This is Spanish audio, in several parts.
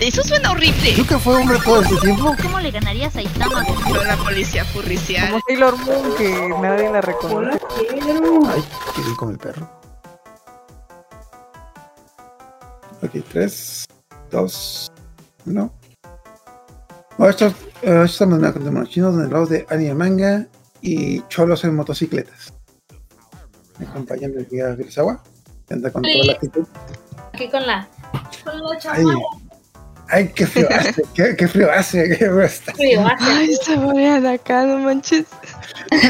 Eso suena horrible. ¿Tú que fue hombre todo este tiempo? ¿Cómo le ganarías a Itama? Con la policía furricial. Como Sailor Moon que nadie la reconoce. Ay, qué bien con el perro. Ok, 3, 2, 1. Bueno, estos, estamos en una de monochinos donde hablamos de anime manga y cholos en motocicletas. Me acompaña mi amiga Grisawa, que anda con toda la actitud. Aquí con la. Con la Ay, qué frío hace, qué, qué frío hace. qué frío hace Ay, se morían acá, no manches.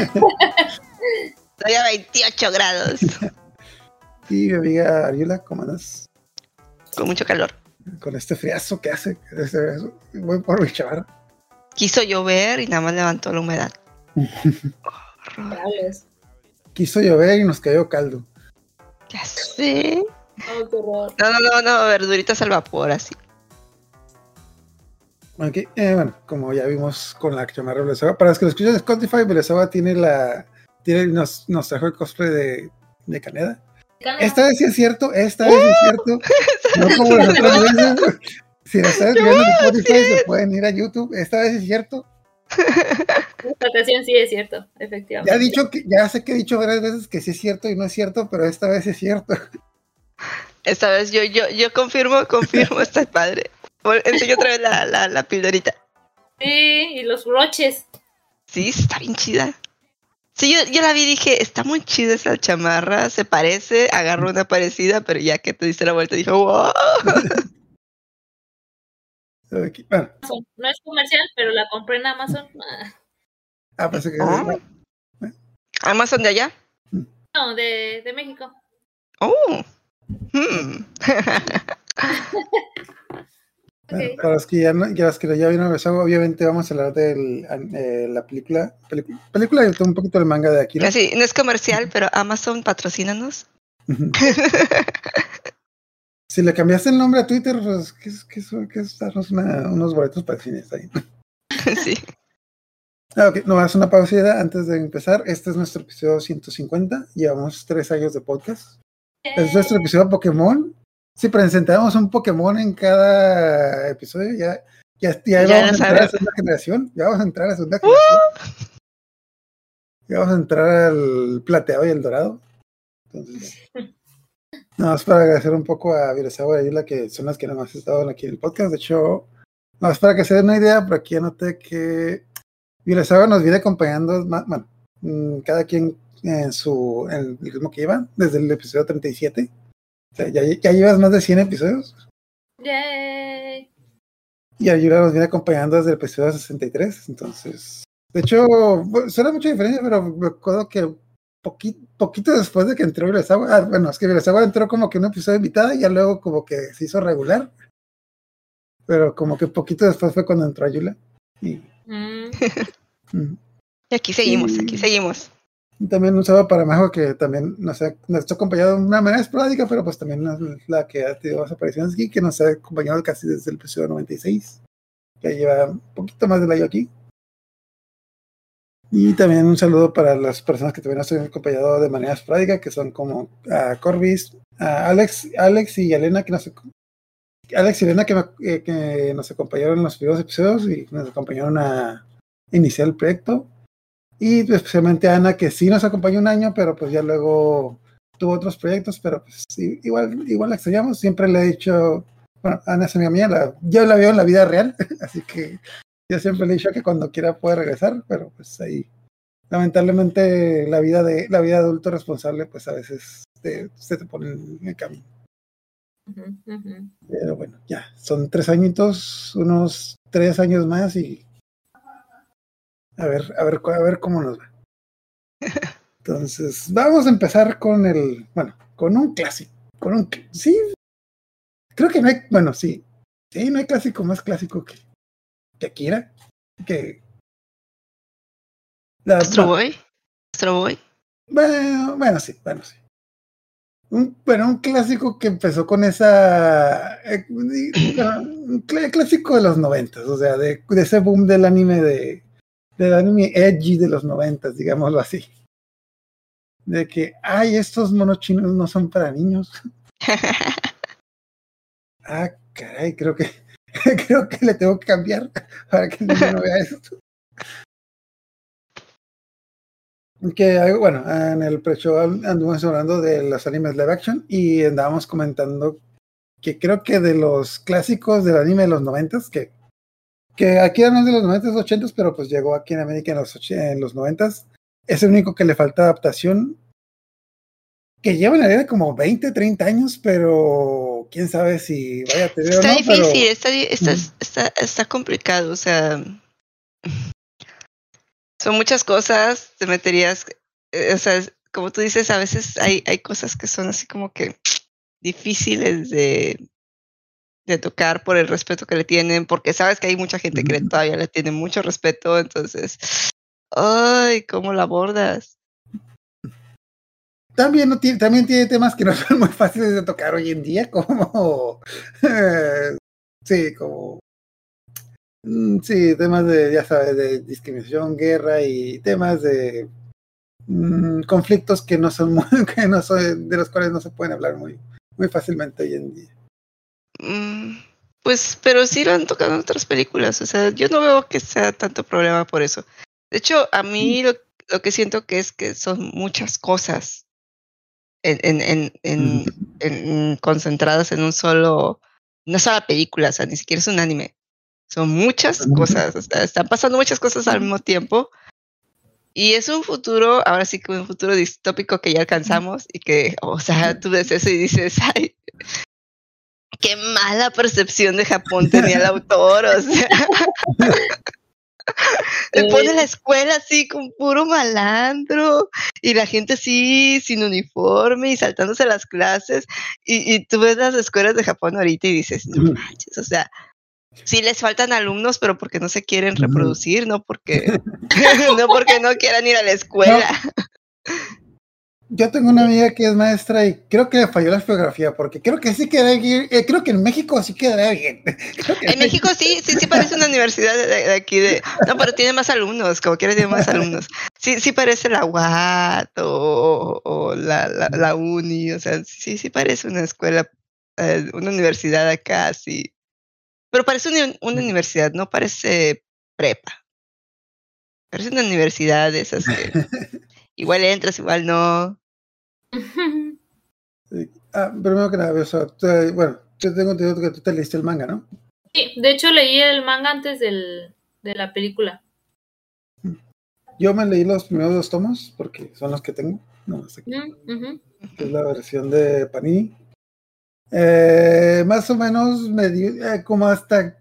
Estoy a 28 grados. Y mi amiga Ariela, ¿cómo andas? Con mucho calor. Con este friazo que hace. Este friazo. Voy por mi chavarra. Quiso llover y nada más levantó la humedad. Quiso llover y nos cayó caldo. Ya sé. Oh, qué horror. No, no, no, no, verduritas al vapor, así. Ok, eh, bueno, como ya vimos con la chamarra Belesawa, para los que lo escuchan de Spotify, Belesawa tiene la. Tiene, nos, nos trajo el cosplay de, de Caneda. Esta vez sí es cierto, esta vez es cierto. No como las otras veces. Si lo están viendo en Spotify, se pueden ir a YouTube. Esta vez es cierto. Esta ocasión sí es cierto, efectivamente. Ya he dicho que, ya sé que he dicho varias veces que sí es cierto y no es cierto, pero esta vez es cierto. Esta vez yo, yo, yo confirmo, confirmo, está padre. Enseño otra vez la, la, la pildorita. Sí, y los broches. Sí, está bien chida. Sí, yo, yo la vi y dije, está muy chida esa chamarra, se parece, agarró una parecida, pero ya que te diste la vuelta dije, wow. Bueno. No es comercial, pero la compré en Amazon. Ah, parece que. Ah. Amazon de allá. No, de, de México. Oh. Hmm. Para los que ya, no, ya, los que ya vieron obviamente vamos a hablar de la película. Película, película y un poquito del manga de Akira. Así, no es comercial, pero Amazon patrocínanos. Si le cambiaste el nombre a Twitter, pues que es, es darnos una- unos boletos para el cine. Bien. sí. Ah, ok, no más una pausita antes de empezar. Este es nuestro episodio 150. Llevamos tres años de podcast. Es nuestro episodio de Pokémon. Si presentamos un Pokémon en cada episodio, ya, ya, ya, Ya vamos a entrar a la segunda generación. Ya vamos a entrar a la segunda generación. Ya vamos a entrar al plateado y el dorado. Entonces, nada más para agradecer un poco a Viresawa y Ayula, que son las que nada más estaban aquí en el podcast. De hecho, nada más para que se den una idea, por aquí anoté que Viresawa nos viene acompañando, bueno, mm, cada quien en su en el ritmo que lleva, desde el episodio 37. O sea, ya, ya llevas más de 100 episodios. Yay. Y Ayula nos viene acompañando desde el episodio 63. Entonces, de hecho, suena mucha diferencia, pero me acuerdo que poquito, poquito después de que entró Viresawa, ah, bueno, es que Viresawa entró como que en un episodio invitada y ya luego como que se hizo regular. Pero como que poquito después fue cuando entró Ayula. Y, Mm, mm. Y aquí seguimos, aquí seguimos. También un saludo para Majo, que también nos ha, nos ha acompañado de una manera esporádica, pero pues también es la que ha tenido más apariciones aquí, que nos ha acompañado casi desde el episodio 96. Ya lleva un poquito más del año aquí. Y también un saludo para las personas que también nos han acompañado de manera esporádica, que son como a Corbis, a Alex, Alex y Elena, que nos Alex y Elena que, eh, que nos acompañaron en los primeros episodios y nos acompañaron a iniciar el proyecto. Y especialmente a Ana, que sí nos acompañó un año, pero pues ya luego tuvo otros proyectos, pero pues igual, igual la extrañamos. Siempre le he dicho, bueno, Ana es amiga mía, la, yo la veo en la vida real, así que yo siempre le he dicho que cuando quiera puede regresar, pero pues ahí, lamentablemente la vida de la vida de adulto responsable, pues a veces te- se te pone en el camino. Pero bueno, ya, son tres añitos, unos tres años más y a ver, a ver, a ver cómo nos va. Entonces, vamos a empezar con el, bueno, con un clásico, con un, sí, creo que no hay, bueno, sí, sí, no hay clásico más clásico que, que Akira, que la, Astro Boy. Astro Boy. bueno, bueno, sí, bueno, sí. Un, bueno, un clásico que empezó con esa. eh, un clásico de los noventas, o sea, de, de ese boom del anime de. Del anime edgy de los noventas, digámoslo así. De que, ay, estos monos chinos no son para niños. Ah, caray, creo que. creo que le tengo que cambiar para que el niño no vea esto. Que bueno, en el pre-show anduvimos hablando de los animes live action y andábamos comentando que creo que de los clásicos del anime de los noventas, que, que aquí no es de los noventas, ochentas, pero pues llegó aquí en América en los, och- en los noventas, es el único que le falta adaptación, que lleva en realidad como 20, 30 años, pero quién sabe si vaya a tener o Está no, pero- difícil, está, está, está, está complicado, o sea, son muchas cosas, te meterías, eh, o sea, como tú dices, a veces hay, hay cosas que son así como que difíciles de, de tocar por el respeto que le tienen, porque sabes que hay mucha gente que todavía le tiene mucho respeto, entonces, ay, ¿cómo la abordas? también, no tiene, también tiene temas que no son muy fáciles de tocar hoy en día, como, eh, sí, como, mm, sí, temas de, ya sabes, de discriminación, guerra y temas de mm, conflictos que no son muy, que no son, de los cuales no se pueden hablar muy, muy fácilmente hoy en día. Mm, Pues, pero sí lo han tocado en otras películas. O sea, yo no veo que sea tanto problema por eso. De hecho, a mí lo, lo que siento que es que son muchas cosas en, en, en, en, en- concentradas en un solo, una sola película. O sea, ni siquiera es un anime. Son muchas cosas. o sea, están pasando muchas cosas al mismo tiempo. Y es un futuro, ahora sí que un futuro distópico que ya alcanzamos y que, o sea, tú ves eso y dices, ay, qué mala percepción de Japón tenía el autor, o sea. Le pone la escuela así con puro malandro y la gente así sin uniforme y saltándose las clases. Y, y tú ves las escuelas de Japón ahorita y dices, no manches, o sea, sí les faltan alumnos, pero porque no se quieren reproducir, no porque no porque no quieran ir a la escuela. Yo tengo una amiga que es maestra y creo que le falló la geografía, porque creo que sí quedaría bien, eh, creo que en México sí quedaría bien. Que En México sí, sí, sí parece una universidad de, de aquí de, no, pero tiene más alumnos, como quiera tiene más alumnos. Sí, sí parece la UAT o, o la, la, la uni, o sea, sí, sí parece una escuela, eh, una universidad acá, sí. Pero parece una, una universidad, no parece prepa. Parece una universidad de esas que igual entras, igual no. Sí. Ah, primero que nada, o sea, tú, eh, bueno, yo tengo entendido que tú te leíste el manga, ¿no? Sí, de hecho leí el manga antes del, de la película. Yo me leí los primeros dos tomos, porque son los que tengo, no sé, que es la versión de Panini. Eh, más o menos me dio, eh, como hasta,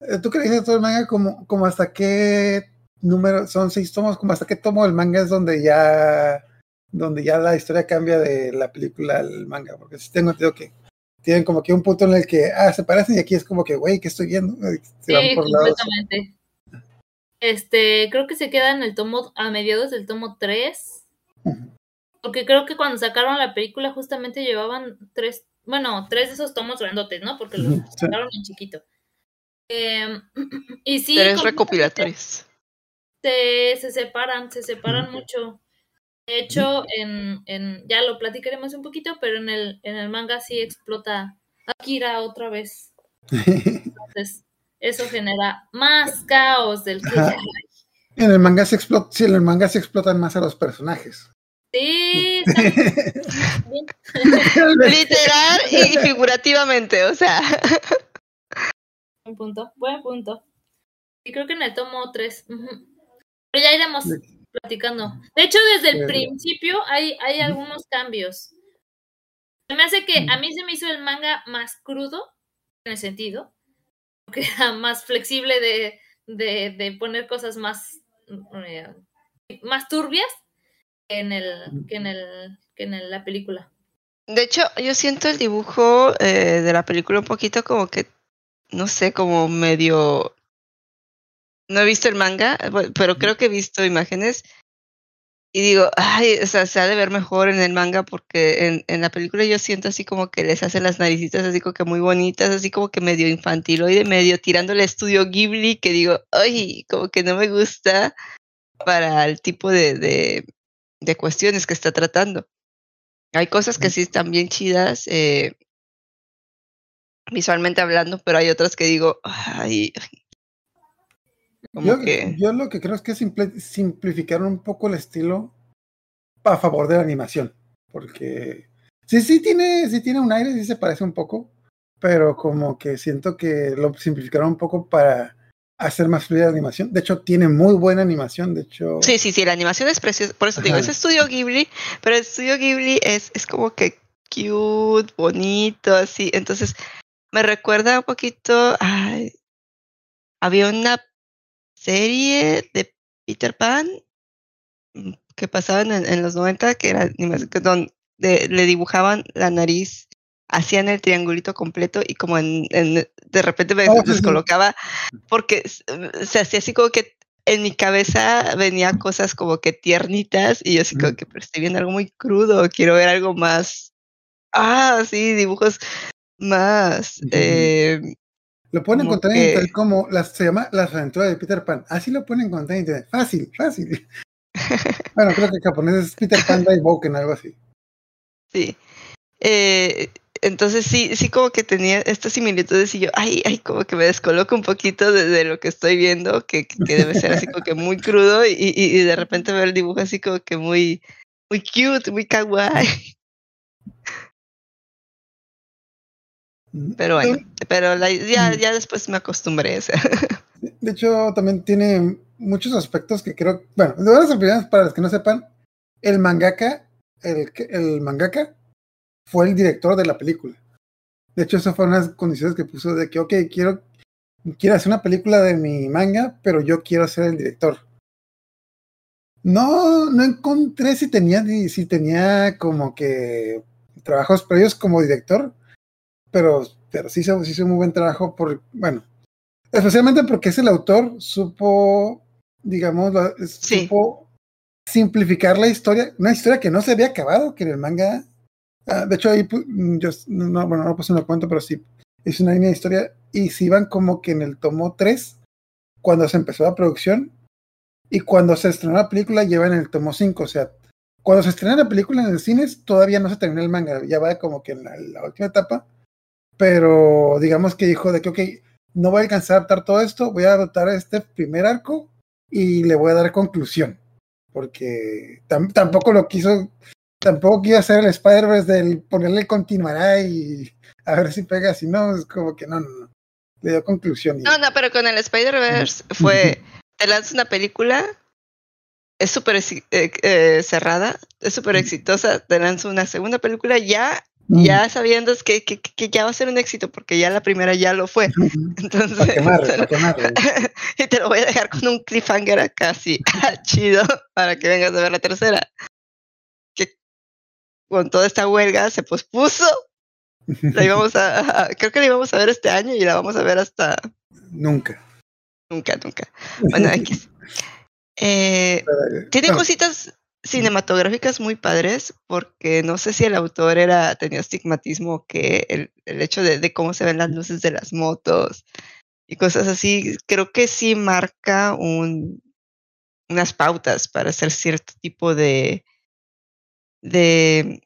eh, tú que leíste todo el manga, como, como hasta qué número, son seis tomos, como hasta qué tomo del manga es donde ya, donde ya la historia cambia de la película al manga, porque sí tengo entendido que tienen como que un punto en el que, ah, se parecen y aquí es como que, güey, ¿qué estoy viendo? Se van Sí, por lados. completamente. Este, creo que se queda en el tomo, a mediados del tomo 3. Ujú. Porque creo que cuando sacaron la película justamente llevaban tres, bueno, tres de esos tomos grandotes, ¿no? Porque los sacaron en chiquito. Em, y sí, Tres recopilatorios. se, se separan, se separan mucho. De hecho, en, en, ya lo platicaremos un poquito, pero en el, en el manga sí explota Akira otra vez. Entonces, eso genera más caos del que Ajá. ya hay. En el manga se explota, sí, en el manga se explotan más a los personajes. Sí. Literal y figurativamente, o sea. Buen punto, buen punto. Y creo que en el tomo 3. Pero ya iremos platicando. De hecho, desde el principio hay, hay algunos cambios. Se me hace que a mí se me hizo el manga más crudo, en el sentido, que era más flexible de, de, de poner cosas más, eh, más turbias que en el, que en el, que en el- la película. De hecho, yo siento el dibujo eh, de la película un poquito como que, no sé, como medio... No he visto el manga, pero creo que he visto imágenes y digo, ay, o sea, se ha de ver mejor en el manga porque en, en la película yo siento así como que les hacen las naricitas así como que muy bonitas, así como que medio infantiloide, medio tirándole estudio Ghibli, que digo, ay, como que no me gusta para el tipo de, de, de cuestiones que está tratando. Hay cosas que sí están bien chidas. eh, visualmente hablando, pero hay otras que digo, ay, Yo, que yo lo que creo es que simple- simplificaron un poco el estilo a favor de la animación. Porque sí, sí tiene, sí tiene un aire, sí se parece un poco, pero como que siento que lo simplificaron un poco para hacer más fluida la animación. De hecho, tiene muy buena animación. De hecho, Sí, sí, sí, la animación es preciosa. Por eso te digo, es estudio Ghibli, pero el estudio Ghibli es, es como que cute, bonito, así. Entonces, me recuerda un poquito. Ay, había una serie de Peter Pan mm, que pasaban en, en los 90 que era donde le dibujaban la nariz, hacían el triangulito completo y como en, en- de repente me Oh, descolocaba porque s- se hacía así como que en mi cabeza venía cosas como que tiernitas y yo así como que pero estoy viendo algo muy crudo, quiero ver algo más, ah, sí, dibujos más, eh, lo pueden encontrar en que- internet como las, se llama Las aventuras de Peter Pan. Así lo pueden encontrar en internet. Fácil, fácil. bueno, creo que en japonés es Peter Pan Daiboken, algo así. sí. Eh, entonces sí, sí como que tenía estas similitudes y yo, ay, ay, como que me descoloco un poquito de, de lo que estoy viendo, que, que- que debe ser así como que muy crudo y, y, y de repente veo el dibujo así como que muy, muy cute, muy kawaii. Pero bueno, pero la- ya, ya después me acostumbré. o sea. De hecho, también tiene muchos aspectos que creo. Bueno, de buenas opiniones, para los que no sepan, el mangaka, el, el mangaka fue el director de la película. De hecho, eso fue una de las condiciones que puso de que, ok, quiero, quiero hacer una película de mi manga, pero yo quiero ser el director. No, no encontré si tenía, si tenía como que trabajos previos como director, pero, pero sí hizo, sí hizo muy buen trabajo por, bueno, especialmente porque es el autor, supo, digamos, Sí. supo simplificar la historia, una historia que no se había acabado, que en el manga, ah, de hecho ahí, mm, yo, no, bueno, no puse una cuenta, pero sí, es una línea de historia, y se iban como que en el tomo 3, cuando se empezó la producción, y cuando se estrenó la película, llevan el tomo 5, o sea, cuando se estrena la película en el cines, todavía no se termina el manga, ya va como que en la, la última etapa, pero digamos que dijo de que, ok, no voy a alcanzar a adaptar todo esto, voy a adaptar este primer arco y le voy a dar conclusión, porque tam- tampoco lo quiso, tampoco quiso hacer el Spider-Verse del ponerle continuará y a ver si pega, si no, es como que no, no, no, le dio conclusión. y- No, no, pero con el Spider-Verse fue, te lanzas una película, es súper eh, eh, cerrada, es súper exitosa, te lanzas una segunda película ya, Mm. ya sabiendo que, que, que ya va a ser un éxito, porque ya la primera ya lo fue. Entonces, Para quemarle, para quemarle. y te lo voy a dejar con un cliffhanger acá así, chido, para que vengas a ver la tercera. Que con toda esta huelga se pospuso. La íbamos a, creo que la íbamos a ver este año y la vamos a ver hasta Nunca. nunca, nunca. Bueno, X. Eh, tiene cositas cinematográficas muy padres, porque no sé si el autor era, tenía estigmatismo que el, el hecho de, de cómo se ven las luces de las motos y cosas así, creo que sí marca un, unas pautas para hacer cierto tipo de, de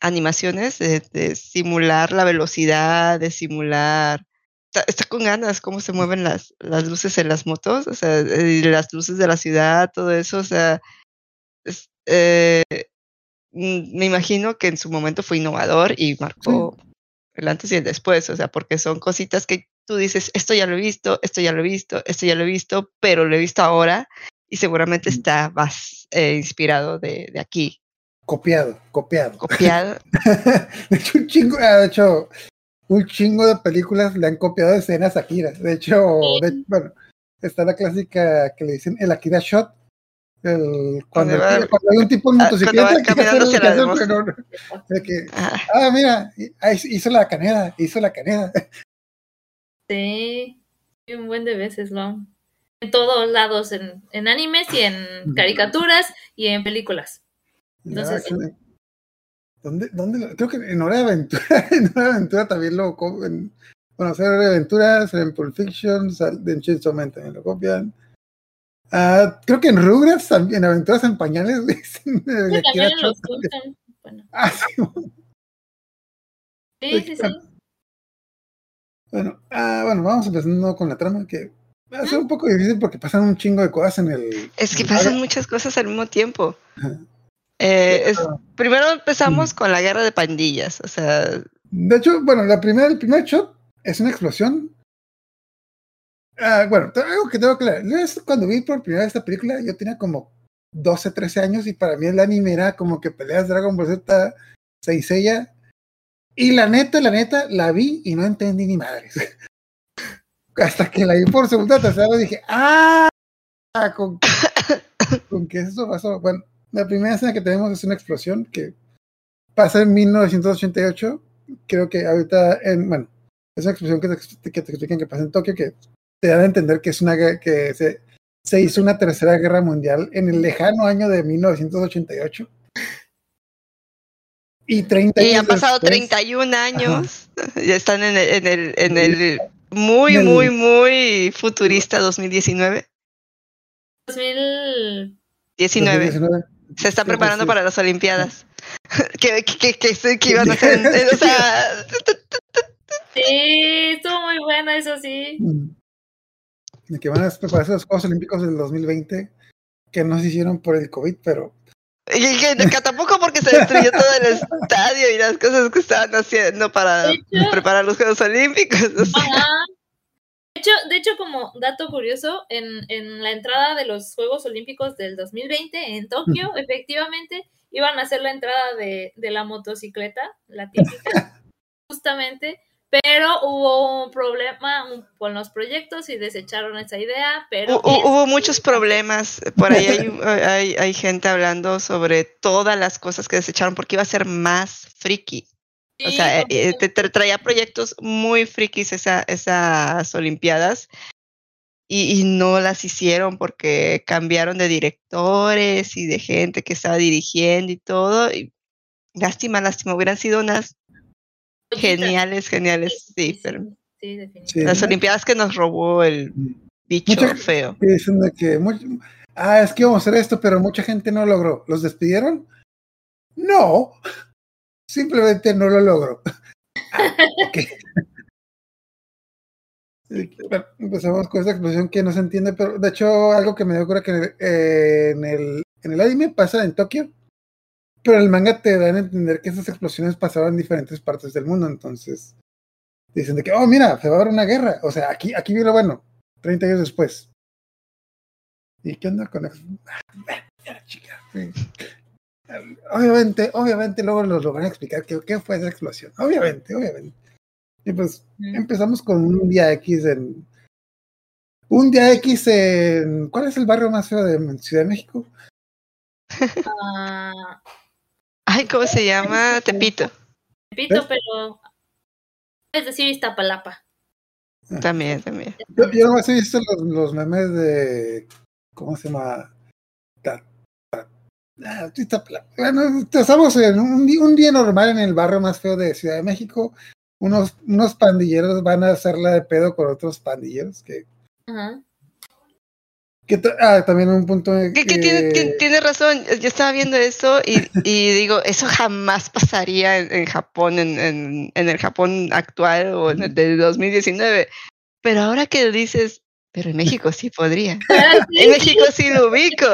animaciones, de, simular la velocidad, de simular está, con ganas cómo se mueven las, las luces en las motos, o sea, las luces de la ciudad, todo eso, o sea, eh, mm, me imagino que en su momento fue innovador y marcó el antes y el después, o sea, porque son cositas que tú dices, esto ya lo he visto, esto ya lo he visto, esto ya lo he visto, pero lo he visto ahora y seguramente está más eh, inspirado de, de aquí, copiado, copiado. copiado. de hecho, un chingo, ah, de hecho, un chingo de películas le han copiado escenas a Akira. De hecho, de- bueno, está la clásica que le dicen el Akira Shot. El, cuando, va- el- cuando hay un tipo en ah, motocicleta que hace caminando lo hacia que la hace, demás. pero no- de que, Ah, ah, mira, hizo la caneda, hizo la caneda. Sí, un buen de veces lo han- En todos lados, en, en animes y en caricaturas y en películas. Entonces, Ya, ¿Dónde, dónde lo- creo que en Hora de Aventura, en Hora de Aventura también lo co- en, bueno, hacer Hora de Aventura, en Pulp Fiction, sal- en Chainsaw Man también lo copian. Ah, creo que en Rugrats, en Aventuras en Pañales, dicen sí, también en los. Bueno, Ah, sí, sí, sí, sí. Bueno, ah, bueno, vamos empezando con la trama que va a ser un poco difícil porque pasan un chingo de cosas en el. Es que el pasan muchas cosas al mismo tiempo. Eh, es- Ah, primero empezamos con la guerra de pandillas. O sea, De hecho, bueno, la primera, el primer shot es una explosión. Ah, bueno, algo que tengo que aclarar. Yo es- Cuando vi por primera vez esta película, yo tenía como 12, 13 años y para mí el anime era como que peleas Dragon Ball Z, Seiseiya. Y la neta, la neta, la vi y no entendí ni madres. Hasta que la vi por segunda tercera vez dije, ¡ah! ¿Con, con qué eso pasó? Bueno, la primera escena que tenemos es una explosión que pasa en 1988 creo que ahorita, en, bueno, es una expresión que te, que te explican que pasa en Tokio, que te dan a entender que es una que se, se hizo una tercera guerra mundial en el lejano año de 1988. Y 30 y han pasado después- 31 años. Ya están en el, en el, en el muy, En el- muy, muy futurista 2019. 2000. 19. 2019. Se está preparando sí. para las Olimpiadas. que, que, que, que, iban a hacer. o sea, Sí, estuvo muy bueno, eso sí. Mm. De que van a prepararse los Juegos Olímpicos del 2020, que no se hicieron por el COVID, pero y que, que tampoco porque se destruyó todo el estadio y las cosas que estaban haciendo para hecho- preparar los Juegos Olímpicos. o sea. Ajá. De hecho, de hecho, como dato curioso, en, en la entrada de los Juegos Olímpicos del 2020 en Tokio, efectivamente, iban a hacer la entrada de, de la motocicleta, la típica, justamente, pero hubo un problema con los proyectos y desecharon esa idea, pero... Hu- hu- Hubo muchos problems. Por ahí hay, hay, hay gente hablando sobre todas las cosas que desecharon porque iba a ser más friki. O sea, eh, eh, te traía proyectos muy frikis esa, esas Olimpiadas y, y no las hicieron porque cambiaron de directores y de gente que estaba dirigiendo y todo. Y lástima, lástima. Hubieran sido unas geniales, geniales. Sí, pero Sí, definitivamente. sí. las Olimpiadas que nos robó el bicho Mucha- feo. que ah, es que íbamos a hacer esto, pero mucha gente no logró. ¿Los despidieron? No, simplemente no lo logró. Ah, bueno, empezamos con esta explosión que no se entiende, pero de hecho algo que me dio cura que eh, en, el, en el anime pasa en Tokio, pero el manga te dan a entender que esas explosiones pasaban en diferentes partes del mundo, entonces dicen de que, oh, mira, se va a haber una guerra. O sea, aquí, aquí viene lo bueno, 30 años después. ¿Y qué onda con eso? Ah, ya, chica, sí. Obviamente, obviamente luego nos lo van a explicar qué, qué fue esa explosión. Obviamente, obviamente. Y pues Mm. empezamos con un día X en... Un día X en... ¿Cuál es el barrio más feo de Ciudad de México? Ay, ¿cómo se llama? Tepito. repito, ¿Ves? pero... Es decir, Iztapalapa. También, también. Yo, yo nomás he visto los, los memes de. ¿Cómo se llama? Ta- ta- pla- Bueno, estamos en un, un día normal en el barrio más feo de Ciudad de México. Unos, unos pandilleros van a hacerla de pedo con otros pandilleros. Que, Ajá. Que ah, también un punto. Que, que que- tiene, que tiene razón. Yo estaba viendo eso y, y digo, eso jamás pasaría en, en Japón, en, en, en el Japón actual o en el de 2019. Pero ahora que dices, pero en México sí podría. En México sí lo ubico.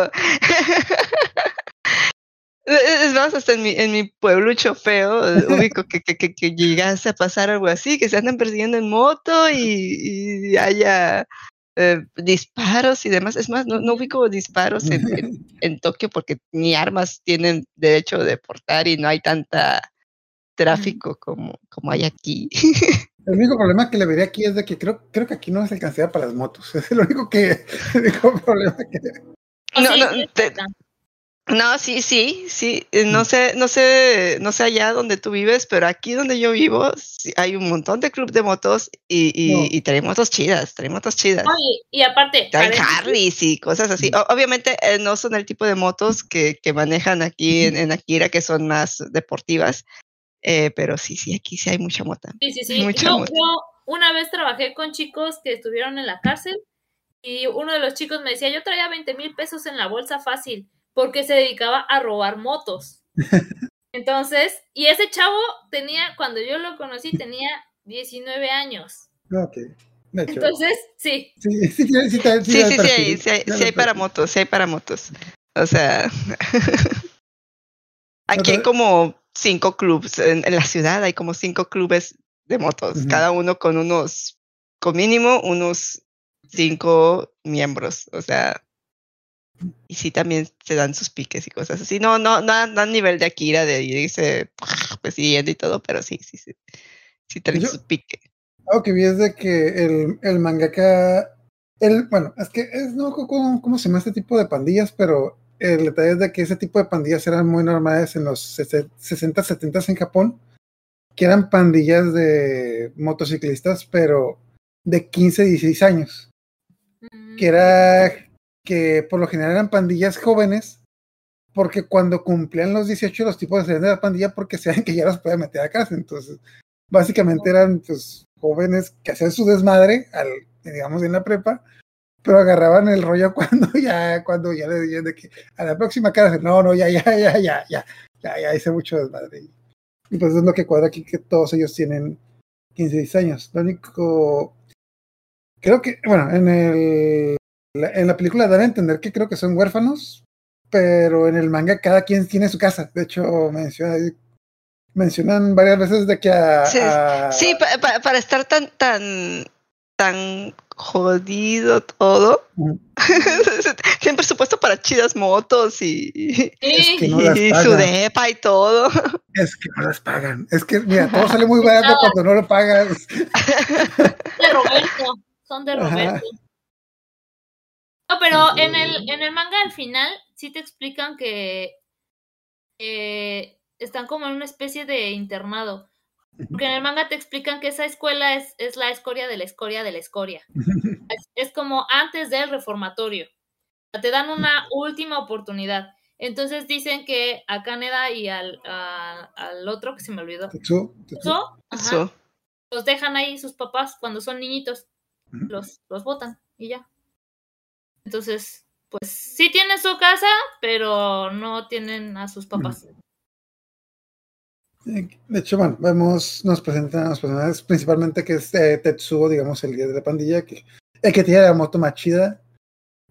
Es más, hasta en mi, en mi pueblucho feo, ubico que, que, que, que llegase a pasar algo así, que se andan persiguiendo en moto y, y haya eh, disparos y demás. Es más, no, no ubico disparos en, en, en Tokio porque ni armas tienen derecho de portar y no hay tanta tráfico como, como hay aquí. El único problema que le vería aquí es de que creo, creo que aquí no se alcanzaría para las motos. Es el único que el único problema que. No, no, te-. No, sí, sí, sí. eh, No sé, no sé, no sé allá donde tú vives, pero aquí donde yo vivo sí, hay un montón de club de motos y, y, No. y traen motos chidas, traen motos chidas. No, y, y aparte, Traen Harleys y cosas así. O- obviamente eh, no son el tipo de motos que, que manejan aquí en, en Akira, que son más deportivas. eh, pero sí, sí, aquí sí hay mucha mota. Sí, sí, sí. Mucha Yo, yo una vez trabajé con chicos que estuvieron en la cárcel y uno de los chicos me decía, yo traía 20 mil pesos en la bolsa fácil porque se dedicaba a robar motos. Entonces, y ese chavo tenía, cuando yo lo conocí, tenía 19 años. Ok. Entonces, sí. sí, sí, sí, sí, sí, Sí, sí, sí, da hay, sí, hay, da sí hay para motos, sí hay para motos. O sea, aquí hay como cinco clubs, en, en la ciudad hay como cinco clubes de motos, Ujú. cada uno con unos, con mínimo unos cinco miembros, o sea, y sí también se dan sus piques y cosas así. No, no, no, no a nivel de Akira de irse persiguiendo y todo, pero sí, sí, sí, sí traen Yo- su pique. Algo que vi es de que el, el mangaka, el, bueno, es que es, no cómo, cómo se llama este tipo de pandillas, pero el detalle es de que ese tipo de pandillas eran muy normales en los 60, 70 en Japón, que eran pandillas de motociclistas, pero de 15, 16 años, Mm, que era que por lo general eran pandillas jóvenes, porque cuando cumplían los 18 los tipos salían de la pandilla porque sabían que ya los podían meter a casa, entonces básicamente eran pues jóvenes que hacían su desmadre, al, digamos en la prepa, pero agarraban el rollo cuando ya, cuando ya le decían de que a la próxima cárcel, no, no, ya, ya, ya, ya, ya, ya, ya hice mucho desmadre. Y pues es lo que cuadra aquí, que todos ellos tienen 15, 16 años. Lo único, creo que, bueno, en el, la- en la película dan a entender que creo que son huérfanos, pero en el manga cada quien tiene su casa. De hecho, menciona, mencionan varias veces de que a, Sí, a- Sí, pa- pa- para estar tan, tan, tan jodido todo, siempre supuesto para chidas motos y, Sí, es que no y su depa y todo. Es que no las pagan. Es que, mira, todo sale muy barato cuando no lo pagas. de Roberto. Son de Ajá. No, pero en el, en el manga al final sí te explican que eh, están como en una especie de internado. Porque en el manga te explican que esa escuela es, es la escoria de la escoria de la escoria. Es, es como antes del reformatorio. O sea, Te dan una última oportunidad. Entonces dicen que a Caneda y al, a- al otro que se me olvidó, Tetsuo, Tetsuo. Tetsuo, ajá, los dejan ahí sus papás cuando son niñitos, los, los botan y ya. Entonces, pues sí tienen su casa, pero no tienen a sus papás. De hecho, bueno, vemos, nos presentan a los personajes, principalmente que es eh, Tetsuo, digamos, el líder de la pandilla, que, el que tiene la moto más chida.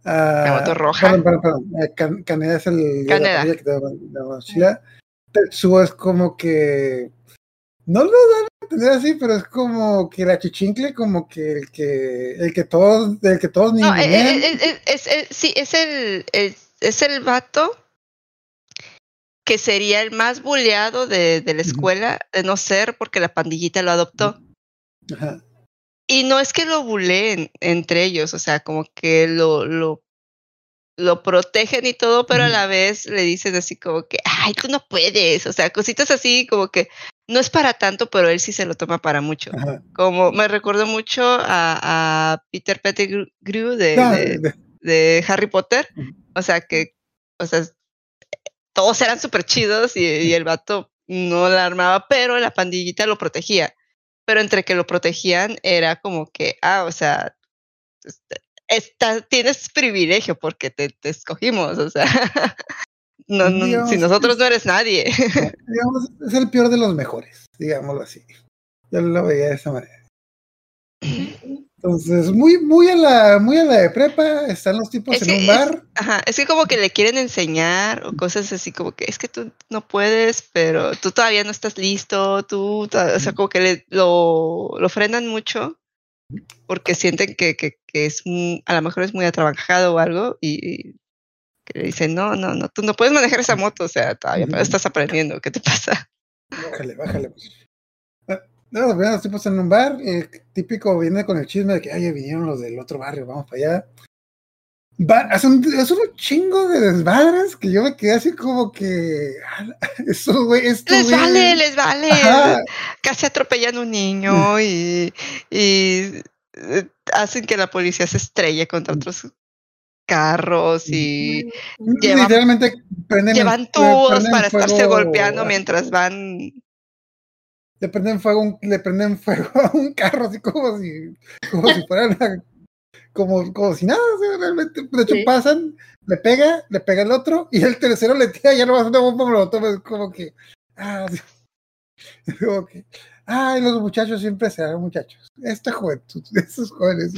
Ah, La moto roja. Perdón, perdón, perdón. eh, Kaneda es el líder de la pandilla que tiene la, la moto más chida. Tetsuo es como que. No lo dan a entender así, pero es como que la chichincle, como que el que, el que todos, el que todos No, eh, eh, eh, es, eh, sí, es el, el- es el vato que sería el más buleado de, de la escuela, de no ser porque la pandillita lo adoptó. Ajá. Y no es que lo buleen entre ellos, o sea, como que lo, lo, lo protegen y todo, pero a la vez le dicen así como que, ay, tú no puedes, o sea, cositas así como que no es para tanto, pero él sí se lo toma para mucho. Ajá. Como me recuerdo mucho a, a Peter Pettigrew de, No, de, de- de Harry Potter, o sea, que, o sea, todos eran súper chidos y, y el vato no la armaba, pero la pandillita lo protegía. Pero entre que lo protegían era como que, ah, o sea, este, está, tienes privilegio porque te, te escogimos, o sea, no, no, Digamos, si nosotros es- no eres nadie. digamos, es el peor de los mejores, digámoslo así. Yo lo veía de esa manera. Entonces, muy, muy a la, muy a la de prepa, están los tipos Es en que un es- bar. Ajá, es que como que le quieren enseñar o cosas así como que es que tú no puedes, pero tú todavía no estás listo, tú, o sea, como que le- lo, lo frenan mucho porque sienten que, que, que es a lo mejor es muy atrabajado o algo y que le dicen, no, no, no, tú no puedes manejar esa moto, o sea, todavía estás aprendiendo, ¿qué te pasa? Bájale, bájale. pues. Ah, No, los primeros tipos en un bar, el típico viene con el chisme de que, ay, vinieron los del otro barrio, vamos para allá. Va, hacen, hacen un chingo de desmadres que yo me quedé así como que, "Ala, eso, güey, esto, Les güey". vale, les vale. Ajá, Casi atropellan un niño y, y eh, hacen que la policía se estrelle contra otros carros y llevan- literalmente prenden, llevan le tubos prenden para estarse fuego golpeando a- mientras van. le prenden fuego, un- le prenden fuego a un carro así como si, como si como, como si nada, o sea, realmente, de hecho Sí. pasan, le pega, le pega el otro, y el tercero le tira ya no va a una bomba molotov, es como que, ah, sí. Es como que, ay, los muchachos siempre serán muchachos. Esta juventud, estos jóvenes.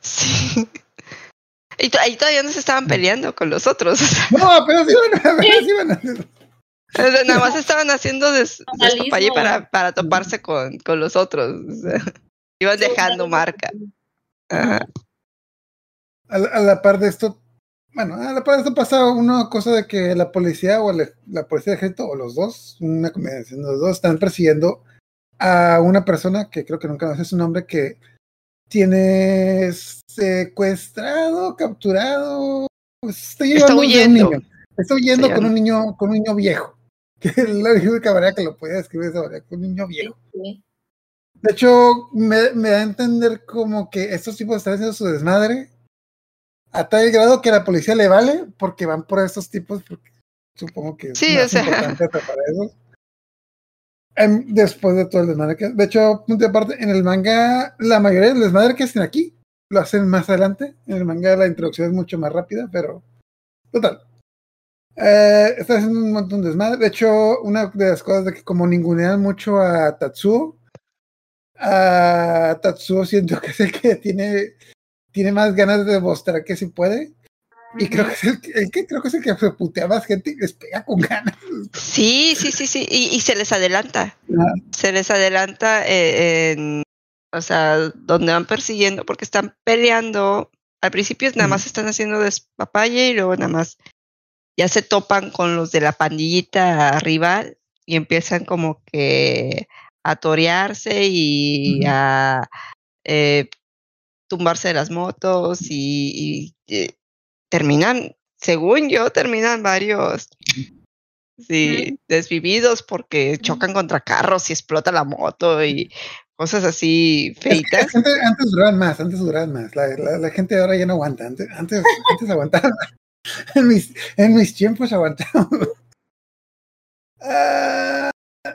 Sí. Y ahí todavía no se estaban peleando con los otros. o sea, No, pero sí a- pero sí van a hacer. Nada más estaban haciendo des, despapalle para, para toparse con, con los otros. o sea, iban dejando marca. Ajá. A la, a la par de esto, bueno, a la par de esto pasa una cosa de que la policía o la, la policía de ejército, o los dos, una combinación de los dos, están persiguiendo a una persona que creo que nunca me sé su nombre, que tiene secuestrado, capturado, pues, está, un huyendo. niño. Está huyendo Está con un niño, con un niño viejo. Que es la única manera que lo podía describir esa manera, con un niño viejo. Sí. De hecho, me, me da a entender como que estos tipos están haciendo su desmadre a tal grado que a la policía le vale porque van por estos tipos, porque supongo que es Sí, más o sea. importante atrapar a esos. Em, después de todo el desmadre que... De hecho, punto de aparte, en el manga, la mayoría del desmadre que hacen aquí lo hacen más adelante. En el manga la introducción es mucho más rápida, pero... Total. Eh, está haciendo un montón de desmadre. De hecho, una de las cosas de que como ningunean mucho a Tatsuo, a Tatsuo siento que es el que tiene, tiene más ganas de demostrar que sí puede. Y creo que es el, que- el que creo que es el que se putea más gente y les pega con ganas. Sí, sí, sí, sí. Y, y se les adelanta. Ah. Se les adelanta eh, en. O sea, donde van persiguiendo, porque están peleando. Al principio nada más están haciendo despapalle y luego nada más ya se topan con los de la pandillita rival y empiezan como que a torearse y a eh, tumbarse de las motos y, y, eh, terminan, según yo, terminan varios sí, desvividos porque chocan contra carros y explota la moto y cosas así Es que feitas. antes, duraban más, antes duraban más. La, la, la gente ahora ya no aguanta. Antes, antes, antes aguantaban. En mis, en mis tiempos aguantaban. Ah,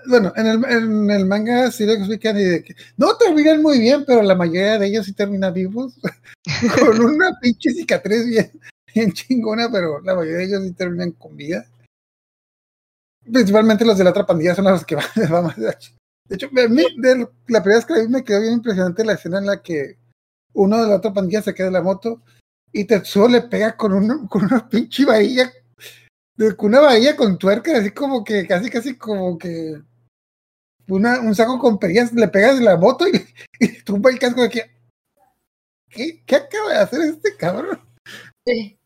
bueno, en el, en el manga sí lo explican y de que no terminan muy bien, pero la mayoría de ellos sí terminan vivos. con una pinche cicatriz bien, bien chingona, pero la mayoría de ellos sí terminan con vida. Principalmente los de la otra pandilla son los que van, más de de hecho, a mí, de la primera vez que la vi me quedó bien impresionante la escena en la que uno de la otra pandilla se queda en la moto y Tetsuo le pega con, un, con una pinche varilla, de- con una varilla con tuerca, así como que, casi, casi como que una, un saco con perillas, le pegas en la moto y, tumba el casco de que, ¿qué, ¿qué acaba de hacer este cabrón? Sí.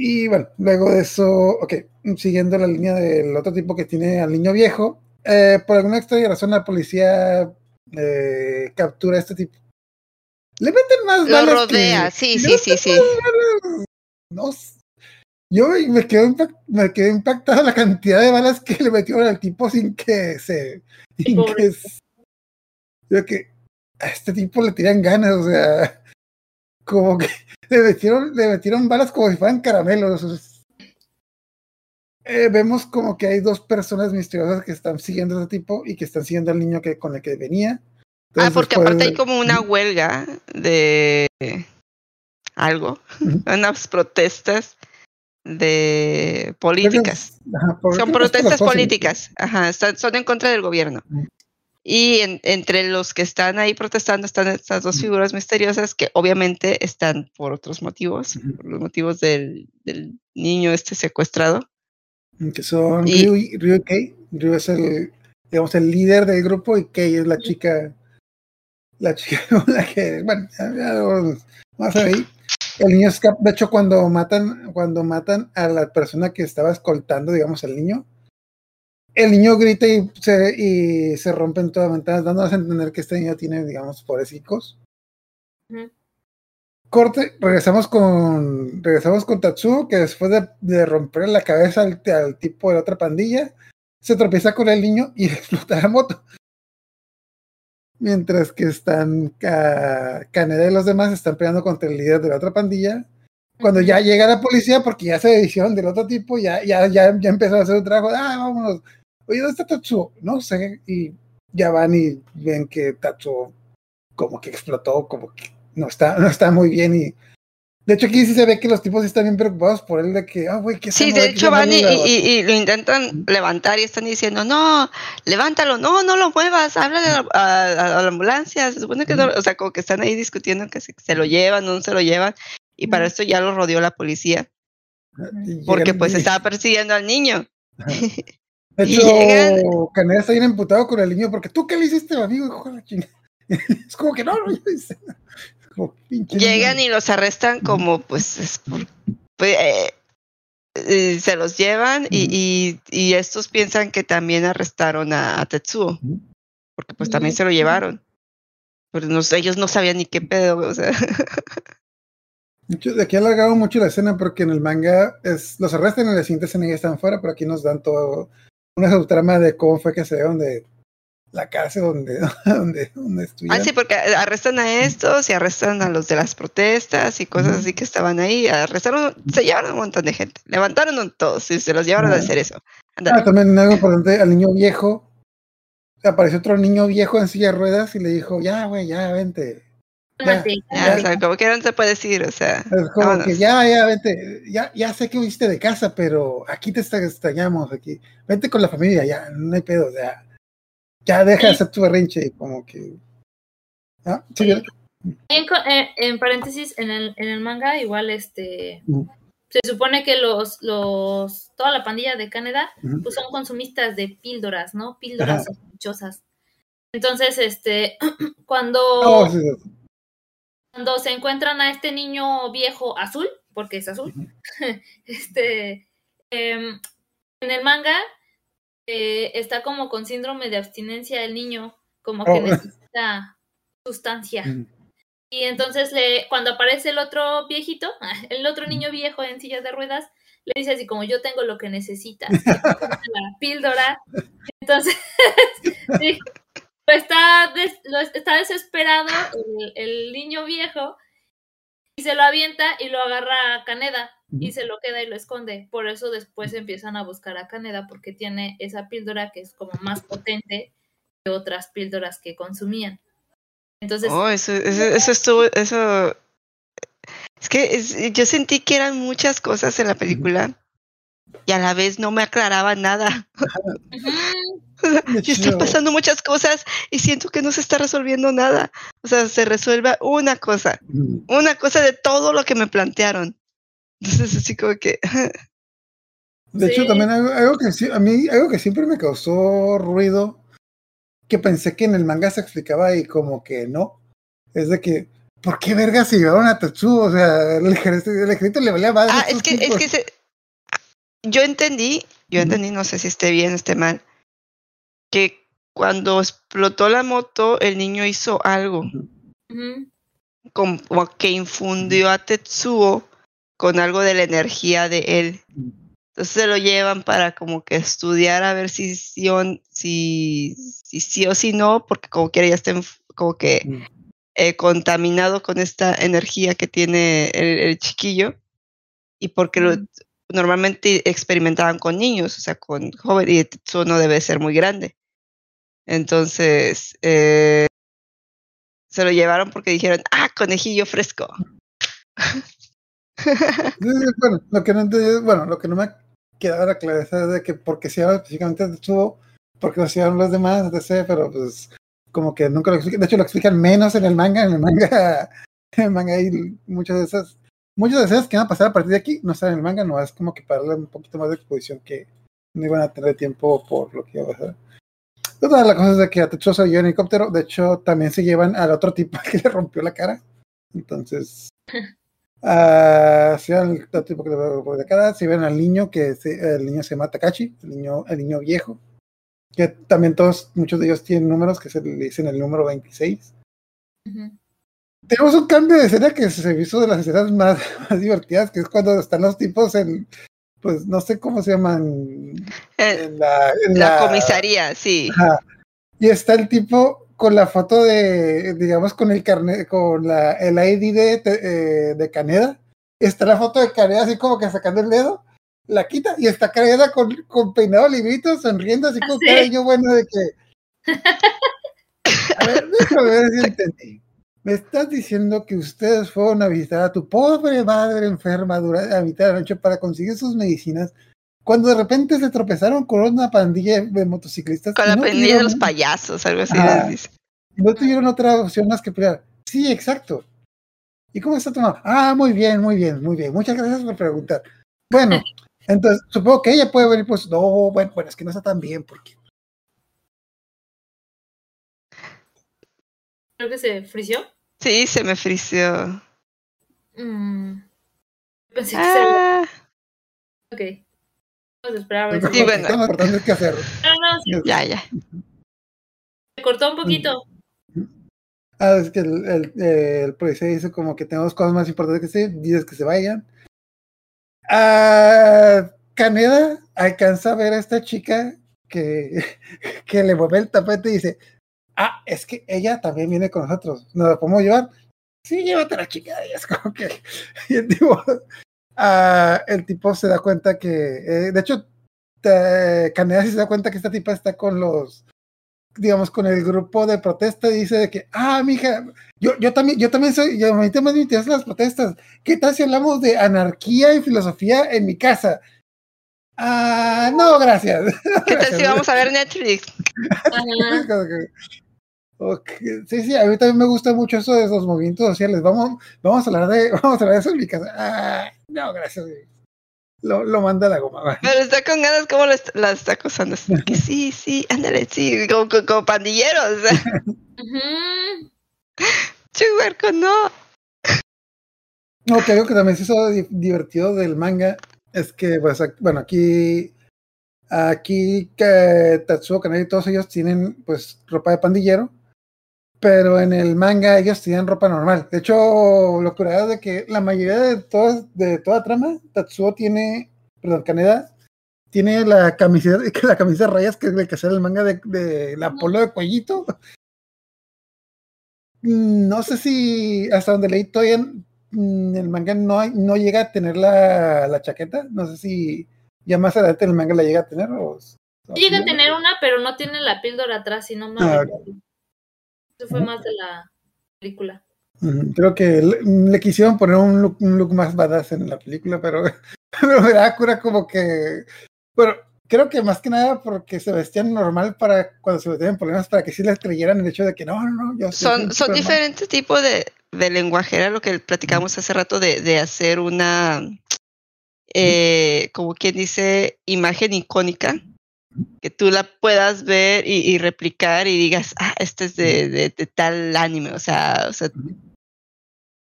Y bueno, luego de eso, ok, siguiendo la línea del otro tipo que tiene al niño viejo, eh, por alguna extraña razón la policía eh, captura a este tipo. Le meten más Lo balas rodea, que- sí, sí, sí, sí. No. Yo me quedé, impact- me quedé impactado la cantidad de balas que le metieron al tipo sin que se. Sin que yo que a este tipo le tiran ganas, o sea, como que le metieron, le metieron balas como si fueran caramelos. Eh, vemos como que hay dos personas misteriosas que están siguiendo a ese tipo y que están siguiendo al niño que, con el que venía. Ah, porque después aparte hay como una huelga de algo, unas protestas de políticas. ajá, Son protestas políticas, ajá, están, son en contra del gobierno. Y en- entre los que están ahí protestando están estas dos figuras misteriosas que obviamente están por otros motivos, por los motivos del, del niño este secuestrado. que son Y- Ryu, y- Ryu y Kei. Ryu es el, digamos, el líder del grupo y Kei es la chica, la chica con la que, bueno, ya, ya lo- vamos a ver ahí. El niño escapa, de hecho, cuando matan, cuando matan a la persona que estaba escoltando, digamos, al niño, el niño grita y se, y se rompen todas las ventanas, dándonos a entender que este niño tiene, digamos. Ujú. Corte, regresamos con regresamos con Tatsuo, que después de, de romper la cabeza al, al tipo de la otra pandilla, se tropieza con el niño y explota la moto. Mientras que están Kaneda y los demás están peleando contra el líder de la otra pandilla. Cuando ya llega la policía, porque ya se hicieron del otro tipo, ya, ya, ya, ya empezó a hacer un trabajo, ah, vámonos. Oye, ¿dónde está Tatsuo? No sé, y ya van y ven que Tatsuo como que explotó, como que no está, no está muy bien y De hecho, aquí sí se ve que los tipos están bien preocupados por él de que, ah, güey, ¿qué Sí, de hecho van y, lo intentan levantar y están diciendo, no, levántalo, no, no lo muevas, háblale a, la- a- a la ambulancia, se supone que no, o sea, como que están ahí discutiendo que se, se lo llevan o no se lo llevan, y para esto ya lo rodeó la policía, y porque pues estaba persiguiendo al niño. De y hecho, llegan- Caneda está bien emputado con el niño porque tú qué le hiciste, amigo, hijo de la chingada. Es como que no, no, yo hice nada. Como, Llegan niño. y los arrestan como, pues, es por- pues, eh, eh, se los llevan y, y, y estos piensan que también arrestaron a, a Tetsuo, porque pues también se lo llevaron. Pero no, ellos no sabían ni qué pedo, o sea. De aquí alargado mucho la escena porque en el manga es, los arrestan y en la siguiente escena ya están fuera, pero aquí nos dan todo una subtrama de cómo fue que se dieron de la cárcel donde, donde, donde Ah, estuvieron. sí, porque arrestan a estos y arrestan a los de las protestas y cosas así que estaban ahí. Arrestaron, se llevaron un montón de gente. Levantaron a todos y se los llevaron a hacer eso. Ah, también algo importante, al niño viejo, apareció otro niño viejo en silla de ruedas y le dijo, ya, güey, ya, vente. Cálmate, Ya, cálmate. o sea, como que no se puede decir, o sea. Es como vámonos. que ya, ya, vente, ya, ya sé que viste de casa, pero aquí te extra- extrañamos, aquí. Vente con la familia, ya, no hay pedo, ya. Ya deja de hacer tu berrinche y como que... Ah, sí, Sí. ¿verdad? En, eh, en paréntesis, en el, en el manga, igual este se supone que los, los, toda la pandilla de Canadá, pues son consumistas de píldoras, ¿no? Píldoras Ajá. sospechosas. Entonces, este, cuando, Oh, sí, sí. Cuando se encuentran a este niño viejo azul, porque es azul, este, em, en el manga eh, está como con síndrome de abstinencia el niño, como que Oh. necesita sustancia. Y entonces le, cuando aparece el otro viejito, el otro niño viejo en sillas de ruedas, le dice así como yo tengo lo que necesitas, la píldora. Entonces, sí, está, des- lo- está desesperado el, el niño viejo y se lo avienta y lo agarra a Caneda y se lo queda y lo esconde. Por eso después empiezan a buscar a Caneda porque tiene esa píldora que es como más potente que otras píldoras que consumían. Entonces, Oh, eso, eso, eso estuvo, eso. Es que es- yo sentí que eran muchas cosas en la película y a la vez no me aclaraba nada. Y están pasando muchas cosas y siento que no se está resolviendo nada. O sea, se resuelve una cosa, una cosa de todo lo que me plantearon. Entonces, así como que. De hecho, también algo, algo que a mí algo que siempre me causó ruido, que pensé que en el manga se explicaba y como que no, es de que, ¿por qué verga se llevaron a Tetsuo? O sea, el ejército, el ejército le valía más. Ah, es que, es que se- yo entendí, yo entendí, no sé si esté bien, esté mal, que cuando explotó la moto, el niño hizo algo. como que infundió a Tetsuo con algo de la energía de él. Entonces se lo llevan para como que estudiar a ver si sí o, si, si sí o si no, porque como quiera ya está como que eh, contaminado con esta energía que tiene el, el chiquillo y porque lo- normalmente experimentaban con niños, o sea, con jóvenes y Tetsuo no debe ser muy grande. Entonces, eh, se lo llevaron porque dijeron, ah, conejillo fresco. Bueno, lo que no bueno, lo que no me quedaba la claridad es de que porque se llama específicamente Tetsuo, porque lo hicieron los demás, etc., pero pues como que nunca lo explican, de hecho lo explican menos en el manga, en el manga, en el manga hay muchas de esas, muchas de esas que van a pasar a partir de aquí, no están en el manga, no es como que para darle un poquito más de exposición que no iban a tener tiempo por lo que iba a pasar. Otra de las cosas es de que a Tetsuo se en helicóptero, de hecho también se llevan al otro tipo que le rompió la cara, entonces si ven el otro tipo que le rompió la cara, si ven al niño, que se- el niño se llama Takashi, el niño, el niño viejo, que también todos, muchos de ellos tienen números que se le dicen el número 26. Ujú. Tenemos un cambio de escena que se hizo de las escenas más, más divertidas, que es cuando están los tipos en, pues no sé cómo se llaman, Eh, en la, en la la- comisaría, sí. Ajá. Y está el tipo con la foto de, digamos, con el carnet, con la, el ID de, eh, de Caneda. Está la foto de Caneda así como que sacando el dedo, la quita y está Caneda con, con peinado librito, sonriendo así con ¿Sí? cara de yo bueno de que. A ver, déjame ver si entendí. Me estás diciendo que ustedes fueron a visitar a tu pobre madre enferma durante a mitad de la noche para conseguir sus medicinas, cuando de repente se tropezaron con una pandilla de motociclistas. Con la no pandilla de los payasos, algo así Ajá. les dice. no tuvieron otra opción más que pelear. Sí, exacto. ¿Y cómo está tu mamá? Ah, muy bien, muy bien, muy bien. Muchas gracias por preguntar. Bueno, entonces supongo que ella puede venir, pues no, bueno, bueno, es que no está tan bien porque Creo que se frició. Sí, se me frició. Mm. Pensé que se. Ah, Ok. Vamos a esperar a ver lo si. Sí, que bueno. más importante es que hacer. No, no, sí, ya, ya. se cortó un poquito. Ah, es que el, el, el policía dice como que tenemos cosas más importantes que hacer, dices que se vayan. Ah, Caneda alcanza a ver a esta chica que, que le mueve el tapete y dice, ah, es que ella también viene con nosotros, ¿nos la podemos llevar? Sí, llévate a la chica, y es como que, y el tipo, ah, el tipo se da cuenta que, eh, de hecho, te- se da cuenta que esta tipa está con los, digamos, con el grupo de protesta y dice de que, ah, mija, yo, yo también, yo también soy, yo, a mí también me interesan las protestas. ¿Qué tal si hablamos de anarquía y filosofía en mi casa? Ah, no, gracias. ¿Qué tal si vamos a ver Netflix? Sí, sí, a mí también me gusta mucho eso de esos movimientos sociales. Vamos, vamos a hablar de, vamos a hablar de eso en mi casa. Ah, no, gracias. Lo, lo manda a la goma. Pero está con ganas, como la, est- la está acosando? Que sí, sí, ándale, sí, como, como, como pandilleros. Chuberco, no. No, que algo que también se hizo di- divertido del manga es que, pues, bueno, aquí, aquí que Tatsuo, Kanai y todos ellos tienen, pues, ropa de pandillero, pero en el manga ellos tenían ropa normal. De hecho, lo curado es de que la mayoría de todas, de toda trama, Tatsuo tiene, perdón, Kaneda, tiene la camiseta, la camisa de rayas que es el que sale el manga de, de la polo de cuellito. Mm, No sé si hasta donde leí todavía mm, el manga no, hay- no llega a tener la, la chaqueta. No sé si ya más adelante el manga la llega a tener o. Llega a tener una, pero no tiene la píldora atrás, si no me Ah. Eso fue más de la película. Creo que le, le quisieron poner un look, un look más badass en la película, pero, pero me da cura como que. Bueno, creo que más que nada porque se vestían normal para cuando se metían en problemas, para que sí les creyeran el hecho de que no, no, no. Yo Son, son diferentes tipos de, de lenguaje, era lo que platicamos hace rato de, de hacer una, eh, como quien dice, imagen icónica, que tú la puedas ver y, y replicar y digas, ah, este es de, de, de tal anime, o sea, o sea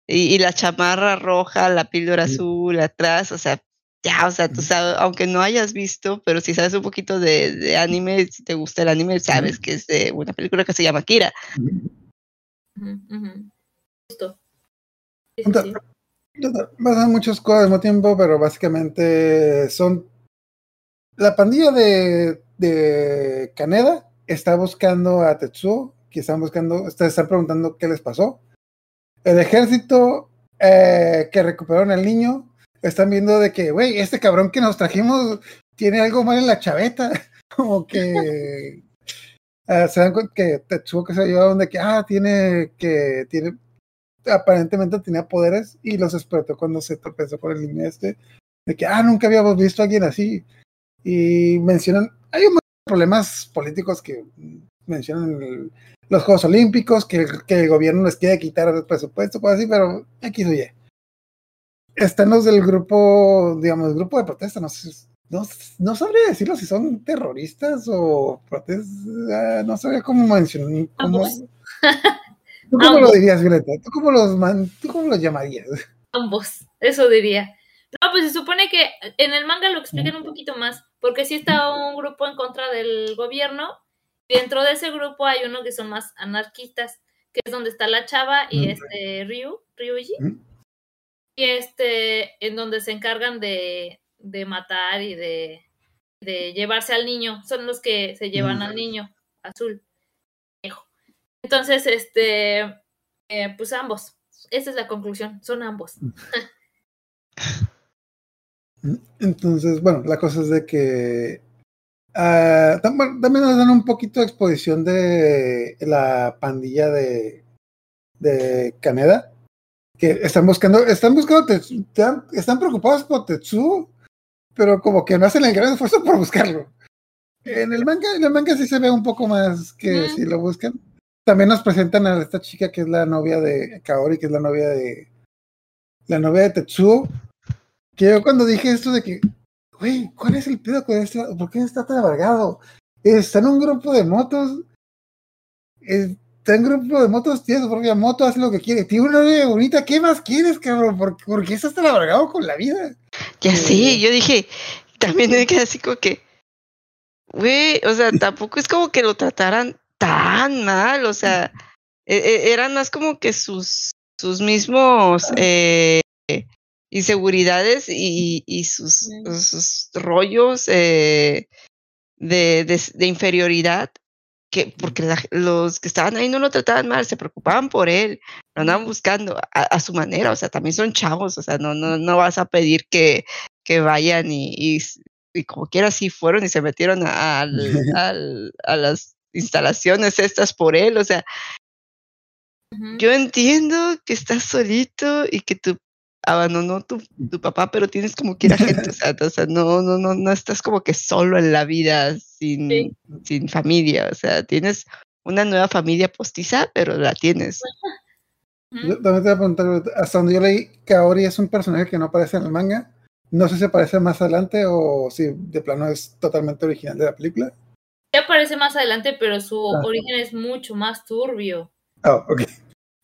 y, y la chamarra roja, la píldora Sí. azul atrás, o sea, ya, o sea, tú sabes, aunque no hayas visto, pero si sabes un poquito de, de anime, si te gusta el anime, sabes que es de una película que se llama Kira. Justo. Sí, sí, Punto. sí. Pasan muchas cosas al mismo tiempo, pero básicamente son. La pandilla de, Kaneda está buscando a Tetsuo, que están buscando, están preguntando qué les pasó. El ejército eh, que recuperaron al niño están viendo de que, güey, este cabrón que nos trajimos tiene algo mal en la chaveta. Como que ah, se dan cuenta que Tetsuo que se llevaron de que, ah, tiene que, tiene, aparentemente tenía poderes y los despertó cuando se tropezó con el niño este, de que, ah, nunca habíamos visto a alguien así. Y mencionan, hay un problemas políticos que mencionan el- los Juegos Olímpicos, que, el- que el gobierno les quiere quitar el presupuesto, cosas así, pero X o Y. Están los del grupo, digamos, grupo de protesta, no sé, no, no sabría decirlo si son terroristas o protestas, no sabría cómo mencionar, cómo, Ambos. ¿Tú cómo lo dirías, Violeta? ¿Tú cómo los, man- ¿Tú cómo los llamarías? Ambos, eso diría. No, pues se supone que en el manga lo explican un poquito más, porque sí está un grupo en contra del gobierno, y dentro de ese grupo hay uno que son más anarquistas, que es donde está la chava y este Ryu, Ryuji, y este, en donde se encargan de, de matar y de, de llevarse al niño, son los que se llevan al niño azul. Entonces, este, eh, pues ambos, esa es la conclusión, son ambos. Entonces, bueno, la cosa es de que ah, también nos dan un poquito de exposición de la pandilla de, de Kaneda, que están buscando, están buscando, Tetsu- están, están preocupados por Tetsuo, pero como que no hacen el gran esfuerzo por buscarlo. En el manga, en el manga sí se ve un poco más que si lo buscan. También nos presentan a esta chica que es la novia de Kaori, que es la novia de la novia de Tetsuo. Que yo cuando dije esto de que, güey, ¿cuál es el pedo con este? ¿Por qué está tan amargado? Está en un grupo de motos. Está en un grupo de motos, tiene su propia moto, hace lo que quiere. Tiene una novia bonita, ¿qué más quieres, cabrón? ¿Por, por qué estás tan amargado con la vida? Ya Eh. sí, yo dije, también me quedé así como que, güey, o sea, tampoco es como que lo trataran tan mal, o sea, e- e- eran más como que sus, sus mismos eh, inseguridades y, y sus, Mm. sus rollos eh, de, de, de inferioridad, que porque la- los que estaban ahí no lo trataban mal, se preocupaban por él, lo andaban buscando a, a su manera, o sea, también son chavos, o sea, no, no, no vas a pedir que, que vayan y, y, como quiera sí fueron y se metieron a, al, al- a las instalaciones estas por él, o sea, yo entiendo que estás solito y que tu abandonó tu, tu papá, pero tienes como que ir a gente, o sea, o sea, no, no, no, no estás como que solo en la vida sin, Sí. sin familia, o sea, tienes una nueva familia postiza, pero la tienes. Yo también te voy a preguntar, hasta donde yo leí, Kaori es un personaje que no aparece en el manga. No sé si aparece más adelante o si de plano es totalmente original de la película. Ya aparece más adelante, pero su Ah. origen es mucho más turbio. Ah, ok.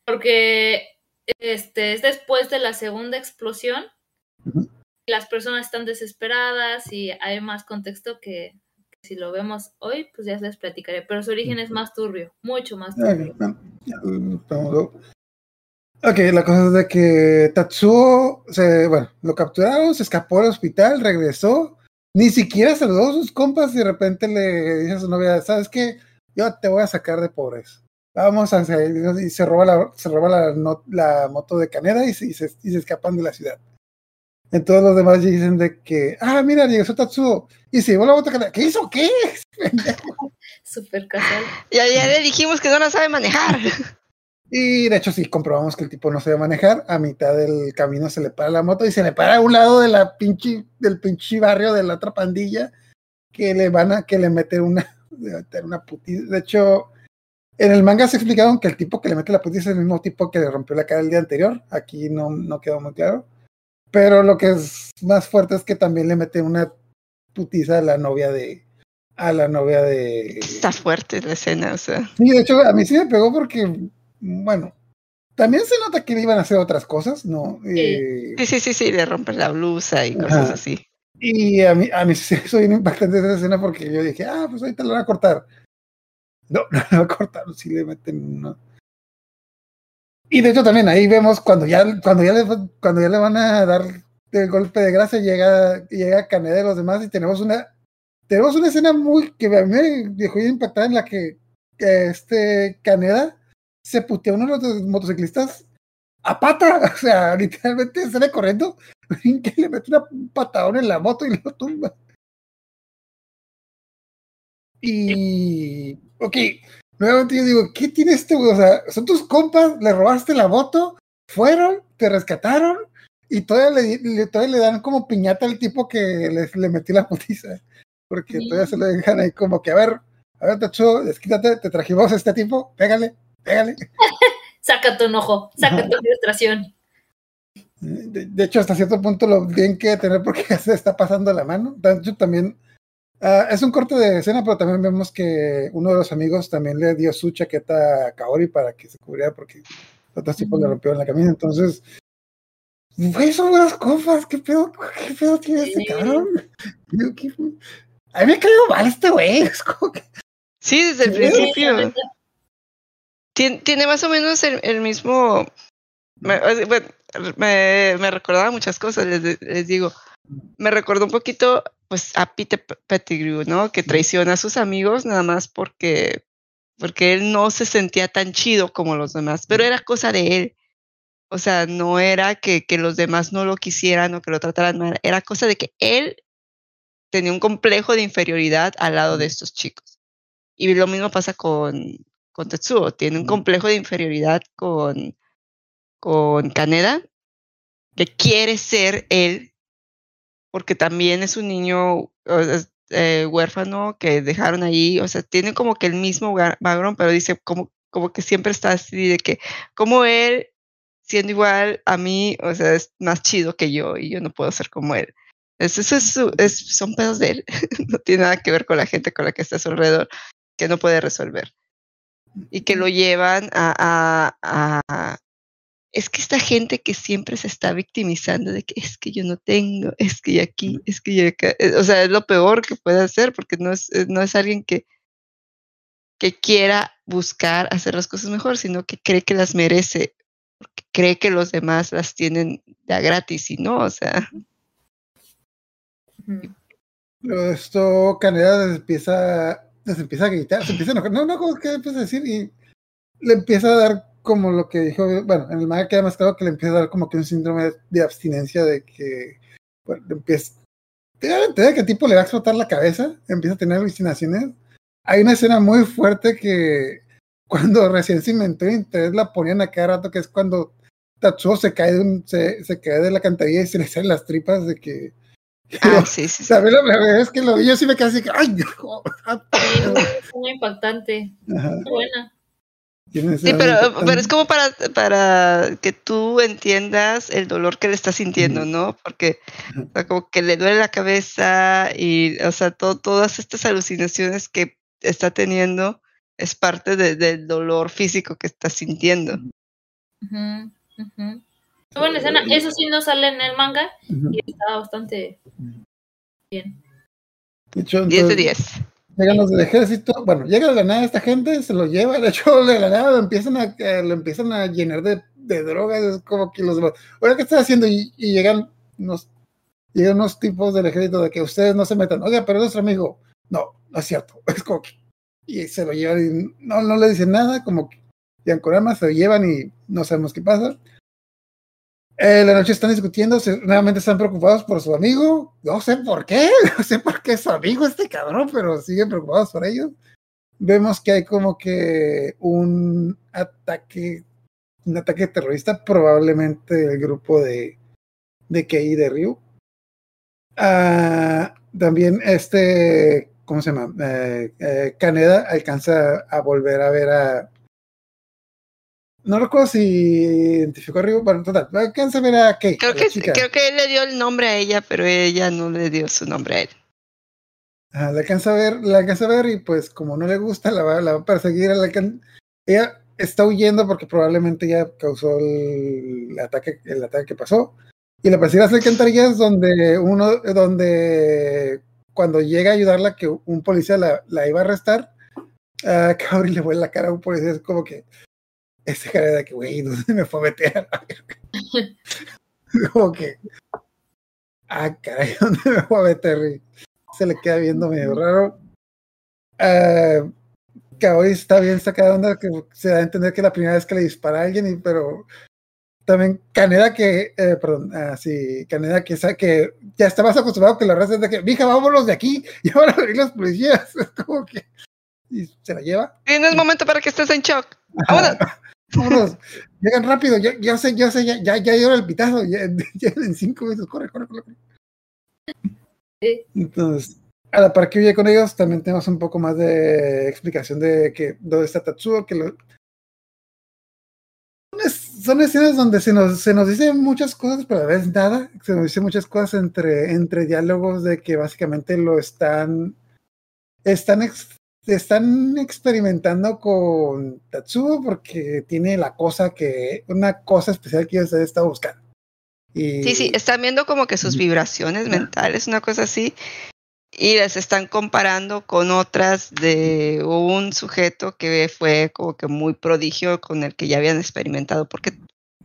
Porque este es después de la segunda explosión. Las personas están desesperadas y hay más contexto que, que si lo vemos hoy, pues ya les platicaré. Pero su origen es más turbio, mucho más turbio. Ok, la cosa es de que Tatsuo, se, bueno, lo capturaron, se escapó al hospital, regresó, ni siquiera saludó a sus compas y de repente le dice a su novia, ¿sabes qué? Yo te voy a sacar de pobreza. Vamos a hacer, y se roba la, se roba la, no- la moto de Caneda y se, y, se, y se escapan de la ciudad. Entonces los demás dicen de que, ah, mira, regresó Tatsuo y se llevó la moto de Caneda. ¿Qué hizo? ¿Qué? Súper casual. Ya, ya le dijimos que no la sabe manejar. Y de hecho, sí, comprobamos que el tipo no sabe manejar. A mitad del camino se le para la moto y se le para a un lado de la pinche, del pinche barrio de la otra pandilla que le van a, que le mete una, le meten una putiza. De hecho, en el manga se explicaron que el tipo que le mete la putiza es el mismo tipo que le rompió la cara el día anterior. Aquí no, no quedó muy claro. Pero lo que es más fuerte es que también le mete una putiza a la novia de, a la novia de, Está fuerte la escena, o sea. Sí, de hecho, a mí sí me pegó porque, bueno, también se nota que iban a hacer otras cosas, ¿no? Eh, Sí, sí, sí, sí, le rompen la blusa y cosas Ajá. así. y a mí, a mí sí soy bien impactante esa escena porque yo dije, ah, pues ahorita lo van a cortar. No, no lo cortaron, sí le meten una. Y de hecho también ahí vemos cuando ya, cuando ya le, cuando ya le van a dar el golpe de gracia, llega, llega Caneda y los demás y tenemos una, tenemos una escena muy que a mí me dejó impactada en la que, este Caneda se putea uno de los motociclistas a pata, o sea, literalmente sale corriendo, que le mete una- un patadón en la moto y lo tumba. Y, ok, nuevamente yo digo, ¿qué tiene este güey? O sea, son tus compas, le robaste la moto, fueron, te rescataron y todavía le, le- todavía le dan como piñata al tipo que le, le metió la putiza. Porque Sí. todavía se lo dejan ahí como que, a ver, a ver, Tacho, desquítate, te trajimos a este tipo, pégale, pégale. Saca tu enojo, saca Ajá. tu frustración. De, de hecho, hasta cierto punto lo bien que tener porque ya se está pasando la mano. Hecho, también ah, es un corte de escena, pero también vemos que uno de los amigos también le dio su chaqueta a Kaori para que se cubriera porque otros tipos le rompieron la camisa. Entonces, güey, son buenas compas. ¿Qué pedo, qué pedo tiene este cabrón? A mí me ha caído mal este güey. Es como que Sí, desde el principio. Tien- Tiene más o menos el, el mismo. Bueno, me, me recordaba muchas cosas, les, les digo. Me recordó un poquito pues a Peter Pettigrew, ¿no? Que traiciona a sus amigos nada más porque, porque él no se sentía tan chido como los demás, pero era cosa de él. O sea, no era que, que los demás no lo quisieran o que lo trataran mal, era cosa de que él tenía un complejo de inferioridad al lado de estos chicos. Y lo mismo pasa con, con Tetsuo, tiene un complejo de inferioridad con, con Kaneda, que quiere ser él, porque también es un niño eh, huérfano que dejaron ahí, o sea, tiene como que el mismo background, pero dice como, como que siempre está así de que, como él, siendo igual a mí, o sea, es más chido que yo y yo no puedo ser como él. Eso, es, son pedos de él, no tiene nada que ver con la gente con la que está a su alrededor, que no puede resolver. Y que lo llevan a, a es que esta gente que siempre se está victimizando de que es que yo no tengo, es que aquí, es que yo acá, eh, o sea, es lo peor que puede hacer porque no es, eh, no es alguien que, que quiera buscar hacer las cosas mejor, sino que cree que las merece, porque cree que los demás las tienen ya gratis y no, o sea. esto Caneda empieza, empieza a gritar, se empieza a enojar, no, no, ¿qué empieza a decir? Y le empieza a dar como lo que dijo, bueno, en el manga queda más claro que le empieza a dar como que un síndrome de abstinencia de que, bueno, empieza, te da que tipo le va a explotar la cabeza, empieza a tener alucinaciones. Hay una escena muy fuerte que cuando recién se inventó internet la ponían a cada rato, que es cuando Tatsuo se cae de, un, se, se cae de la cantarilla y se le salen las tripas de que Ah, sí, sí. ¿Sabes? La verdad es que lo vi, yo sí me quedé así que, ¡ay! muy impactante. Muy buena. Sí, pero, pero es como para, para que tú entiendas el dolor que le está sintiendo, ¿no? Porque como que le duele la cabeza y, o sea, todas estas alucinaciones que está teniendo es parte del dolor físico que está sintiendo. Bueno, escena. Eso sí no sale en el manga y está bastante bien. 10 de 10 llegan los del ejército, bueno, llega de la nada esta gente, se lo lleva, de hecho, de la nada lo empiezan a, eh, lo empiezan a llenar de, de drogas, es como que los oiga, ¿qué estás haciendo? Y, llegan unos, llegan unos tipos del ejército de que ustedes no se metan, oiga, pero es nuestro amigo, no, no es cierto, es como que, y se lo llevan y no, no le dicen nada, como que, y Ankorama se lo llevan y no sabemos qué pasa. Eh, la noche están discutiendo, nuevamente están preocupados por su amigo. No sé por qué, no sé por qué es su amigo este cabrón, pero siguen preocupados por ellos. Vemos que hay como que un ataque, un ataque terrorista, probablemente del grupo de, de Kei de Ryu. Ah, también este, ¿cómo se llama? Eh, eh, Caneda alcanza a volver a ver a, no recuerdo si identificó a Ryu, bueno, total, alcanza a ver a Kate. Creo, que, creo que él le dio el nombre a ella, pero ella no le dio su nombre a él. Ah, la alcanza a ver, la alcanza a ver y pues como no le gusta, la va, la va a perseguir. La ella está huyendo porque probablemente ya causó el, ataque, el ataque que pasó. Y la persigue a las alcantarillas donde uno, donde cuando llega a ayudarla, que un policía la, la iba a arrestar, a Kaori le vuelve la cara a un policía, es como que ese cara de que, güey, ¿dónde me fue a meter Como que, ah, caray, ¿dónde me fue a meter? Se le queda viendo medio raro. Uh, que hoy está bien sacada onda, que se da a entender que es la primera vez que le dispara a alguien, y, pero también Caneda que, eh, perdón, uh, sí, Caneda que, que ya está más acostumbrado que la raza de que, mija, vámonos de aquí, y ahora venir los policías, es como que, y se la lleva. Y no es momento para que estés en shock. Vámonos. Llegan rápido, ya, ya sé, ya sé, ya, ya, ya el pitazo, ya, en cinco minutos, corre, corre, corre. Entonces, a la par que vive con ellos, también tenemos un poco más de explicación de que dónde está Tatsuo, que lo... son escenas donde se nos, se nos dicen muchas cosas, pero a veces nada, se nos dicen muchas cosas entre, entre diálogos de que básicamente lo están están están experimentando con Tatsuo porque tiene la cosa que, una cosa especial que usted está buscando. Y... Sí, sí, están viendo como que sus vibraciones mentales, una cosa así, y las están comparando con otras de un sujeto que fue como que muy prodigio con el que ya habían experimentado, porque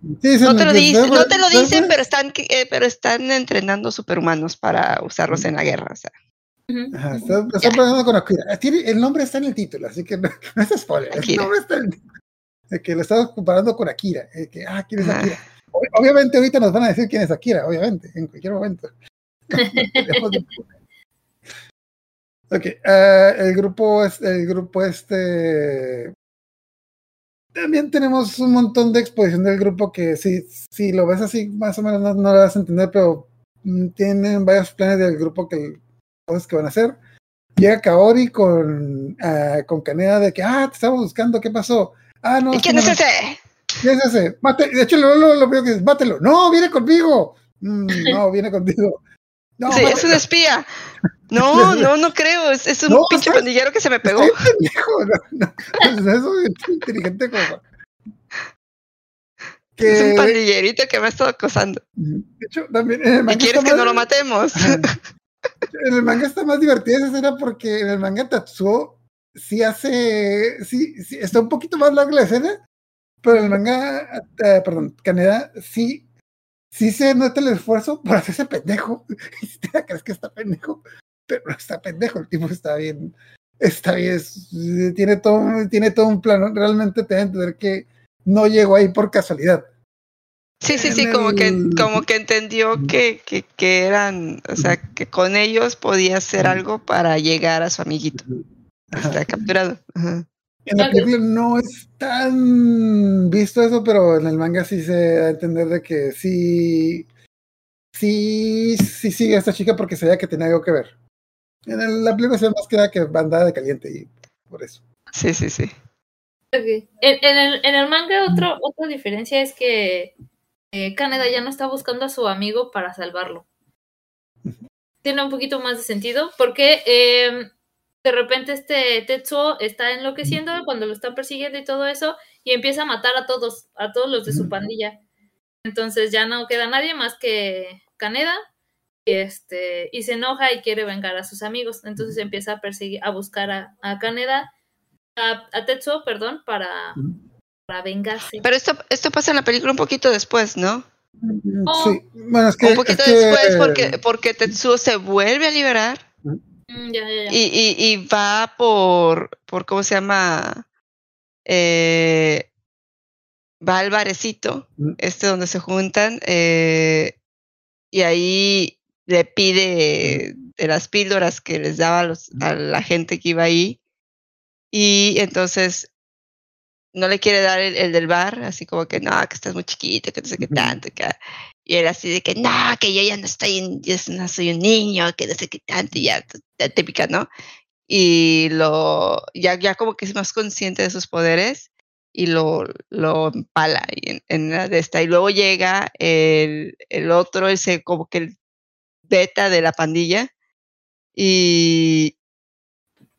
no, te lo, dicen, no te lo dicen, pero están, eh, pero están entrenando superhumanos para usarlos en la guerra. O sea. Ajá, está, está con Akira. el nombre está en el título, así que no, es spoiler. El nombre está en el que lo estamos comparando con Akira. que, ah, ¿quién es Akira? Obviamente ahorita nos van a decir quién es Akira, obviamente, en cualquier momento. ok, uh, el grupo es el grupo este también tenemos un montón de exposición del grupo que si, si lo ves así, más o menos no, no lo vas a entender, pero mm, tienen varios planes del grupo que cosas que van a hacer. Llega Kaori con, ah, con Caneda de que, ah, te estamos buscando, ¿qué pasó? Ah, no. ¿Y quién es ese? ¿Quién es ese? Mate- de hecho, lo, lo, lo veo que es, mátelo. No, viene conmigo. Mm, no, viene contigo. No, Sí, es un espía. No, no, no creo. Es, es un No, pinche está- pandillero que se me pegó. Está bien pendejo, no, no, no, eso es inteligente como. Que, Es un pandillerito que me ha estado acosando. de hecho, también el ¿Y quieres que no lo matemos? En el manga está más divertida esa escena porque en el manga Tatsuo sí hace, sí, está un poquito más larga la escena, pero en el manga, eh, perdón, Caneda sí, sí se nota el esfuerzo por hacerse pendejo. Y si te crees que está pendejo, pero no está pendejo, el tipo está bien, está bien, tiene todo, tiene todo un plano, realmente te que no llegó ahí por casualidad. Sí, sí, sí, como que, el- como que entendió que, que, que eran, o sea, que con ellos podía hacer algo para llegar a su amiguito. Está capturado. Ajá. En la película no es tan visto eso, pero en el manga sí se da a entender de que sí, sí, sí sigue a esta chica porque sabía que tenía algo que ver. En el- la película se más que nada que bandada de caliente y por eso. Sí, sí, sí. Ok. En, en el, en el manga otro, otra diferencia es que eh, ya no está buscando a su amigo para salvarlo. Tiene un poquito más de sentido porque eh, de repente este Tetsuo está enloqueciendo cuando lo están persiguiendo y todo eso y empieza a matar a todos, a todos los de su pandilla. Entonces ya no queda nadie más que Kaneda y, este, y se enoja y quiere vengar a sus amigos. Entonces empieza a perseguir, a buscar a, a Kaneda, a, a Tetsuo, perdón, para, para vengarse. Pero esto, esto pasa en la película un poquito después, ¿no? Oh. Sí, bueno, es que. un poquito es que- después porque, porque Tetsuo se vuelve a liberar Mm, ya, ya, ya. y, y, y va por, por, ¿cómo se llama? Eh, va al barecito, Mm. este donde se juntan, eh, y ahí le pide de las píldoras que les daba a, los, a la gente que iba ahí, y entonces no le quiere dar el, el del bar, así como que no, que estás muy chiquito, que no sé qué tanto, que... Y él así de que no, que yo ya no estoy, en- yo no soy un niño, que no sé qué tanto, y ya, t- típica, ¿no? Y lo, ya, ya como que es más consciente de sus poderes y lo, lo empala y en, en la de esta. Y luego llega el, el otro, ese como que el beta de la pandilla, y,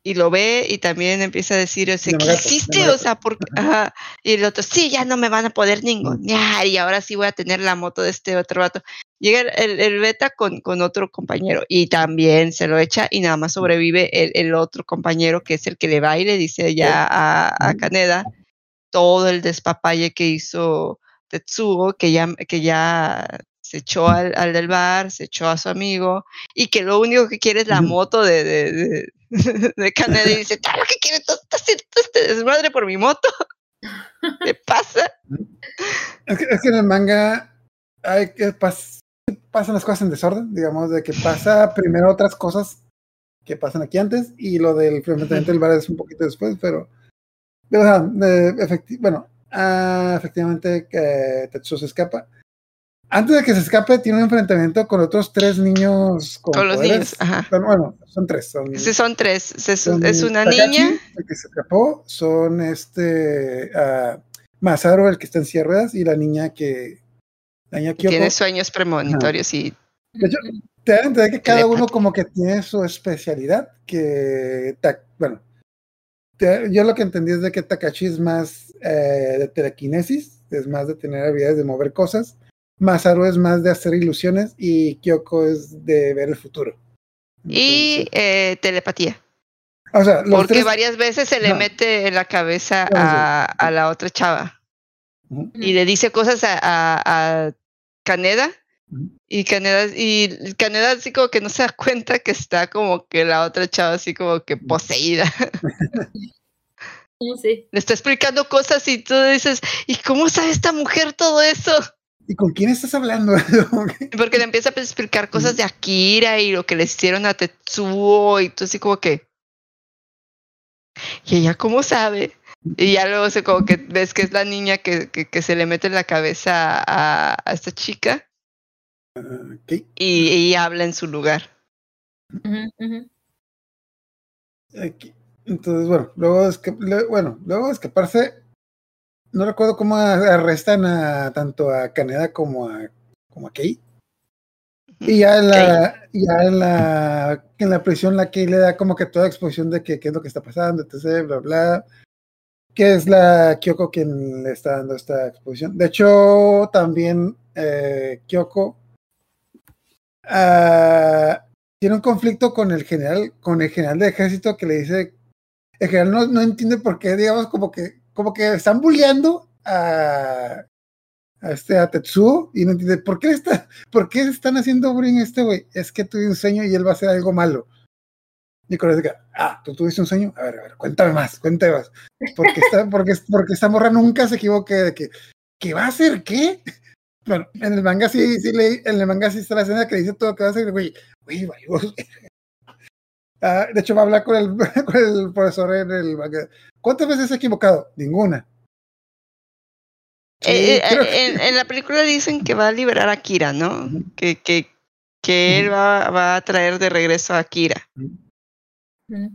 y lo ve y también empieza a decir, o sea, ¿qué Yamagato, hiciste? O sea, porque, ajá. Y el otro, sí, ya no me van a poder ningunear y ahora sí voy a tener la moto de este otro vato. Llega el, el- beta con, con otro compañero y también se lo echa y nada más sobrevive el, el otro compañero que es el que le va y le dice ya a, a Ujú. Kaneda todo el despapalle que hizo Tetsuo, que ya, que ya se echó al, al del bar, se echó a su amigo y que lo único que quiere es la moto de, de, de, de Kaneda y dice, todo lo que quiere, todo está haciendo este desmadre por mi moto. ¿Qué pasa? Es que, es que en el manga hay que pas- pasan las cosas en desorden, digamos, de que pasa primero otras cosas que pasan aquí antes y lo del enfrentamiento del bar es un poquito después, pero, pero o sea, de- efecti- bueno, ah, efectivamente que Tetsuo se escapa. Antes de que se escape, tiene un enfrentamiento con otros tres niños con, Con los niños, ajá. Bueno, bueno, son tres. Son, Sí, son tres. Es, son es una Takashi, niña. el que se escapó, son este ah, Masaru, el que está en ruedas, y la niña que. La niña Kyoko. tiene sueños premonitorios y De hecho, te dan a entender que cada uno como que tiene su especialidad, que, bueno, te- yo lo que entendí es de que Takashi es más eh, de telequinesis, es más de tener habilidades de mover cosas, Masaru es más de hacer ilusiones y Kyoko es de ver el futuro. y eh, telepatía. O sea, los Porque tres- varias veces se le No. mete en la cabeza a, a la otra chava y le dice cosas a, a, a Caneda y Caneda y Caneda así como que no se da cuenta que está como que la otra chava así como que poseída. Sí. Le está explicando cosas y tú dices, ¿y cómo sabe esta mujer todo eso? ¿Y con quién estás hablando? Porque le empieza a explicar cosas de Akira y lo que le hicieron a Tetsuo y tú así como que... ¿Y ella cómo sabe? Y ya luego se como que ves que es la niña que, que, que se le mete en la cabeza a, a esta chica y, y habla en su lugar. Aquí. Entonces, bueno, luego, esca- bueno, luego de escaparse, no recuerdo cómo arrestan a tanto a Caneda como a, como a. Y ya en la, ya en la, en la prisión la Kay le da como que toda exposición de que, qué es lo que está pasando, etc, bla, bla. Que es la Kyoko quien le está dando esta exposición. De hecho, también eh, Kyoko ah, tiene un conflicto con el general, con el general de ejército que le dice, el general no, no entiende por qué, digamos, como que, como que están bulleando a, a este a Tetsuo y no entiende por qué está, por qué están haciendo bullying a este güey. Es que tuve un sueño y él va a hacer algo malo. Con eso, ah, tú tuviste un sueño, a ver, a ver, cuéntame más, cuéntame más. Porque esta, porque, porque esta morra nunca se equivoque de que, ¿que va a hacer qué? Bueno, en el manga sí, sí le, en el manga sí está la escena que dice todo que va a hacer, güey, güey, valió. De hecho, va a hablar con el, con el profesor en el. ¿Cuántas veces se ha equivocado? Ninguna. Sí, Eh, eh, que- en, en la película dicen que va a liberar a Kira, ¿no? Que, que, que él va, va a traer de regreso a Kira.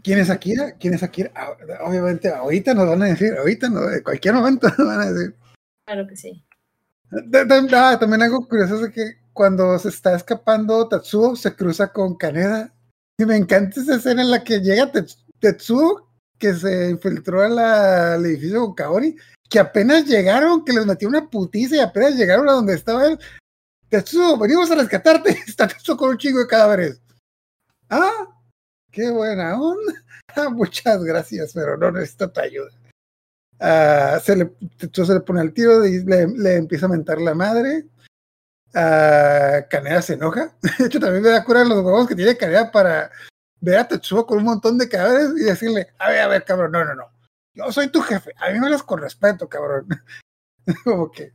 ¿Quién es Akira? ¿Quién es Akira? Ah, Obviamente, ahorita nos van a decir, ahorita no, en cualquier momento nos van a decir. Claro que sí. Ah, también algo curioso es que cuando se está escapando Tatsuo se cruza con Kaneda. Y me encanta esa escena en la que llega Tets- Tetsuo, que se infiltró al edificio con Kaori, que apenas llegaron, que les metió una putiza y apenas llegaron a donde estaba él. Tetsuo, venimos a rescatarte. Está Tetsuo con un chingo de cadáveres. Ah, qué buena onda. Ah, muchas gracias, pero no necesito tu ayuda. Ah, se le, Tetsuo se le pone al tiro y le empieza a mentar la madre. Ah, Kaneda se enoja. De hecho, también me da cura los huevos que tiene Kaneda para ver a Tetsuo con un montón de cadáveres y decirle, a ver, a ver, cabrón, no, no, no. Yo soy tu jefe, a mí me hablas con respeto, cabrón. Como que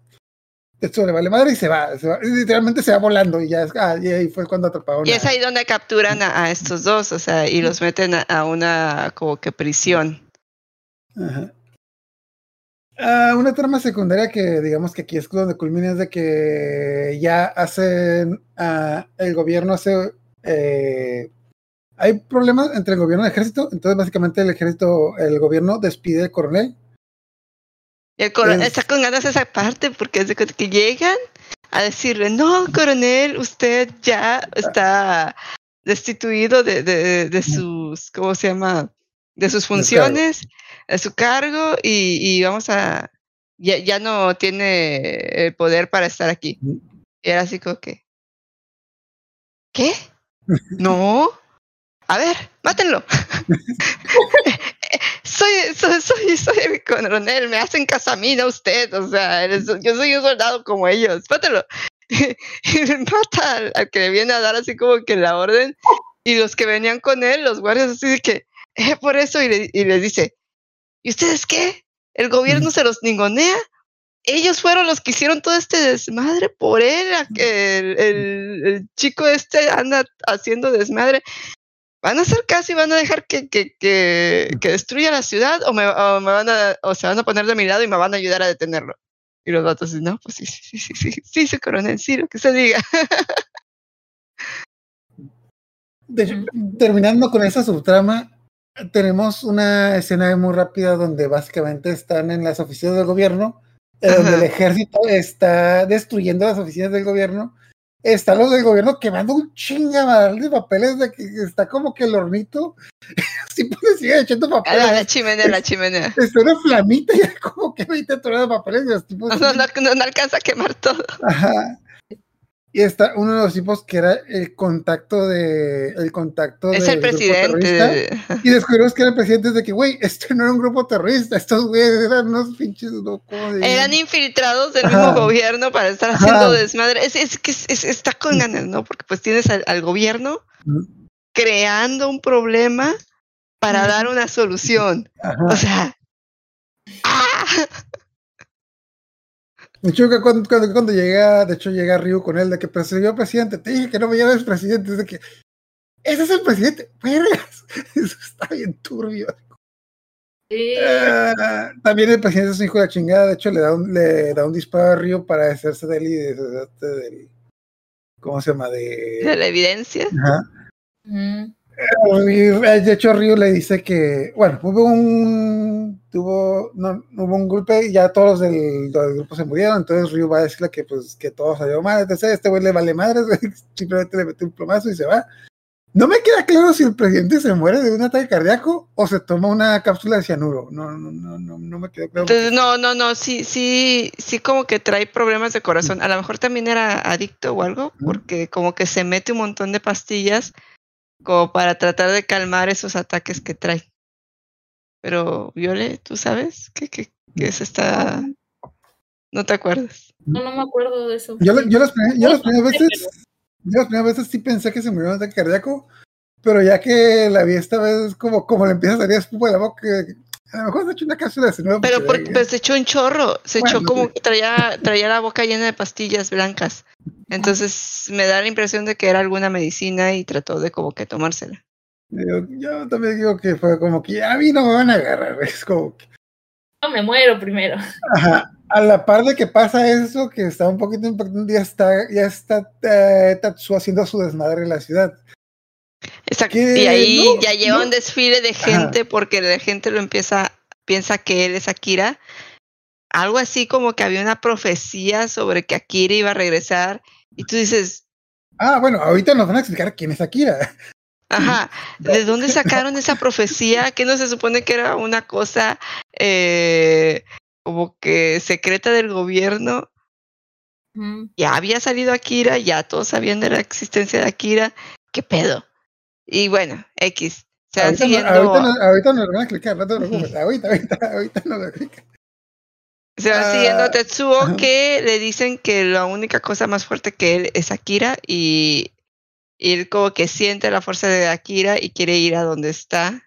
Tetsuo le vale madre y se va, se va, literalmente se va volando y ya es, ah, y ahí fue cuando atraparon Y es ahí donde capturan a, a estos dos, o sea, y los meten a, a una como que prisión. Ajá. Ah, una trama secundaria que digamos que aquí es donde culmina es de que ya hacen, ah, el gobierno hace, eh, hay problemas entre el gobierno y el ejército, entonces básicamente el ejército, el gobierno despide al coronel. Y el coronel Es- está con ganas de esa parte porque es de que que llegan a decirle, no, coronel, usted ya está destituido de, de, de sus, ¿cómo se llama? De sus funciones, de su cargo y, y vamos a, ya, ya no tiene el poder para estar aquí. Y era así como que, ¿qué? No. A ver, mátenlo. soy, soy, soy, soy el coronel, me hacen caso a mí, no a usted. O sea, eres- yo soy un soldado como ellos. Mátalo. y mata al, al que le viene a dar así como que la orden. Y los que venían con él, los guardias así de que, eh, por eso, y, le- y les dice, ¿y ustedes qué? ¿El gobierno se los ningonea? Ellos fueron los que hicieron todo este desmadre por él, que el, el- el chico este anda haciendo desmadre. ¿Van a hacer caso y van a dejar que, que, que, que destruya la ciudad o, me, o me van a, o se van a poner de mi lado y me van a ayudar a detenerlo? Y los datos dicen, no, pues sí, sí, sí, sí, sí, sí, sí, coronel, sí, lo que se diga. De terminando con esa subtrama, tenemos una escena muy rápida donde básicamente están en las oficinas del gobierno, eh, donde el ejército está destruyendo las oficinas del gobierno. Están los del gobierno quemando un chingamadral de papeles de que está como que el hornito siempre le sigue echando A la, papeles. la chimenea, la chimenea. Está una flamita y como que 20 toneladas de papeles y los tipos. No, no, no, no alcanza a quemar todo. Ajá. Y está uno de los tipos que era el contacto de. El contacto Es el presidente. de- Y descubrimos que era el presidente de que, güey, este no era un grupo terrorista, estos güeyes eran unos pinches locos. Eran infiltrados del Ajá. mismo gobierno para estar Ajá. haciendo desmadre. Es, es que es- es- está con ganas, ¿no? Porque pues tienes al, al gobierno creando un problema para dar una solución. O sea, ¡ah! De hecho, que cuando, cuando, cuando llega, de hecho, llega Ryu con él de que, pero señor presidente, te dije que no me llames presidente, es de que, ese es el presidente, vergas, eso está bien turbio. Sí. Ah, también el presidente es un hijo de la chingada. De hecho, le da un, le da un disparo a Río para deshacerse de él y deshacerse del. ¿Cómo se llama? De De. la evidencia. Ajá. Ryu- De hecho, Ryu le dice que, bueno, hubo un, tuvo, no, hubo un golpe y ya todos los del, del grupo se murieron, entonces Ryu va a decirle que, pues, que todo salió mal, entonces este güey le vale madres, simplemente le mete un plomazo y se va. No me queda claro si el presidente se muere de un ataque cardíaco o se toma una cápsula de cianuro, no, no, no, no, no me queda claro. Entonces, no, no, no, sí, sí, sí como que trae problemas de corazón. A lo mejor también era adicto o algo, porque como que se mete un montón de pastillas como para tratar de calmar esos ataques que trae. Pero, Viole, ¿tú sabes qué, qué, qué se está... No te acuerdas? No, no me acuerdo de eso. Yo, yo, las, primeras- yo las primeras veces, yo las primeras veces sí pensé que se murió de un ataque cardíaco, pero ya que la vi esta vez, como, como le empieza a salir espuma de la boca, a lo mejor se hecho una cápsula de cianuro. Pero, porque- porque, pero se echó un chorro, se echó como que traía, traía la boca llena de pastillas blancas. Entonces me da la impresión de que era alguna medicina y trató de como que tomársela. Yo, yo también digo que fue como que a mí no me van a agarrar. Es como que, Yo me muero primero. ajá. A la par de que pasa eso, que está un poquito impactante, ya está, ya está eh, Tatsuo haciendo su desmadre en la ciudad. Exacto. Que Y ahí no, ya lleva no. un desfile de Ajá. gente porque la gente lo empieza, piensa que él es Akira. Algo así como que había una profecía sobre que Akira iba a regresar. Y tú dices, Ah, bueno, ahorita nos van a explicar quién es Akira. ajá, ¿de dónde sacaron esa profecía? Que no se supone que era una cosa eh, como que secreta del gobierno. Ya había salido Akira, ya todos sabían de la existencia de Akira, ¿qué pedo? Y bueno, X, se van Ahorita, no- siguiendo, ahorita, no- ahorita nos lo van a explicar, no te preocupes. Ahorita, ahorita, ahorita nos lo explican. se van Ah, siguiendo a Tetsuo ajá. que le dicen que la única cosa más fuerte que él es Akira y, y él como que siente la fuerza de Akira y quiere ir a donde está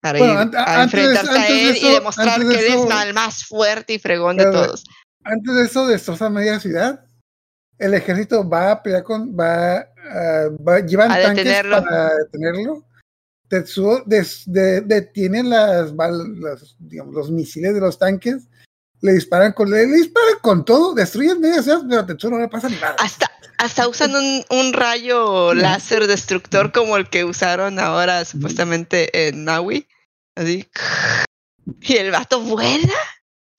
para Bueno, ir an- a antes de- enfrentarse a antes de él y eso- demostrar antes que de él eso- es el más fuerte y fregón de todos. Antes de eso, destroza media ciudad. El ejército va a pelear con. Va, va llevan A tanques detenerlo. para detenerlo. Tetsuo des- de- detiene las, las, digamos, los misiles de los tanques. Le disparan con, le, le disparan con todo, destruyen media ciudad, pero a Tetsuo no le pasa nada. Hasta, hasta usan un, un rayo láser destructor como el que usaron ahora supuestamente en Maui. Así. Y el vato vuela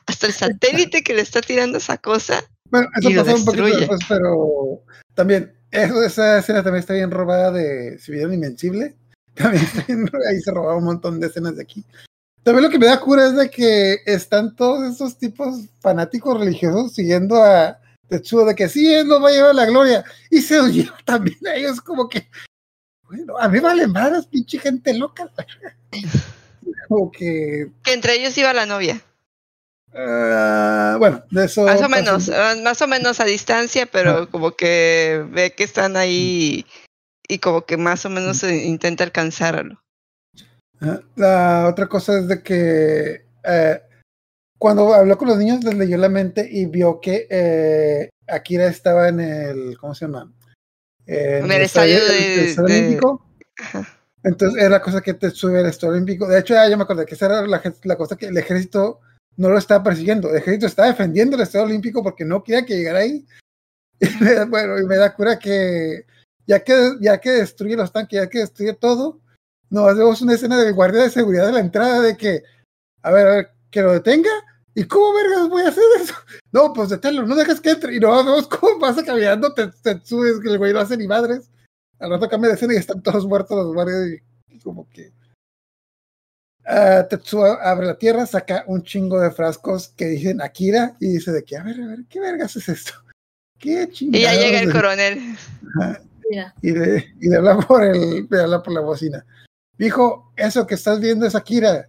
hasta el satélite que le está tirando esa cosa. Bueno, eso y pasa un poquito después, pero también, eso, esa escena también está bien robada de si vieron Invencible. También está bien, ahí se robaba un montón de escenas de aquí. También lo que me da cura es de que están todos estos tipos fanáticos religiosos siguiendo a Tetsuo de que sí, él nos va a llevar la gloria. Y se los lleva también a ellos como que, bueno, a mí vale madres, pinche gente loca. Como que, Que entre ellos iba la novia. Ah, bueno, de eso. Más o menos, ah, más o menos a distancia, pero como que ve que están ahí y como que más o menos eh, intenta alcanzarlo. Ajá. La otra cosa es de que eh, cuando habló con los niños les leyó la mente y vio que eh, Akira estaba en el, ¿cómo se llama? En el estadio de- estadio de- olímpico. Ajá. Entonces era la cosa que te sube el estadio olímpico. De hecho, ya yo me acordé que esa era la, la cosa que el ejército no lo estaba persiguiendo. El ejército estaba defendiendo el estadio olímpico porque no quería que llegara ahí. Y me bueno, y me da cura que ya que ya que destruye los tanques, ya que destruye todo, nos vemos una escena del guardia de seguridad de la entrada de que, a ver, a ver, que lo detenga. ¿Y cómo vergas voy a hacer eso? No, pues deténlo, no dejes que entre. Y no vemos cómo pasa caminando, te, te subes, que el güey no hace ni madres. Al rato cambia de escena y están todos muertos los guardias y como que... Ah, Tetsuo abre la tierra, saca un chingo de frascos que dicen Akira y dice de que, a ver, a ver, ¿qué vergas es esto? ¿Qué chingados? Y ya llega el coronel. Mira. y le, y le habla por el, le habla por la bocina. Dijo, eso que estás viendo es Akira.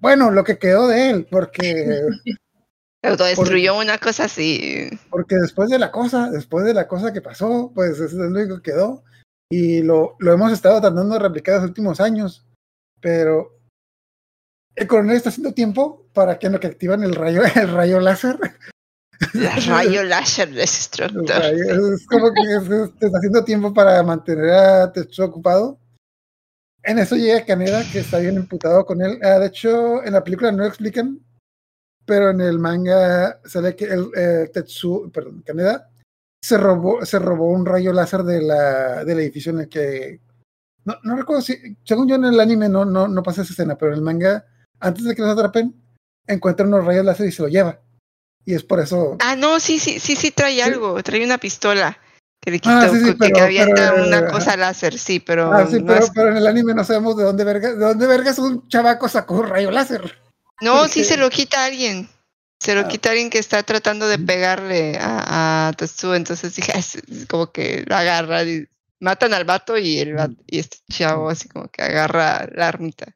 Bueno, lo que quedó de él, porque, Autodestruyó una cosa así. porque después de la cosa, después de la cosa que pasó, pues eso es lo único que quedó. Y lo, lo hemos estado tratando de replicar los últimos años. Pero el coronel está haciendo tiempo para que en lo que activan el rayo, el rayo láser. La rayo láser el destructor. es como que es- es- está haciendo tiempo para mantener a Tetsuo ocupado. En eso llega Kaneda, que está bien imputado con él. Ah, de hecho, en la película no lo explican, pero en el manga sale que el eh, Tetsu, perdón, Kaneda se robó, se robó un rayo láser de la, del edificio en el que. No, no recuerdo si. Según yo en el anime no, no, no pasa esa escena, pero en el manga, antes de que los atrapen, encuentra unos rayos láser y se lo lleva. Y es por eso. Ah, no, sí, sí, sí, sí trae Sí. algo, trae una pistola que le quitó, Ah, sí, sí, que, pero- que había pero, una eh, cosa láser, sí, pero, Ah, sí, no, pero, es- pero en el anime no sabemos de dónde vergas, de dónde vergas un chavaco sacó un rayo láser. no, sí se lo quita alguien. Se lo Ah. quita alguien que está tratando de pegarle a, a Tetsuo, entonces dije, es, es como que lo agarra, y matan al vato y, el vato- y este chavo así como que agarra la armita.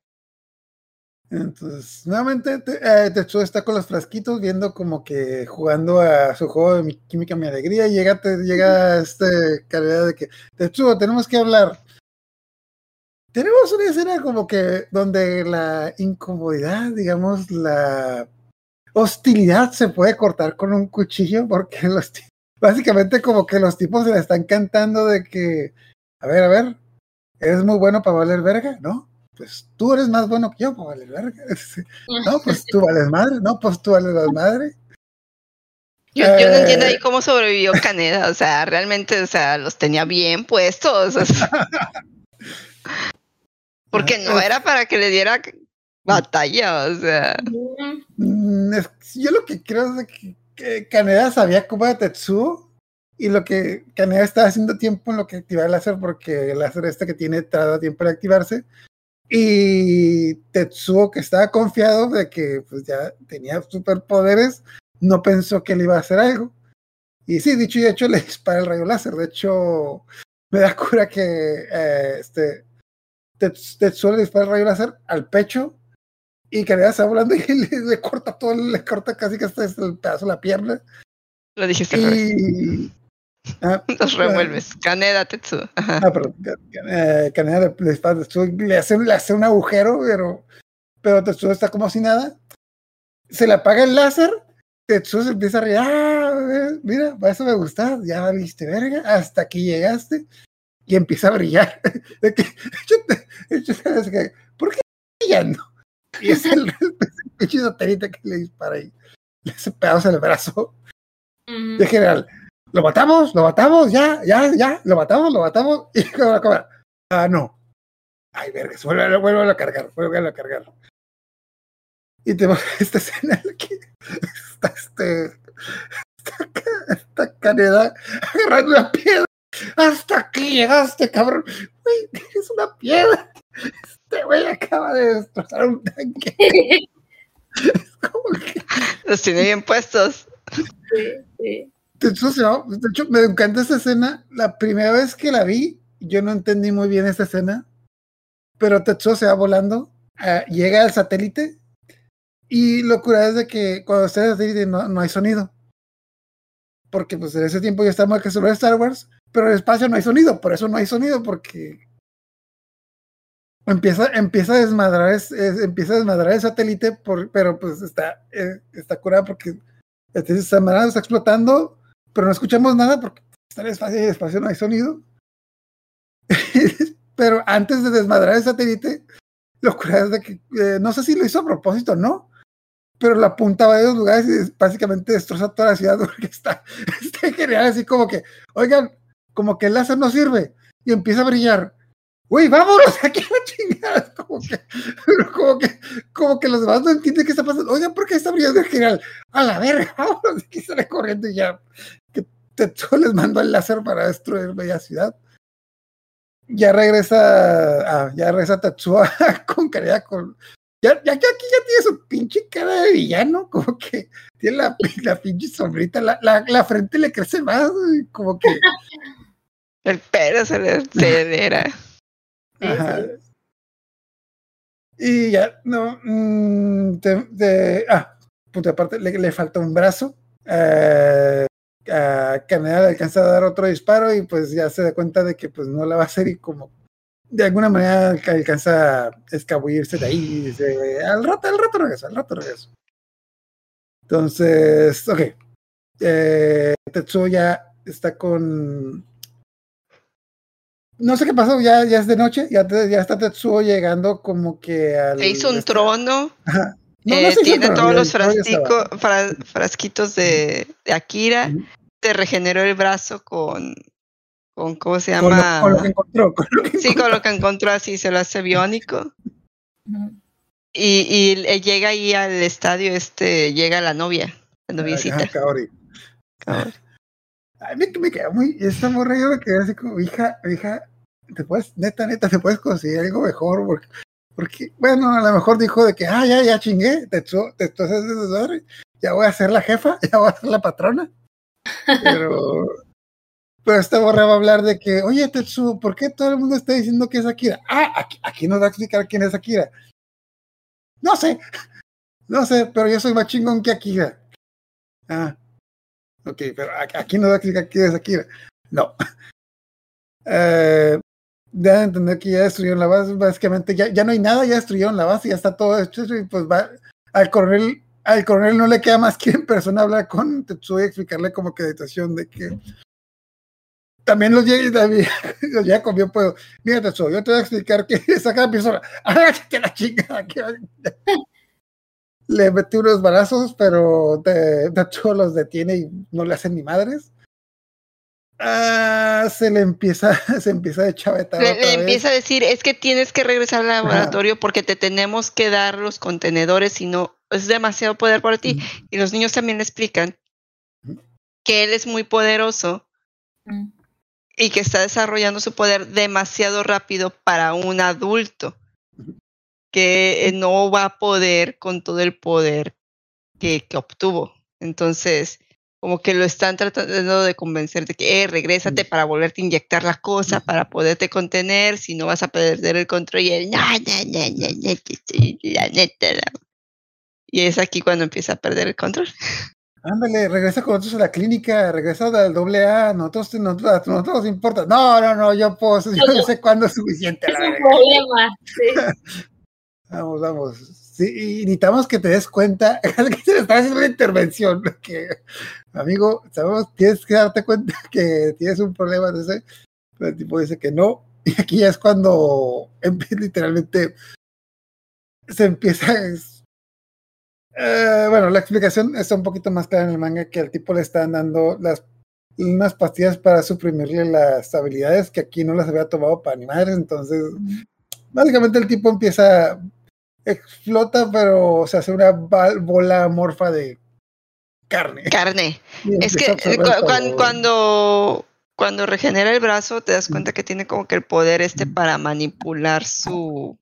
Entonces, nuevamente te- eh, está con los frasquitos viendo como que jugando a su juego de mi química mi alegría y llega, te, llega este calidad de que Tetsuo, tenemos que hablar. Tenemos una escena como que donde la incomodidad, digamos, la hostilidad se puede cortar con un cuchillo porque los básicamente como que los tipos se la están cantando de que, a ver, a ver, eres muy bueno para valer verga, ¿no? Pues tú eres más bueno que yo para valer verga. No, pues tú vales madre, no, pues tú vales más madre. Yo, yo no entiendo Eh. ahí cómo sobrevivió Caneda, o sea, realmente, o sea, los tenía bien puestos. o sea. porque no era para que le diera batalla, o sea. Mm, yo lo que creo es de que, Kaneda sabía cómo era Tetsuo y lo que Kaneda estaba haciendo tiempo en lo que activar el láser porque el láser este que tiene tarda tiempo en activarse y Tetsuo que estaba confiado de que pues ya tenía superpoderes no pensó que le iba a hacer algo y sí dicho y hecho le dispara el rayo láser de hecho me da cura que eh, este Tets- Tetsuo le dispara el rayo láser al pecho y Kaneda está volando y le, le corta todo, le corta casi que hasta el pedazo de la pierna. Lo dijiste. Y. Ah, Los revuelves. Caneda Tetsuo. Ajá. ah, perdón. Eh, Kaneda le, Tetsuo, hace, le hace un agujero, pero, pero Tetsuo está como si nada. Se le apaga el láser. Tetsuo se empieza a reír. Ah, mira, para eso me gusta. Ya valiste verga. Hasta aquí llegaste. Y empieza a brillar. De que, yo te- yo te- que, ¿Por qué está brillando? Y es el, pinche que le dispara ahí. Le hace pedazos el brazo. mm. De general, ¿lo matamos? ¿Lo matamos? ¿Ya? ¿Ya? ¿Ya? ¿Lo matamos? ¿Lo matamos? Y cámara, cámara. Ah, no. Ay, verga, vuelve, vuelve a cargar, vuelve a cargar. Y tenemos esta escena en la que está este. Está, está Caneda agarrando una piedra. Hasta aquí llegaste, cabrón. Güey, es una piedra. Este güey acaba de destrozar un tanque. Como que Los tiene bien puestos. Sí, sí. Va- de hecho, me encanta esa escena. La primera vez que la vi, yo no entendí muy bien esta escena, pero Tetsuo se va volando, ah, llega al satélite y lo cura es de que cuando está en el satélite no, hay sonido. Porque pues en ese tiempo ya estamos que sobre Star Wars, pero en el espacio no hay sonido, por eso no hay sonido, porque empieza, empieza a desmadrar, es- es- empieza a desmadrar el satélite, pero pues está, eh, está curado porque este, esa manera está explotando, pero no escuchamos nada porque está en el espacio y espacio no hay sonido. pero antes de desmadrar el satélite, lo curado es de que, eh, no sé si lo hizo a propósito no, pero la apuntaba a varios lugares y básicamente destroza toda la ciudad porque está, está genial, así como que, oigan, como que el láser no sirve y empieza a brillar. Uy, vámonos aquí la chingada. Como que, como que, como que los demás no entienden qué está pasando. Oigan, ¿por qué está brillando el general? A la verga, vámonos aquí sale corriendo y ya. Tetsuo les mandó el láser para destruir media ciudad. Ya regresa, ah, ya regresa Tetsuo con cara con. Ya, ya, ya aquí ya tiene su pinche cara de villano, como que tiene la, la pinche sombrita, la, la, la frente le crece más, como que. El pelo se le acelera. Ajá. Y ya, no, mm, te- ah, punto aparte, le, le falta un brazo. Eh, a Canadá le alcanza a dar otro disparo y pues ya se da cuenta de que pues no la va a hacer y como de alguna manera alca- alcanza a escabullirse de ahí y dice, al rato, al rato regreso, al rato regreso. Entonces, ok. Eh, Tetsuo ya está con no sé qué pasó, ya, ya es de noche, ya, te- ya está Tetsuo llegando como que al... Se hizo un trono, Ajá. No, no eh, tiene todos los ya estaba. frasticos, fra- frasquitos de, de Akira, se regeneró el brazo con, con ¿cómo se Con lo, llama? con lo que encontró. Con lo que Sí, con lo que encontró así, se lo hace biónico. Y, y llega ahí al estadio, este, llega la novia, la noviecita. Ajá, Kaori. Kaori. Ay, me, me quedé muy. Esta morra yo me quedé así como, hija, hija, te puedes, neta, neta, te puedes conseguir algo mejor. Porque, porque bueno, a lo mejor dijo de que, ah, ya, ya chingué, te te ya voy a ser la jefa, ya voy a ser la patrona. Pero. Pero esta morra va a hablar de que, oye, Tetsu, ¿por qué todo el mundo está diciendo que es Akira? Ah, aquí, aquí nos va a explicar quién es Akira. No sé, no sé, pero yo soy más chingón que Akira. Ah, ok, pero aquí nos va a explicar quién es Akira. No. Eh, da a entender que ya destruyeron la base, básicamente ya, ya no hay nada, ya destruyeron la base, ya está todo hecho y pues va al coronel, al coronel no le queda más que en persona hablar con Tetsuo y explicarle como que la situación de que también los llega con bien puedo. Mira Tetsuo, yo te voy a explicar que esa cada persona, que la chingada, le metí unos balazos, pero de, Tetsuo los detiene y no le hacen ni madres. Ah, se le empieza, se empieza a chavetar Le, otra le vez. empieza a decir, es que tienes que regresar al laboratorio porque te tenemos que dar los contenedores y no, es demasiado poder para ti. Y los niños también le explican que él es muy poderoso Mm. y que está desarrollando su poder demasiado rápido para un adulto, que eh, no va a poder con todo el poder que, que obtuvo. Entonces, como que lo están tratando de convencer de que eh, regrésate Mm. para volverte a inyectar la cosa, para poderte contener, si no vas a perder el control. Y él, no, no, no, no, no, que sí, la neta. la-". Y es aquí cuando empieza a perder el control. Ándale, regresa con nosotros a la clínica, regresa al doble A, nosotros, nosotros, nos importa. No, no, no, yo puedo, yo no sé cuándo es suficiente. Es la un verga. problema. Sí. Vamos, vamos. Sí, y necesitamos que te des cuenta que se le está haciendo una intervención. Que, amigo, sabemos, tienes que darte cuenta que tienes un problema. No sé. Pero el tipo dice que no. Y aquí ya es cuando literalmente se empieza. Eh, bueno, la explicación está un poquito más clara en el manga que al tipo le están dando las unas pastillas para suprimirle las habilidades que aquí no las había tomado para ni. Entonces, básicamente el tipo empieza explota, pero se hace una bola morfa de carne. Carne. Es que eh, cuando, cuando regenera el brazo, te das cuenta que tiene como que el poder este para manipular su,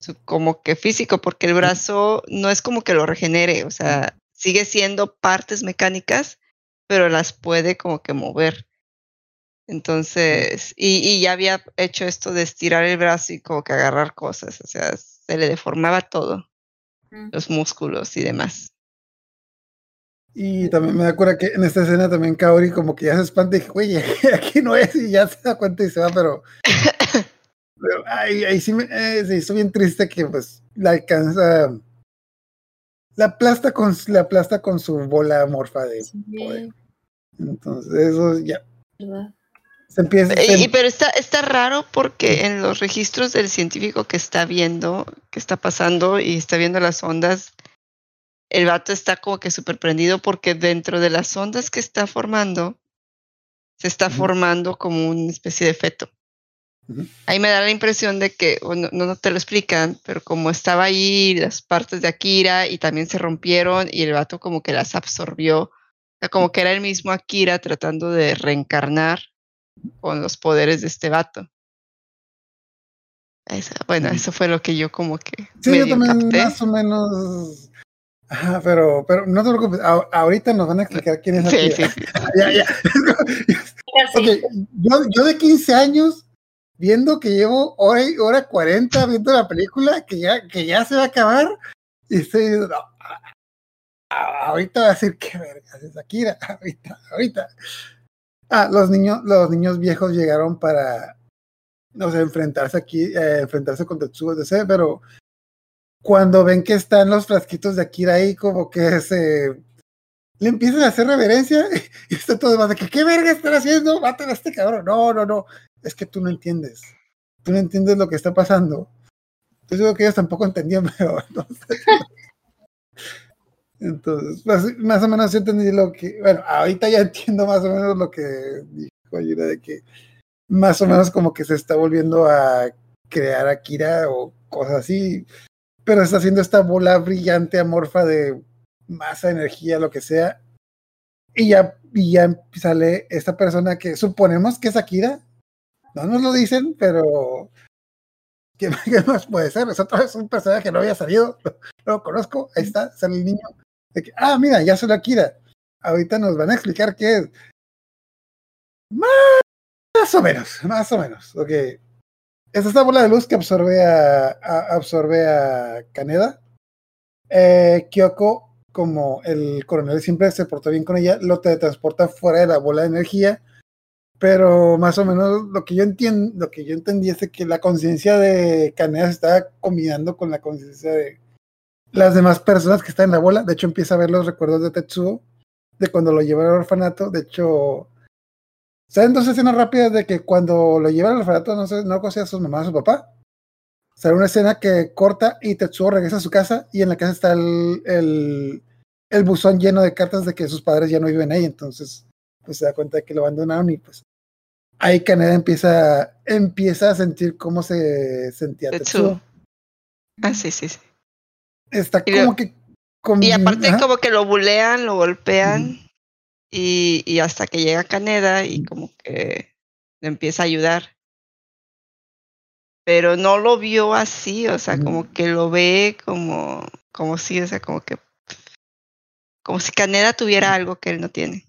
su como que físico, porque el brazo no es como que lo regenere, o sea, sigue siendo partes mecánicas, pero las puede como que mover. Entonces, y, y ya había hecho esto de estirar el brazo y como que agarrar cosas, o sea, se le deformaba todo, Mm. los músculos y demás. Y también me da cura que en esta escena también Kaori como que ya se espanta y dije, güey, aquí no es, y ya se da cuenta y se va, pero, pero ahí, ahí sí me eh, se hizo bien triste que pues la alcanza, la aplasta con, la aplasta con su bola morfa de Sí, poder. Entonces eso ya ¿verdad? Se empieza, Y, se- y- pero está, está raro porque en los registros del científico que está viendo qué está pasando y está viendo las ondas, el vato está como que súper prendido porque dentro de las ondas que está formando, se está formando como una especie de feto. Ahí me da la impresión de que, no, no te lo explican, pero como estaba ahí las partes de Akira y también se rompieron y el vato como que las absorbió, o sea, como que era el mismo Akira tratando de reencarnar con los poderes de este vato. Esa- bueno, eso fue lo que yo como que Sí, yo también capté. más o menos. Ajá, pero, pero no te preocupes, a- ahorita nos van a explicar quién es Sí, Akira. sí, sí. Ya, ya. Casi. Ok, yo, yo de 15 años, viendo que llevo hora, y- hora 40 viendo la película, que ya, que ya se va a acabar, y estoy no, ahorita va a decir qué vergas es Akira, ahorita, ahorita. Ah, los niños, los niños viejos llegaron para, no sé, enfrentarse aquí, eh, enfrentarse con Tetsuo DC, pero cuando ven que están los frasquitos de Akira ahí, como que se le empiezan a hacer reverencia y está todo más de que, ¿qué verga están haciendo? Maten a este cabrón. No, no, no. Es que tú no entiendes. Tú no entiendes lo que está pasando. Yo digo que ellos tampoco entendían, pero. Entonces, más, más o menos yo entendí lo que, bueno, ahorita ya entiendo más o menos lo que dijo Yura de que más o menos como que se está volviendo a crear Akira o cosas así, pero está haciendo esta bola brillante, amorfa de masa, energía, lo que sea, y ya, y ya sale esta persona que suponemos que es Akira, no nos lo dicen, pero ¿qué, qué más puede ser? Es otra vez un personaje que no había salido, no lo conozco, ahí está, sale el niño, ah, mira, ya salió Akira, ahorita nos van a explicar qué es. Más o menos, más o menos, ok. Es esta bola de luz que absorbe a, a- absorbe a Kaneda. Eh, Kyoko, como el coronel siempre se portó bien con ella, lo teletransporta fuera de la bola de energía. Pero más o menos lo que yo entiendo, lo que yo entendí es que la conciencia de Kaneda se estaba combinando con la conciencia de las demás personas que están en la bola. De hecho, empieza a ver los recuerdos de Tetsuo, de cuando lo llevaron al orfanato. De hecho, ¿saben dos escenas rápidas de que cuando lo llevan al orfanato no, sé, no conocía a sus mamás o a su papá? Sale una escena que corta y Tetsuo regresa a su casa y en la casa está el, el, el buzón lleno de cartas de que sus padres ya no viven ahí. Entonces, pues se da cuenta de que lo abandonaron y pues ahí Kaneda empieza, empieza a sentir cómo se sentía. Tetsuo. Ah, sí, sí, sí. Está Y como lo- que... Y combina- aparte ajá. como que lo bulean, lo golpean y, y hasta que llega Caneda y como que le empieza a ayudar. Pero no lo vio así, o sea, como que lo ve como, como si, o sea, como que, como si Caneda tuviera algo que él no tiene.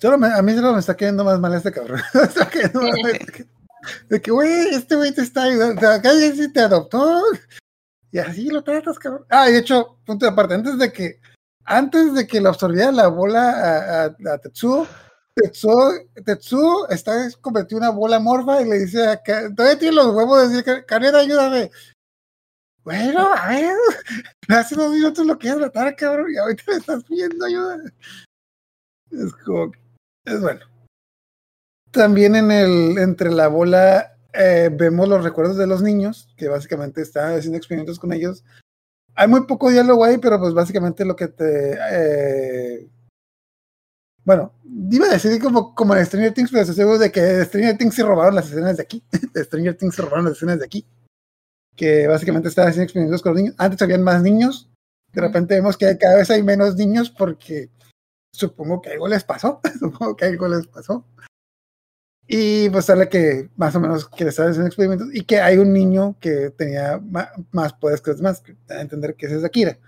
Me- a mí solo me está quedando más mal este cabrón. Me está quedando mal este- de que, güey, este güey te está ayudando. Acá ya sí te adoptó. Y así lo tratas, cabrón. Ah, y de hecho, punto de aparte, antes de que, antes de que lo absorbiera la bola a, a, a Tetsuo, Tetsuo, Tetsuo está convertido en una bola morfa y le dice a todavía tiene los huevos de decir, "Ka- Kaneda, ayúdame. Bueno, a ver, hace dos minutos lo quieres matar, cabrón, y ahorita me estás pidiendo ayuda. Es como, es bueno. También en el, entre la bola eh, vemos los recuerdos de los niños, que básicamente están haciendo experimentos con ellos. Hay muy poco diálogo ahí, pero pues básicamente lo que te... eh, bueno, iba a decir como, como en Stranger Things, pero estoy seguro de que Stranger Things se robaron las escenas de aquí. De Stranger Things se robaron las escenas de aquí. Que básicamente estaban haciendo experimentos con los niños. Antes habían más niños. De repente vemos que cada vez hay menos niños porque supongo que algo les pasó. supongo que algo les pasó. Y pues sale que más o menos que le están haciendo experimentos y que hay un niño que tenía más poderes que los demás, a entender que ese es Akira.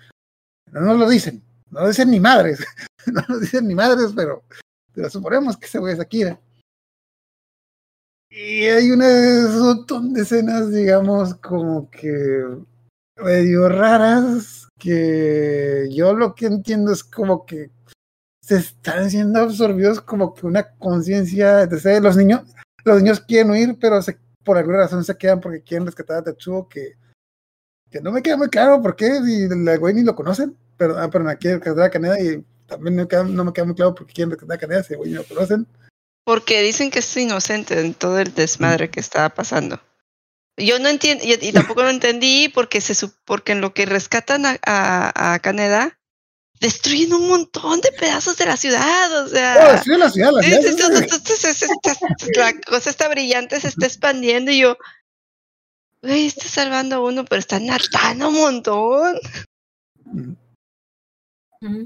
No nos lo dicen, no lo dicen ni madres, no lo dicen ni madres, pero, pero suponemos que ese güey es Akira. Y hay una- un montón de escenas, digamos, como que medio raras, que yo lo que entiendo es como que se están siendo absorbidos como que una conciencia de los niños, los niños quieren huir, pero se, por alguna razón se quedan porque quieren rescatar a Tetsuo, que, que no me queda muy claro por qué, si el güey ni lo conocen, pero, ah, pero quieren rescatar a Caneda y también no, queda- no me queda muy claro por qué quieren rescatar a Caneda, si güey ni lo conocen. Porque dicen que es inocente en todo el desmadre que estaba pasando. Yo no entiendo, y, tampoco lo entendí porque se porque en lo que rescatan a Caneda, destruyen un montón de pedazos de la ciudad, o Oh, sea, sí, la ciudad, la ciudad. cosa está brillante, se está expandiendo y yo, güey, está salvando a uno, pero están matando un montón.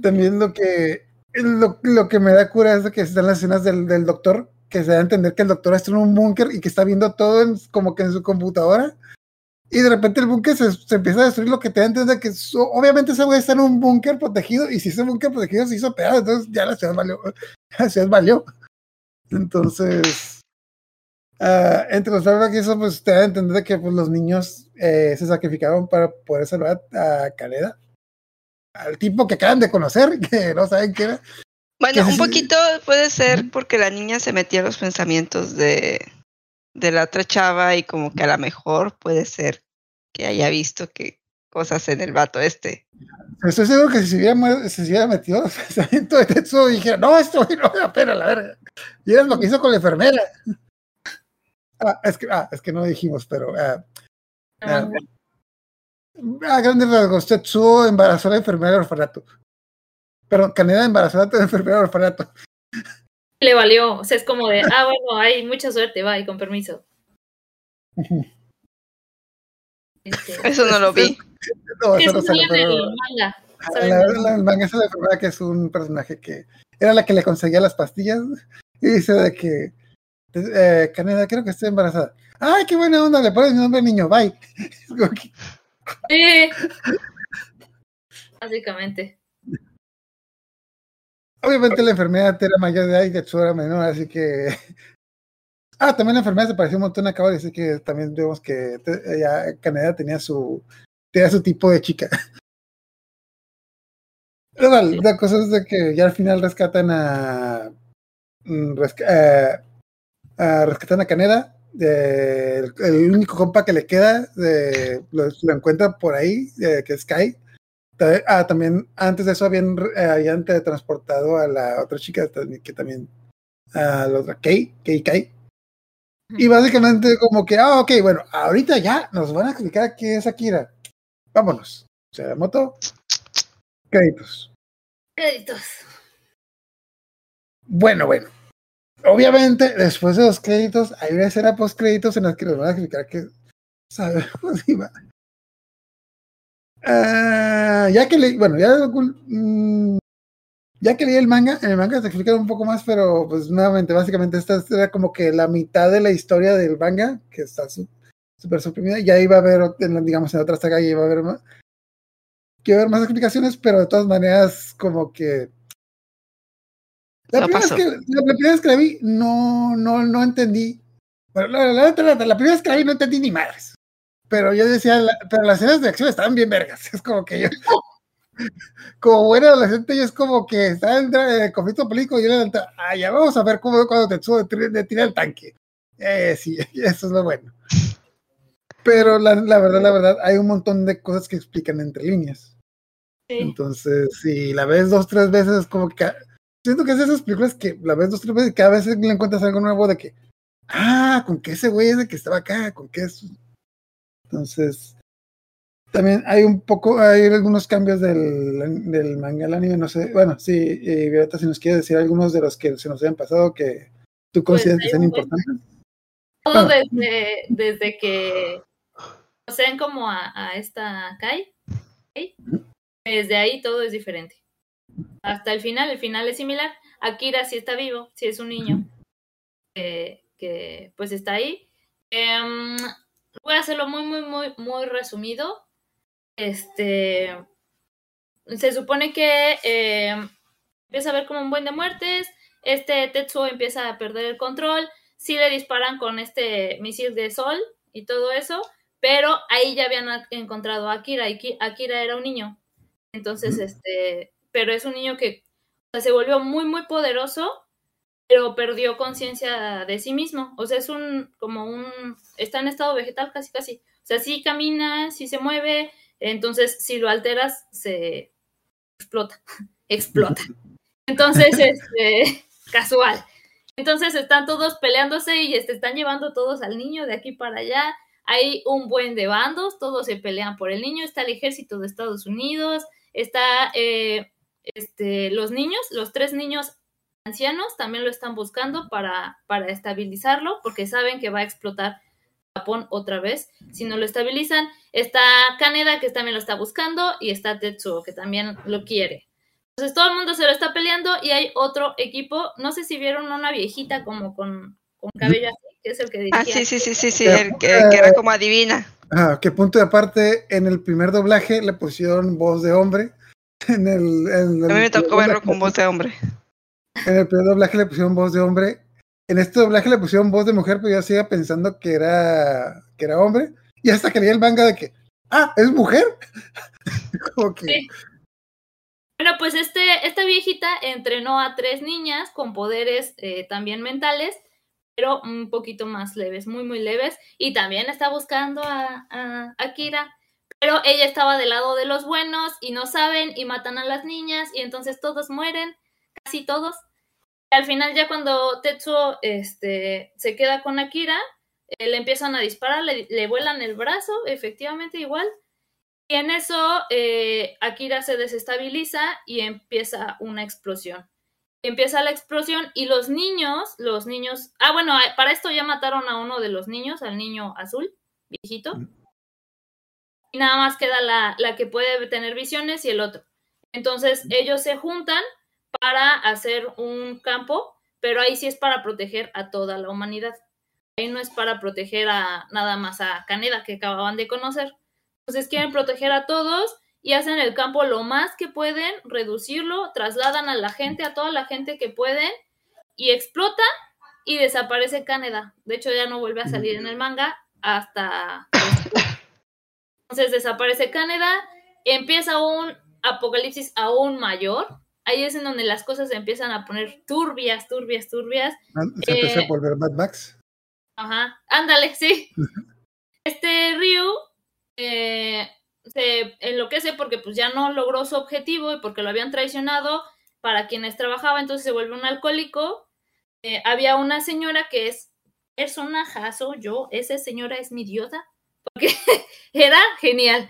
También lo que lo, lo que me da cura es que están las escenas del, del doctor, que se da a entender que el doctor está en un búnker y que está viendo todo en- como que en su computadora. Y de repente el búnker se, se empieza a destruir, lo que te da a entender que obviamente ese güey está en un búnker protegido, y si ese búnker protegido se hizo pedazo, entonces ya la ciudad valió. La ciudad valió. Entonces, ah, entre los flashbacks y eso, pues te da a entender que pues, los niños eh, se sacrificaron para poder salvar a Caneda al tipo que acaban de conocer, que no saben qué era. Bueno, un poquito puede ser porque la niña se metía en los pensamientos de, de la otra chava y como que a lo mejor puede ser que haya visto que cosas en el vato este. Estoy seguro que si se hubiera, si se hubiera metido el pensamiento de Tetsuo y dijera, no, esto no vale la pena, la verga. Y era lo que hizo con la enfermera. Ah, es que, ah, es que no dijimos, pero ah, ah, a grandes rasgos, Tetsuo embarazó a la enfermera del orfanato. Perdón, Caneda embarazó a la enfermera del orfanato. Le valió. O sea, es como de, ah, bueno, hay mucha suerte, bye, con permiso. Este, Eso no lo vi. No, eso no sale, sale en pero el manga. Ah. La verdad, la- el manga es la enfermera que es un personaje que era la que le conseguía las pastillas y dice de que eh, Caneda, creo que estoy embarazada. Ay, qué buena onda, le pones mi nombre al niño, bye. Sí. Básicamente. obviamente la enfermedad era mayor de edad y Tetsuo era menor, así que. Ah, también la enfermedad se pareció un montón a Kaori, así que también vemos que te- ya Caneda tenía su, tenía su tipo de chica. Pero vale, la cosa es de que ya al final rescatan a. mm, resca- eh, a- rescatan a Caneda. el, el único compa que le queda de- lo, lo encuentran por ahí, que es Kai. Ah, también antes de eso habían, eh, habían transportado a la otra chica que también. A la otra, Kei, Kei Kai. Y básicamente como que, ah, ok, bueno, ahorita ya nos van a explicar qué es Akira. Vámonos. O sea, moto. Créditos. Créditos. Bueno, bueno. Obviamente, después de los créditos, hay una escena post créditos en la que nos van a explicar que sabemos iba. Ah, ya que leí, bueno, ya, mm, ya que leí el manga, en el manga se explica un poco más, pero pues nuevamente, básicamente esta era como que la mitad de la historia del manga, que está súper suprimida, ya iba a haber, digamos, en otra saga ya iba a haber más, a haber más explicaciones, pero de todas maneras, como que la No primera, vez que, la, la primera vez que la vi, no, no, no entendí. Bueno, la, la, la- primera vez que la vi no entendí ni madres. Pero yo decía, pero las escenas de acción estaban bien vergas. Es como que yo, como buen adolescente, yo es como que estaba en el conflicto político y yo le ah, ya vamos a ver cómo cuando te subo de tira el tanque. Eh, sí, eso es lo bueno. Pero la, la verdad, la verdad, hay un montón de cosas que explican entre líneas. Sí. Entonces, si la ves dos, tres veces, es como que. Siento que es de esas películas que la ves dos, tres veces y cada vez le encuentras algo nuevo de que. Ah, con que ese güey es el que estaba acá, con que es. Entonces. También hay un poco, hay algunos cambios del, del manga al anime, no sé. Bueno, sí, Violeta, si nos quieres decir algunos de los que se nos hayan pasado que tú Pues, consideras que hay sean importantes. Todo desde, desde que conocen como a, a esta Kai. Kai, Desde ahí todo es diferente. Hasta el final, el final es similar. Akira sí está vivo, sí es un niño que, que, pues está ahí. Em, voy a hacerlo muy, muy, muy, muy resumido. Este se supone que em, empieza a haber como un buen de muertes. Este Tetsuo empieza a perder el control. Sí le disparan con este misil de sol y todo eso. Pero ahí ya habían encontrado a Akira. Y Ki- Akira era un niño. Entonces, este. Pero es un niño que o sea, se volvió muy, muy poderoso. Pero perdió conciencia de sí mismo. O sea, es un. como un. está en estado vegetal casi, casi. O sea, sí camina, sí se mueve. Entonces, si lo alteras, se explota. explota. Entonces, este, casual. Entonces están todos peleándose y este, están llevando todos al niño de aquí para allá. Hay un buen de bandos, todos se pelean por el niño. Está el ejército de Estados Unidos, está eh, este, los niños, los tres niños ancianos también lo están buscando para, para estabilizarlo porque saben que va a explotar Japón otra vez si no lo estabilizan. Está Kaneda que también lo está buscando y está Tetsuo que también lo quiere. Entonces todo el mundo se lo está peleando y hay otro equipo, no sé si vieron una viejita como con, con cabello así, que es el que dirigía. Ah, sí, sí, sí, sí, sí, el que, que era como adivina. Ah, que punto de aparte, en el primer doblaje le pusieron voz de hombre. En el, en el A mí me tocó verlo con voz de hombre. En el primer doblaje le pusieron voz de hombre. En este doblaje le pusieron voz de mujer, pero yo seguía pensando que era, que era hombre. Y hasta que el manga de que, ah, es mujer. Como que. Bueno, pues este, esta viejita entrenó a tres niñas con poderes eh, también mentales, pero un poquito más leves, muy, muy leves. Y también está buscando a, a Akira. Pero ella estaba del lado de los buenos y no saben y matan a las niñas y entonces todos mueren, casi todos. Al final ya cuando Tetsuo este, se queda con Akira, eh, le empiezan a disparar, le, le vuelan el brazo, efectivamente igual. Y en eso eh, Akira se desestabiliza y empieza una explosión. Empieza la explosión y los niños, los niños, ah bueno, eh, para esto ya mataron a uno de los niños, al niño azul, viejito. Y nada más queda la, la que puede tener visiones y el otro. Entonces ellos se juntan para hacer un campo, pero ahí sí es para proteger a toda la humanidad. Ahí no es para proteger a nada más a Caneda que acababan de conocer. Entonces quieren proteger a todos y hacen el campo lo más que pueden, reducirlo, trasladan a la gente, a toda la gente que pueden y explota y desaparece Caneda. De hecho ya no vuelve a salir en el manga hasta... Entonces desaparece Caneda, empieza un apocalipsis aún mayor. Ahí es en donde las cosas se empiezan a poner turbias, turbias, turbias. Se empezó Eh, a volver Mad Max. Ajá, ándale, sí. Este Ryu eh, se enloquece porque pues ya no logró su objetivo y porque lo habían traicionado para quienes trabajaba, entonces se vuelve un alcohólico. Eh, había una señora que es personajazo, yo, esa señora es mi idiota, porque era genial.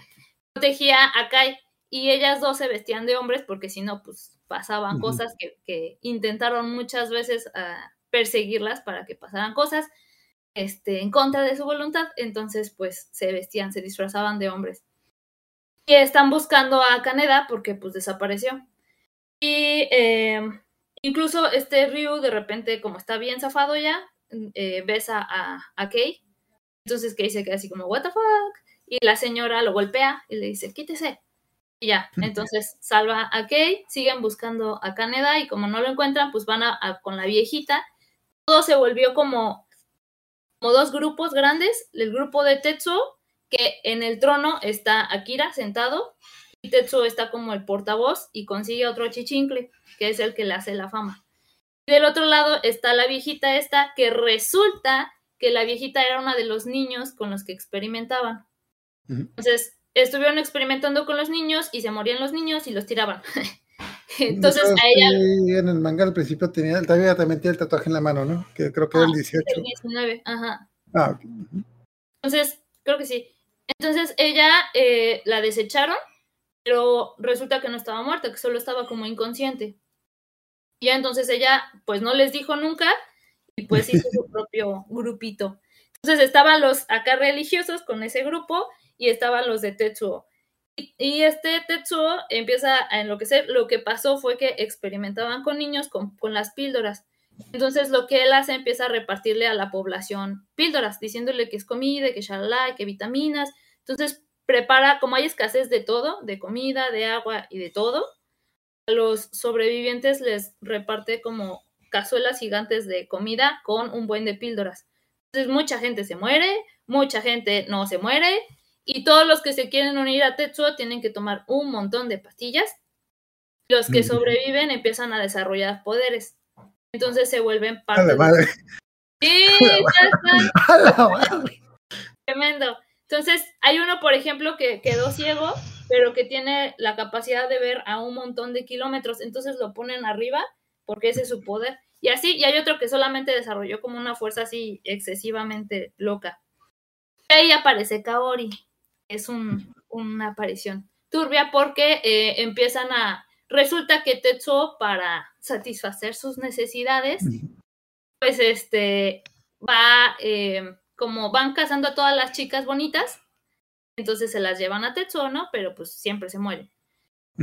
Protegía a Kai y ellas dos se vestían de hombres porque si no, pues pasaban cosas que, que intentaron muchas veces ah, perseguirlas para que pasaran cosas este, en contra de su voluntad, entonces pues se vestían, se disfrazaban de hombres. Y están buscando a Kaneda porque pues desapareció. Y eh, incluso este Ryu de repente, como está bien zafado ya, eh, besa a, a Kei. Entonces Kei se queda así como, what the fuck? Y la señora lo golpea y le dice, quítese. Y ya, entonces salva a Kei, siguen buscando a Kaneda y como no lo encuentran, pues van a, a- con la viejita. Todo se volvió como, como dos grupos grandes. El grupo de Tetsuo, que en el trono está Akira sentado, y Tetsuo está como el portavoz y consigue otro chichincle, que es el que le hace la fama. Y del otro lado está la viejita esta, que resulta que la viejita era una de los niños con los que experimentaban. Entonces, estuvieron experimentando con los niños y se morían los niños y los tiraban. Entonces, a ella en el manga al principio tenía, todavía también tiene el tatuaje en la mano, ¿no? Que creo que era el Ah, 18. el 19, ajá. Ah, ok. Entonces, creo que sí. Entonces, ella eh, la desecharon, pero resulta que no estaba muerta, que solo estaba como inconsciente. Y ya entonces ella, pues no les dijo nunca y pues hizo su propio grupito. Entonces estaban los acá religiosos con ese grupo y estaban los de Tetsuo. Y, y este Tetsuo empieza a enloquecer. Lo que pasó fue que experimentaban con niños con, con las píldoras. Entonces lo que él hace empieza a repartirle a la población píldoras, diciéndole que es comida, que shalala, que vitaminas. Entonces prepara, como hay escasez de todo, de comida, de agua y de todo, a los sobrevivientes les reparte como cazuelas gigantes de comida con un buen de píldoras. Entonces mucha gente se muere, mucha gente no se muere y todos los que se quieren unir a Tetsuo tienen que tomar un montón de pastillas. Los que Ujú. sobreviven empiezan a desarrollar poderes. Entonces se vuelven A parte la de... madre. Sí, está A la madre. tremendo. Entonces, hay uno, por ejemplo, que quedó ciego, pero que tiene la capacidad de ver a un montón de kilómetros. Entonces lo ponen arriba porque ese es su poder. Y así, y hay otro que solamente desarrolló como una fuerza así excesivamente loca. Y ahí aparece Kaori. Es un, una aparición turbia porque eh, empiezan a... Resulta que Tetsuo, para satisfacer sus necesidades, pues este va eh, como van cazando a todas las chicas bonitas, entonces se las llevan a Tetsuo, ¿no? Pero pues siempre se mueren.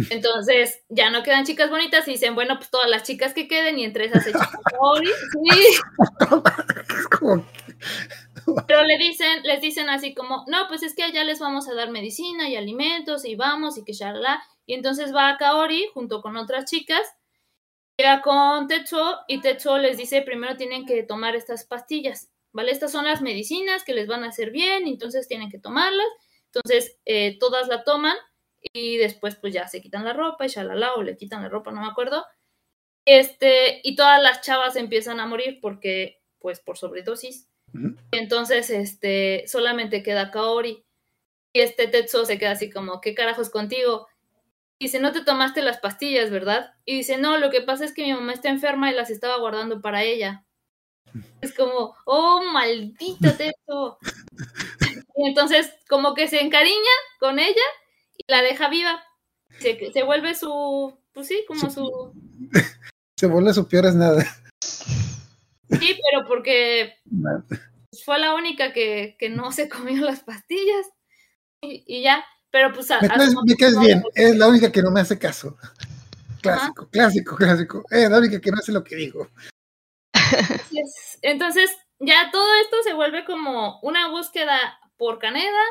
Entonces ya no quedan chicas bonitas y dicen, bueno, pues todas las chicas que queden y entre esas Kaori. Sí, Es como- pero le dicen, les dicen así como, no, pues es que allá les vamos a dar medicina y alimentos y vamos y que shalala. Y entonces va a Kaori junto con otras chicas, llega con Tetsuo y Tetsuo les dice, primero tienen que tomar estas pastillas, ¿vale? Estas son las medicinas que les van a hacer bien, entonces tienen que tomarlas. Entonces eh, todas la toman y después pues ya se quitan la ropa y shalala o le quitan la ropa, no me acuerdo. Este, y todas las chavas empiezan a morir porque, pues por sobredosis. Ujú. Entonces, este, solamente queda Kaori. Y este Tetsuo se queda así como, ¿qué carajos contigo? Y dice, no te tomaste las pastillas, ¿verdad? Y dice, no, lo que pasa es que mi mamá está enferma y las estaba guardando para ella. Es como, oh, maldito Tetsuo. y entonces, como que se encariña con ella y la deja viva. Se, se vuelve su, pues sí, como su... Se vuelve su peor es nada. Sí, pero porque fue la única que, que no se comió las pastillas. Y, y ya, pero pues... a- Me caes, me bien, es la única que no me hace caso. Clásico, clásico, clásico. Es la única que no hace lo que digo. Entonces, ya todo esto se vuelve como una búsqueda por Caneda.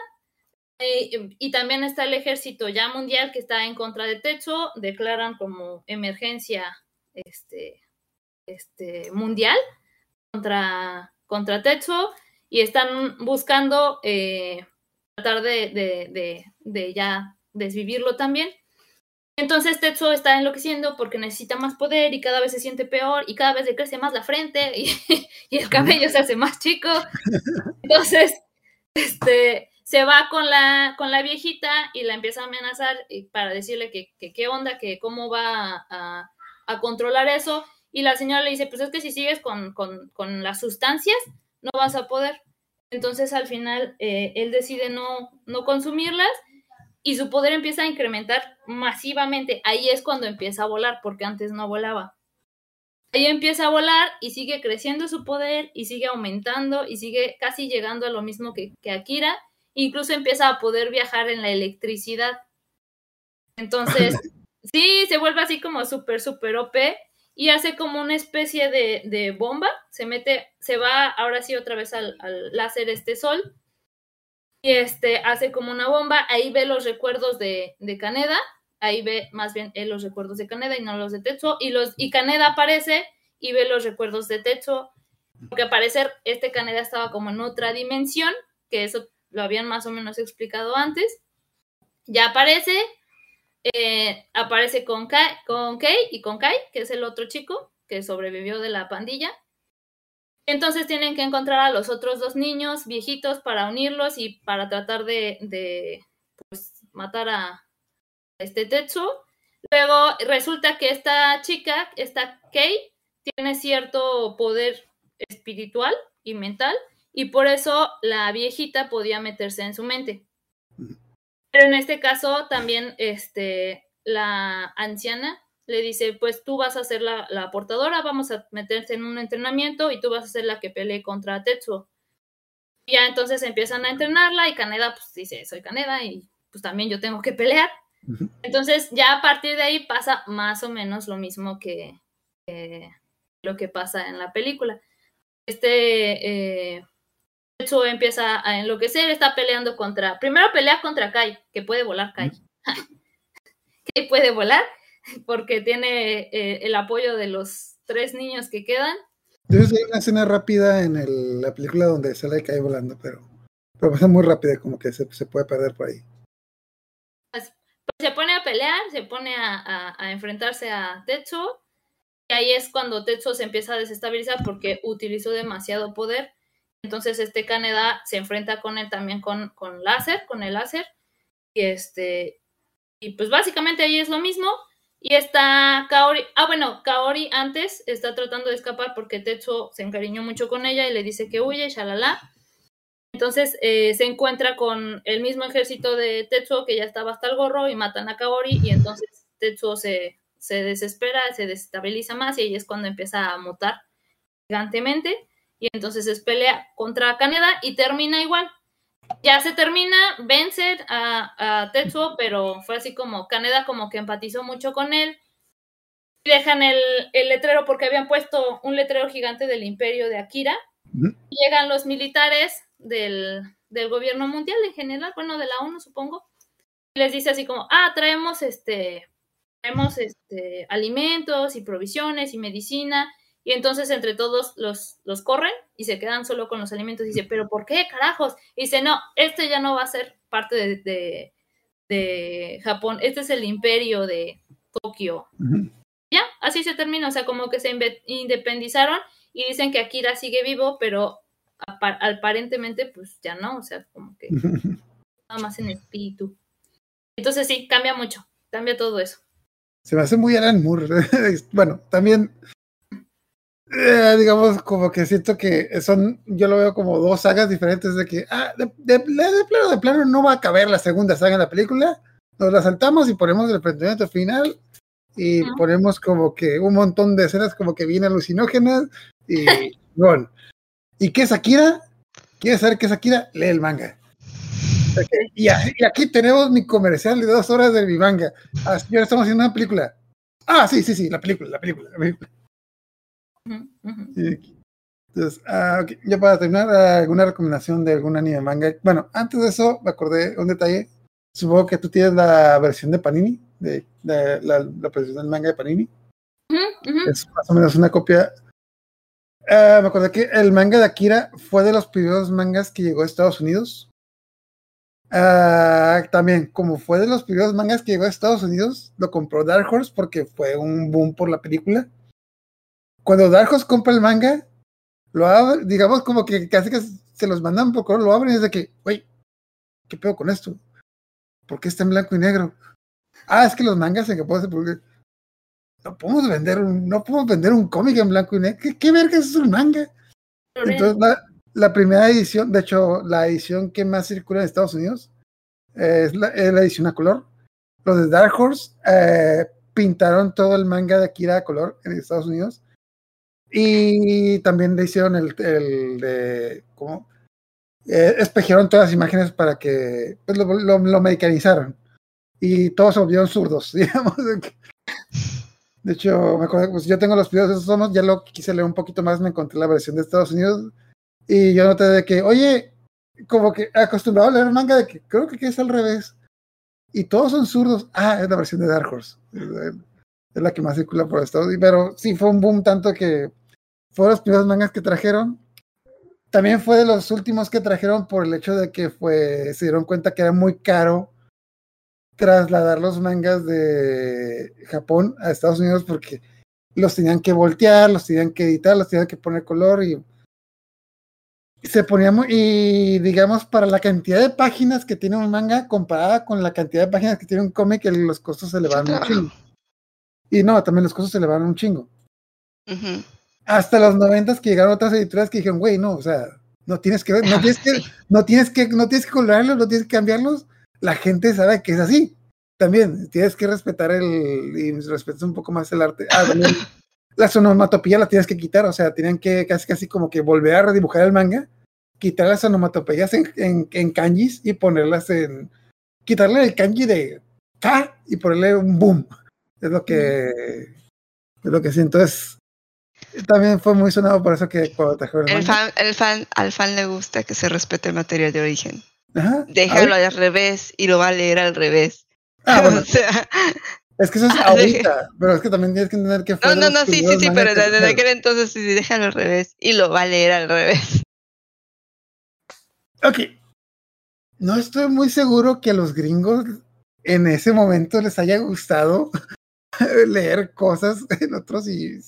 eh, y también está el ejército ya mundial que está en contra de Tetsuo, declaran como emergencia este, este, mundial contra, contra Tetsuo y están buscando eh, tratar de, de, de, de ya desvivirlo también. Entonces Tetsuo está enloqueciendo porque necesita más poder y cada vez se siente peor y cada vez le crece más la frente y, y el cabello se hace más chico. Entonces, este, se va con la, con la viejita y la empieza a amenazar para decirle que, que qué onda, que cómo va a, a- a controlar eso. Y la señora le dice, pues es que si sigues con, con- con las sustancias, no vas a poder. Entonces al final eh, él decide no, no consumirlas y su poder empieza a incrementar masivamente. Ahí es cuando empieza a volar, porque antes no volaba. Ahí empieza a volar y sigue creciendo su poder y sigue aumentando y sigue casi llegando a lo mismo que, que Akira. Incluso empieza a poder viajar en la electricidad. Entonces, sí, se vuelve así como súper, súper OP y hace como una especie de, de bomba. Se mete, se va ahora sí otra vez al, al láser este sol y este hace como una bomba, ahí ve los recuerdos de, de Kaneda, ahí ve más bien él los recuerdos de Kaneda y no los de Tetsuo, y los y Kaneda aparece y ve los recuerdos de Tetsuo, porque al parecer este Kaneda estaba como en otra dimensión, que eso lo habían más o menos explicado antes. Ya aparece, eh, aparece con Kai, con Kei y con Kai, que es el otro chico que sobrevivió de la pandilla. Entonces tienen que encontrar a los otros dos niños viejitos para unirlos y para tratar de, de, pues, matar a este Tetsuo. Luego resulta que esta chica, esta Kei, tiene cierto poder espiritual y mental y por eso la viejita podía meterse en su mente. Pero en este caso también este, la anciana le dice, pues tú vas a ser la, la portadora, vamos a meterte en un entrenamiento y tú vas a ser la que pelee contra Tetsuo. Y ya entonces empiezan a entrenarla y Kaneda pues dice, soy Kaneda y pues también yo tengo que pelear. Entonces ya a partir de ahí pasa más o menos lo mismo que, que lo que pasa en la película. Este eh, Tetsuo empieza a enloquecer, está peleando contra, primero pelea contra Kai, que puede volar Kai. Kai puede volar porque tiene eh, el apoyo de los tres niños que quedan. Entonces hay una escena rápida en el- la película donde sale cae volando, pero, pero pasa muy rápida, como que se, se puede perder por ahí. Pues se pone a pelear, se pone a, a- a enfrentarse a Tetsuo. Y ahí es cuando Tetsuo se empieza a desestabilizar porque utilizó demasiado poder. Entonces este Kaneda se enfrenta con él también con, con láser, con el láser. Y este. Y pues básicamente ahí es lo mismo. Y está Kaori. Ah, bueno, Kaori antes está tratando de escapar porque Tetsuo se encariñó mucho con ella y le dice que huye, shalala. Entonces eh, se encuentra con el mismo ejército de Tetsuo que ya estaba hasta el gorro y matan a Kaori y entonces Tetsuo se, se desespera, se desestabiliza más y ahí es cuando empieza a mutar gigantemente y entonces es pelea contra Kaneda y termina igual. Ya se termina, vence a, a Tetsuo, pero fue así como Kaneda como que empatizó mucho con él. Y dejan el, el letrero porque habían puesto un letrero gigante del imperio de Akira. Llegan los militares del, del gobierno mundial en general, bueno, de la ONU supongo, y les dice así como, ah, traemos este, traemos este, alimentos y provisiones y medicina, y entonces entre todos los, los corren y se quedan solo con los alimentos. Y dice, ¿pero por qué, carajos? Y dice, no, este ya no va a ser parte de, de, de Japón, este es el imperio de Tokio. Ya, así se termina, o sea, como que se independizaron y dicen que Akira sigue vivo, pero apa- aparentemente pues ya no, o sea, como que nada más en espíritu. Entonces sí, cambia mucho, cambia todo eso. Se me hace muy Alan Moore. bueno, también, eh, digamos, como que siento que son, yo lo veo como dos sagas diferentes de que, ah, de, de- de plano, de plano no va a caber la segunda saga en la película. Nos la saltamos y ponemos el enfrentamiento final y ponemos como que un montón de escenas como que bien alucinógenas y bueno. ¿Y qué es Akira? ¿Quieres saber qué es Akira? Lee el manga. Y, aquí tenemos mi comercial de dos horas de mi manga. Ah, señor, estamos haciendo una película. Ah, sí, sí, sí, la película, la película. La película. Y- Entonces, ah, ok, ya para terminar, ¿alguna recomendación de algún anime manga? Bueno, antes de eso, me acordé un detalle. Supongo que tú tienes la versión de Panini, de, de la, la versión del manga de Panini. Ujú, ujú. Es más o menos una copia. Ah, me acordé que el manga de Akira fue de los primeros mangas que llegó a Estados Unidos. Ah, también, como fue de los primeros mangas que llegó a Estados Unidos, lo compró Dark Horse porque fue un boom por la película. Cuando Dark Horse compra el manga, lo abre, digamos como que casi que se los mandan por correo, lo abren y es de que, güey, ¿qué pedo con esto? ¿Por qué está en blanco y negro? Ah, es que los mangas en que puede ser porque no podemos vender un, no podemos vender un cómic en blanco y negro. ¿Qué, qué verga es un manga? Entonces, la, la primera edición, de hecho, la edición que más circula en Estados Unidos eh, es, la, es la edición a color. Los de Dark Horse eh, pintaron todo el manga de Akira a color en Estados Unidos. Y también le hicieron el, el de. ¿Cómo? Eh, todas las imágenes para que pues, lo, lo, lo. Y todos se volvieron zurdos, digamos. De hecho, me acuerdo, pues yo tengo los videos de esos somos, ya lo quise leer un poquito más, me encontré la versión de Estados Unidos y yo noté de que, oye, como que acostumbrado a leer manga de que creo que es al revés. Y todos son zurdos. Ah, es la versión de Dark Horse. Es, es la que más circula por Estados Unidos. Pero sí fue un boom tanto que fue de los primeros mangas que trajeron. También fue de los últimos que trajeron por el hecho de que fue, se dieron cuenta que era muy caro trasladar los mangas de Japón a Estados Unidos porque los tenían que voltear, los tenían que editar, los tenían que poner color y se ponía muy, y digamos para la cantidad de páginas que tiene un manga comparada con la cantidad de páginas que tiene un cómic, los costos se elevan un chingo. Y no, también los costos se elevaron un chingo. Hasta los noventas que llegaron otras editoriales que dijeron, güey, no, o sea, no tienes que ver, no tienes que, no tienes que, no tienes que colorarlos, no tienes que cambiarlos. La gente sabe que es así. También tienes que respetar el, y respetas un poco más el arte. Ah, también la onomatopía la tienes que quitar, o sea, tenían que casi casi como que volver a redibujar el manga, quitar las onomatopeyas en, en, en kanjis y ponerlas en, quitarle el kanji de K y ponerle un boom. Es lo que, es lo que siento. Es, también fue muy sonado por eso que cuando trajeron el El fan, el fan, al fan le gusta que se respete el material de origen. Ajá. Déjalo al revés y lo va a leer al revés. Ah, bueno, o sea, es que eso es Ah, ahorita, pero es que también tienes que entender que fue no, no, no, sí, sí, sí, pero desde aquel entonces sí, déjalo al revés y lo va a leer al revés. Ok. No estoy muy seguro que a los gringos en ese momento les haya gustado leer cosas en otros y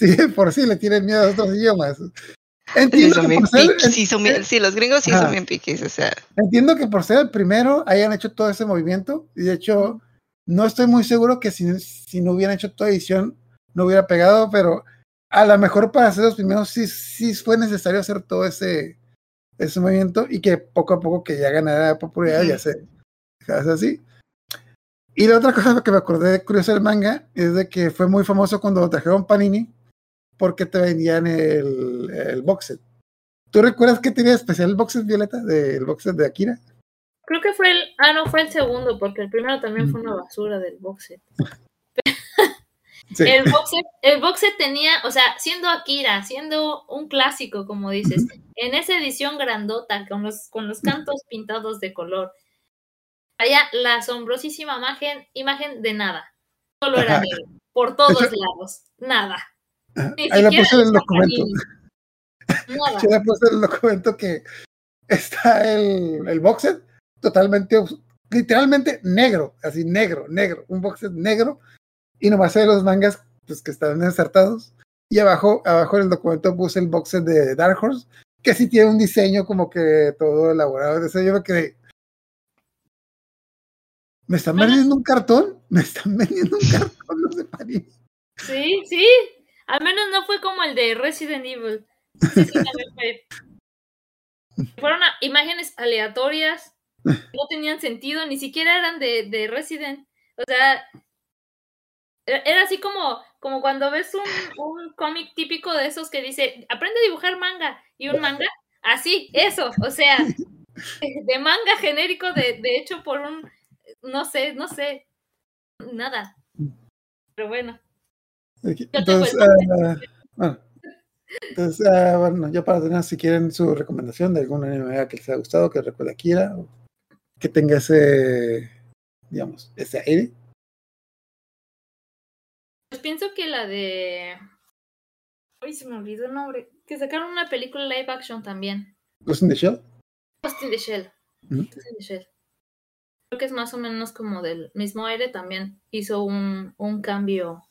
sí, de por sí le tienen miedo a otros idiomas. Entiendo que, por ser, sí, son sí, los gringos sí Ajá. son bien o sea, entiendo que por ser el primero hayan hecho todo ese movimiento y de hecho no estoy muy seguro que si, si no hubieran hecho toda edición no hubiera pegado, pero a lo mejor para ser los primeros sí, sí fue necesario hacer todo ese, ese movimiento y que poco a poco que ya ganara popularidad se hace así. Y la otra cosa que me acordé de curioso del manga es de que fue muy famoso cuando trajeron Panini porque te vendían el, el box set. ¿Tú recuerdas que tenía especial el box set Violeta del box set de Akira? Creo que fue el. Ah, no, fue el segundo, porque el primero también fue una basura del box set. Sí. El box set, el box set tenía, o sea, siendo Akira, siendo un clásico, como dices, en esa edición grandota, con los, con los cantos pintados de color, allá la asombrosísima imagen, imagen de nada. Solo era negro, por todos hecho- lados, nada. Ahí la puse en el documento. Yo le puse en el documento que está el, el box set totalmente, literalmente negro, así negro, negro, un box set negro, y nomás hay los mangas pues, que están ensartados. Y abajo, abajo en el documento puse el box set de Dark Horse, que sí tiene un diseño como que todo elaborado. Entonces yo me quedé, ¿Me están vendiendo un cartón? ¿Me están vendiendo un cartón los de? Sí, sí. Al menos no fue como el de Resident Evil. Fueron imágenes aleatorias, no tenían sentido, ni siquiera eran de, de Resident. O sea, era era así como, como cuando ves un, un cómic típico de esos que dice, aprende a dibujar manga, y un manga, así, eso, o sea, de manga genérico, de, de hecho por un, no sé, no sé, nada. Pero bueno. Entonces, ah, bueno, entonces ah, bueno, ya para tener, si quieren su recomendación de algún anime que les haya gustado, que recuerde a Kira, que tenga ese, digamos, ese aire. Pues pienso que la de. Ay, se me olvidó el nombre. Que sacaron una película live action también. Ghost in the Shell. Ghost in the Shell. Ghost in the Shell. Creo que es más o menos como del mismo aire también. Hizo un, un cambio.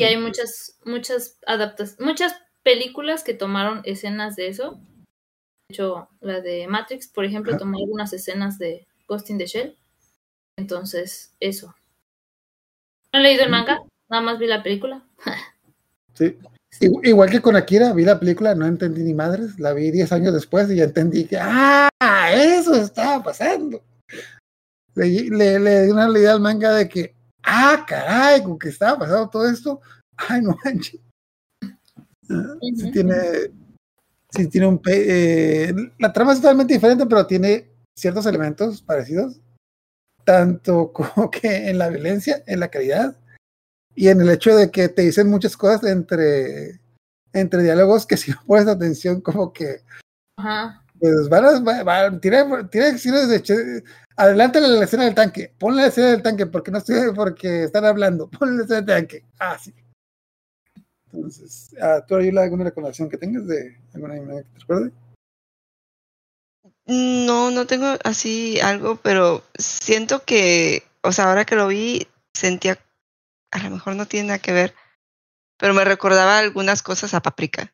Y hay muchas, muchas adaptaciones, muchas películas que tomaron escenas de eso. De hecho, la de Matrix, por ejemplo, tomó algunas escenas de Ghost in the Shell. Entonces, eso. No he leído el manga, nada más vi la película. Sí. Igu- Igual que con Akira, vi la película, no entendí ni madres, la vi 10 años después y ya entendí que, ¡ah! Eso estaba pasando. Le, le, le di una leída al manga de que, ¡ah, caray! Con que estaba pasando todo esto, ¡ay, no manches! Sí Ujú. tiene, sí tiene un. eh, la trama es totalmente diferente, pero tiene ciertos elementos parecidos, tanto como que en la violencia, en la calidad y en el hecho de que te dicen muchas cosas entre, entre diálogos que si no pones atención, como que Ajá. Pues van a, va- va- tiene, tiene acciones de che- adelántale la escena del tanque, ponle la escena del tanque porque no estoy, porque están hablando, ponle la escena del tanque, ah, sí. Entonces, ah, ¿tú Ayula, alguna recomendación que tengas de alguna anime que te recuerde? No, no tengo así algo, pero siento que, o sea, ahora que lo vi, sentía, a lo mejor no tiene nada que ver, pero me recordaba algunas cosas a Paprika.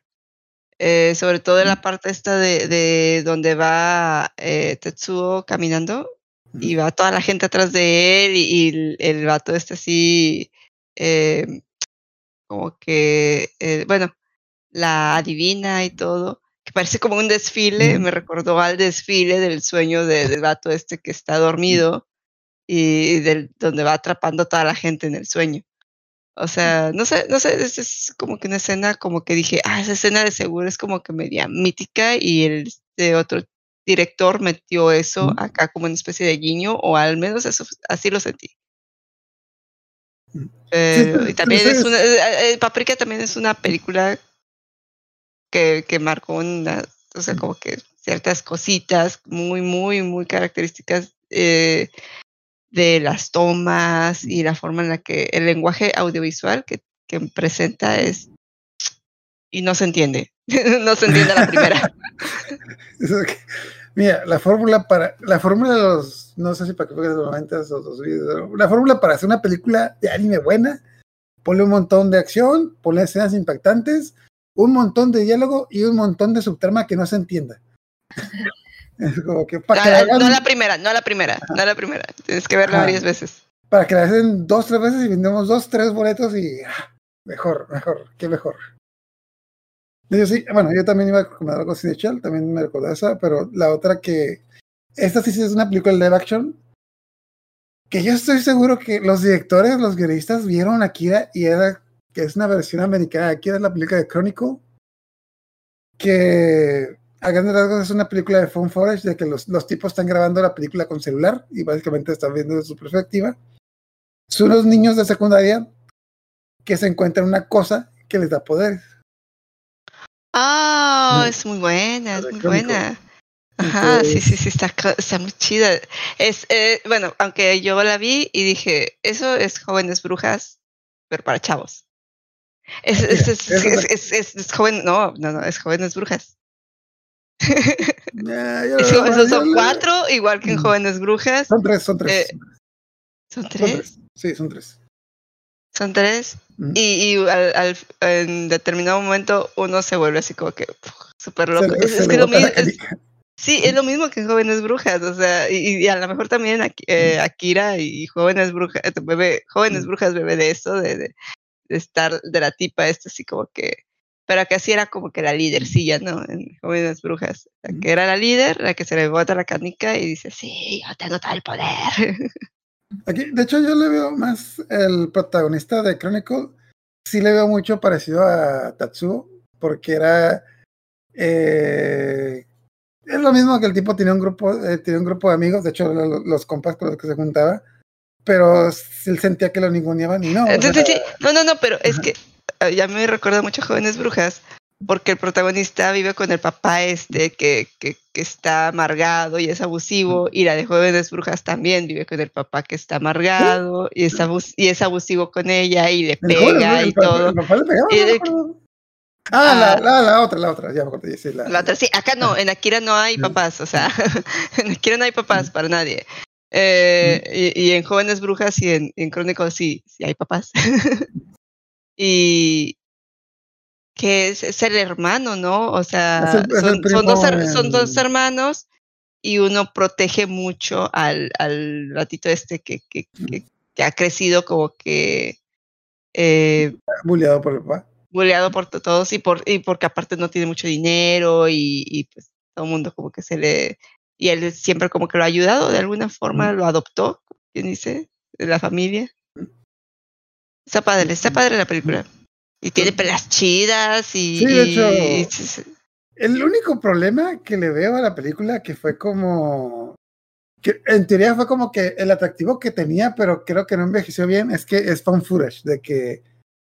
Eh, sobre todo en la parte esta de, de donde va eh, Tetsuo caminando y va toda la gente atrás de él y, y el, el vato este así, eh, como que, eh, bueno, la adivina y todo, que parece como un desfile, me recordó al desfile del sueño de- del vato este que está dormido y del, donde va atrapando a toda la gente en el sueño. O sea, no sé, no sé, es, es como que una escena como que dije, ah, esa escena de seguro es como que media mítica y el este otro director metió eso acá como una especie de guiño, o al menos eso, así lo sentí. Pero- y también es una, eh, eh, Paprika también es una película que, que marcó una, o sea, como que ciertas cositas muy, muy, muy características eh, de las tomas y la forma en la que el lenguaje audiovisual que, que presenta es y no se entiende, no se entiende a la primera. Mira, la fórmula para la fórmula de los no sé si para que los 90 o los videos, la fórmula para hacer una película de anime buena, ponle un montón de acción, ponle escenas impactantes, un montón de diálogo y un montón de subtrama que no se entienda. Es como que para que la hagan, no la primera, no la primera, no la primera. Tienes que verla Ajá. varias veces. para que la hacen dos, tres veces y vendemos dos, tres boletos y ah, mejor, mejor, qué mejor. Yo sí, bueno, yo también iba a recomendar algo así de Shell, también me recordó esa, pero la otra que, esta sí es una película live action, que yo estoy seguro que los directores, los guionistas vieron Akira y era, que es una versión americana Akira, es la película de Chronicle, que a grandes rasgos es una película de phone footage, de que los, los tipos están grabando la película con celular y básicamente están viendo desde su perspectiva. Son unos niños de secundaria que se encuentran una cosa que les da poderes. Ah, Mm. es muy buena, es muy buena. Ajá, sí, Entonces- sí, sí, está, está muy chida. Es, eh, bueno, aunque yo la vi y dije, eso es jóvenes brujas, pero para chavos. Es, Mira, es, es, eso es, es- es- es- es joven, no, no, no, es jóvenes brujas. Yo- esos son cuatro, igual que en Mm. jóvenes brujas. Son tres, son tres. Eh, ¿Son son tres? Sí, son tres. Son tres. Mm. Y, y al, al- en determinado momento uno se vuelve así como que súper loco. Se es, se es le que lo mismo, es-. Sí, es lo mismo que en Jóvenes Brujas, o sea, y, y a lo mejor también eh, Akira y Jóvenes Brujas, eh, bebe, Jóvenes Mm. Brujas bebe de eso, de, de, de estar, de la tipa esta así como que, pero que así era como que la lídercilla, ¿no? En Jóvenes Brujas, la que era la líder, la que se le bota la canica y dice, sí, yo tengo todo el poder. Aquí, de hecho, yo le veo más el protagonista de Chronicle, sí le veo mucho parecido a Tatsuo, porque era eh, es lo mismo que el tipo tenía un grupo, eh, tenía un grupo de amigos, de hecho, lo- los compas con los que se juntaba, pero él sentía que lo ninguneaban y no. o Entonces, sea, sí, no, no, no, pero es que ya me recuerda mucho a Jóvenes Brujas, porque el protagonista vive con el papá este que, que, que está amargado y es abusivo, y la de Jóvenes Brujas también vive con el papá que está amargado y, es abus- y es abusivo con ella y le pega y todo. de- acuerdo. Ah, la, la, la otra, la otra, ya me acordé, sí, la, La otra, sí, acá no, en Akira no hay papás, o sea, en Akira no hay papás para nadie. Eh, y, y en Jóvenes Brujas y en, en Crónicos sí, sí hay papás. y que es, es el hermano, ¿no? O sea, el- son, son dos, son dos hermanos y uno protege mucho al, al ratito este que, que, que, que ha crecido como que eh, bulleado por el papá. buleado por to- todos y por y porque aparte no tiene mucho dinero y, y, pues todo el mundo como que se le y él siempre como que lo ha ayudado de alguna forma lo adoptó quién dice de la familia está padre está padre la película. Y tiene pelas chidas y, Sí, de hecho, y- El único problema que le veo a la película que fue como que en teoría fue como que el atractivo que tenía, pero creo que no envejeció bien, es que es found footage, de que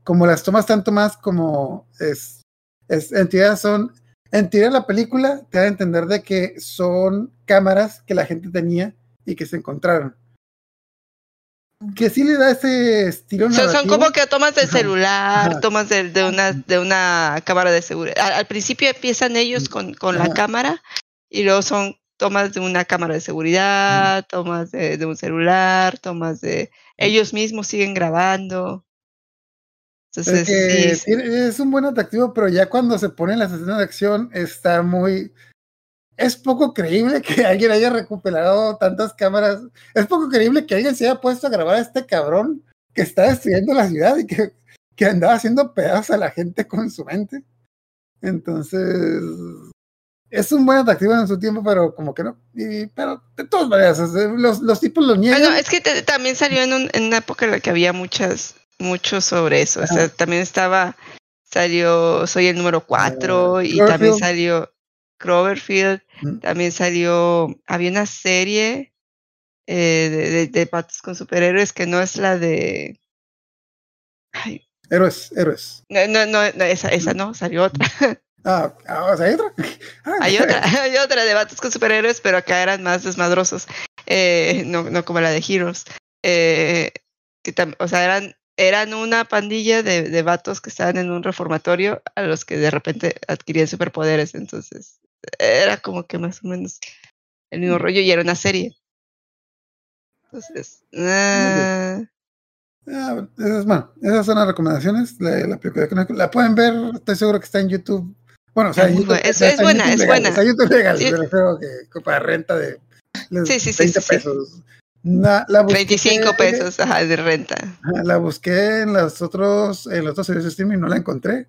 como las tomas tanto más como es, es en teoría son en teoría la película te da a entender de que son cámaras que la gente tenía y que se encontraron. Que sí le da ese estilo O sea, son como que tomas del celular, ajá. tomas de, de una de una cámara de seguridad. Al, al principio empiezan ellos con, con la Ajá. cámara y luego son tomas de una cámara de seguridad, tomas de, de un celular, tomas de ellos mismos siguen grabando. Es, Entonces, que sí, tiene- es un buen atractivo, pero ya cuando se ponen las escenas de acción está muy... Es poco creíble que alguien haya recuperado tantas cámaras. Es poco creíble que alguien se haya puesto a grabar a este cabrón que está destruyendo la ciudad y que, que andaba haciendo pedazos a la gente con su mente. Entonces, es un buen atractivo en su tiempo, pero como que no. Y, pero de todas maneras, los, los tipos lo niegan. Bueno, es que te- también salió en, un- en una época en la que había muchas, mucho sobre eso. O sea, también estaba, salió Soy el número 4 y también Ah, salió Cloverfield, Mm. también salió, había una serie eh, de, de, de patos con superhéroes que no es la de... Ay, Héroes, héroes. no, no, no, no, esa, esa no, salió otra. Ah, ah, o sea, hay otra. Ah, Hay otra, hay otra de vatos con superhéroes, pero acá eran más desmadrosos. Eh, no, no como la de Heroes. Eh, que o sea, eran, eran una pandilla de, de vatos que estaban en un reformatorio a los que de repente adquirían superpoderes. Entonces, era como que más o menos el mismo rollo y era una serie. Entonces, ah, Ah, esas, bueno, esas son las recomendaciones. La, la película de Chronicle. La pueden ver, estoy seguro que está en YouTube. Bueno, o sea, en YouTube, es- buena, YouTube es legal, buena. Está en YouTube legal, Sí. refiero que, para renta de Sí, sí, sí, 20 sí, sí. pesos. Na- la busqué- 25 pesos ajá, de renta. La busqué en los otros, en los otros servicios de streaming, no la encontré.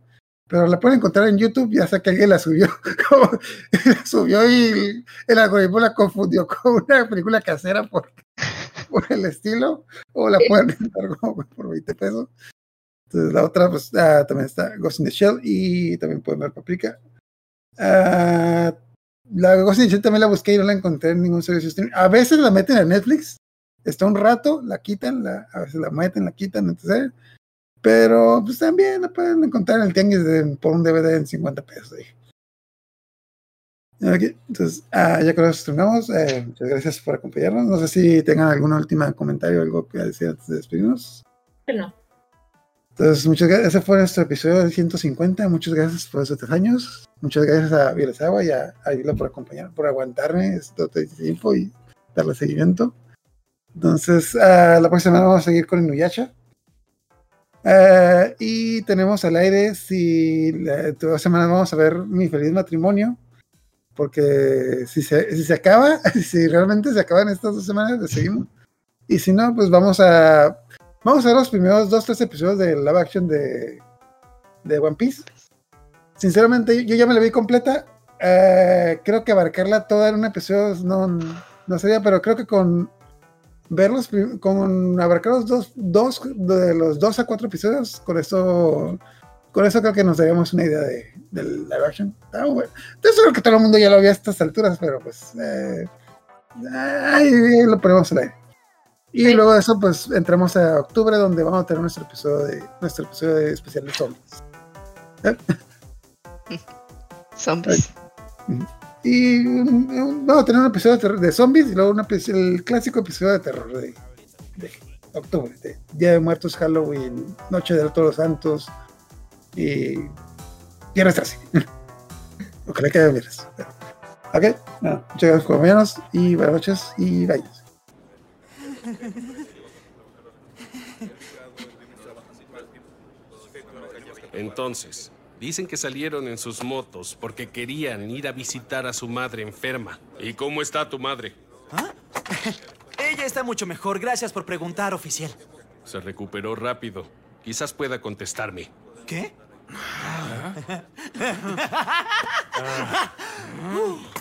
Pero la pueden encontrar en YouTube, ya sé que alguien la subió. como- la subió y el algoritmo la confundió con una película casera por, por el estilo. O la pueden rentar como por 20 pesos. Entonces la otra, pues ah, también está Ghost in the Shell y también pueden ver Paprika. Ah, la Ghost in the Shell también la busqué y no la encontré en ningún servicio streaming. A veces la meten en Netflix, está un rato, la quitan, la, a veces la meten, la quitan, entonces, pero pues también la pueden encontrar en el tianguis de- por un DVD en 50 pesos. ahí. Ok, Entonces, ah, ya con eso terminamos. Eh, muchas gracias por acompañarnos. No sé si tengan algún último comentario o algo que decir antes de despedirnos. No. Entonces, muchas gracias. Ese fue nuestro episodio de 150. Muchas gracias por esos tres años. Muchas gracias a Violesagua y a Ayula por acompañar, por aguantarme esto todo este tiempo y darle seguimiento. Entonces, ah, la próxima semana vamos a seguir con Inuyasha. Ah, y tenemos al aire, si la, todas semanas vamos a ver Mi Feliz Matrimonio. porque si se, si se acaba, si realmente se acaban estas dos semanas, le seguimos. Y si no, pues vamos a vamos a ver los primeros dos, tres episodios de live action de, de One Piece. Sinceramente, yo ya me la vi completa. Eh, creo que abarcarla toda en un episodio no, no sería, pero creo que con verlos, con abarcar los dos, dos, de los dos a cuatro episodios, con eso, con eso creo que nos daríamos una idea de, del live action. Está bueno. Entonces creo que todo el mundo ya lo vio a estas alturas, pero pues eh, ahí, lo ponemos al aire. Y Sí. luego de eso, pues entramos a octubre, donde vamos a tener nuestro episodio de nuestro episodio de especial de zombies. Zombies. Y mm, vamos a tener un episodio de, terror- de zombies y luego un el clásico episodio de terror de, de octubre, de Día de Muertos, Halloween, Noche de Todos los Santos y Viernes 13. Ojalá que haya viernes. Ok, bueno, muchas gracias compañeros y buenas noches y bye. Entonces, dicen que salieron en sus motos porque querían ir a visitar a su madre enferma. ¿Y cómo está tu madre? Ella está mucho mejor. Gracias por preguntar, oficial. Se recuperó rápido. Quizás pueda contestarme. ¿Qué?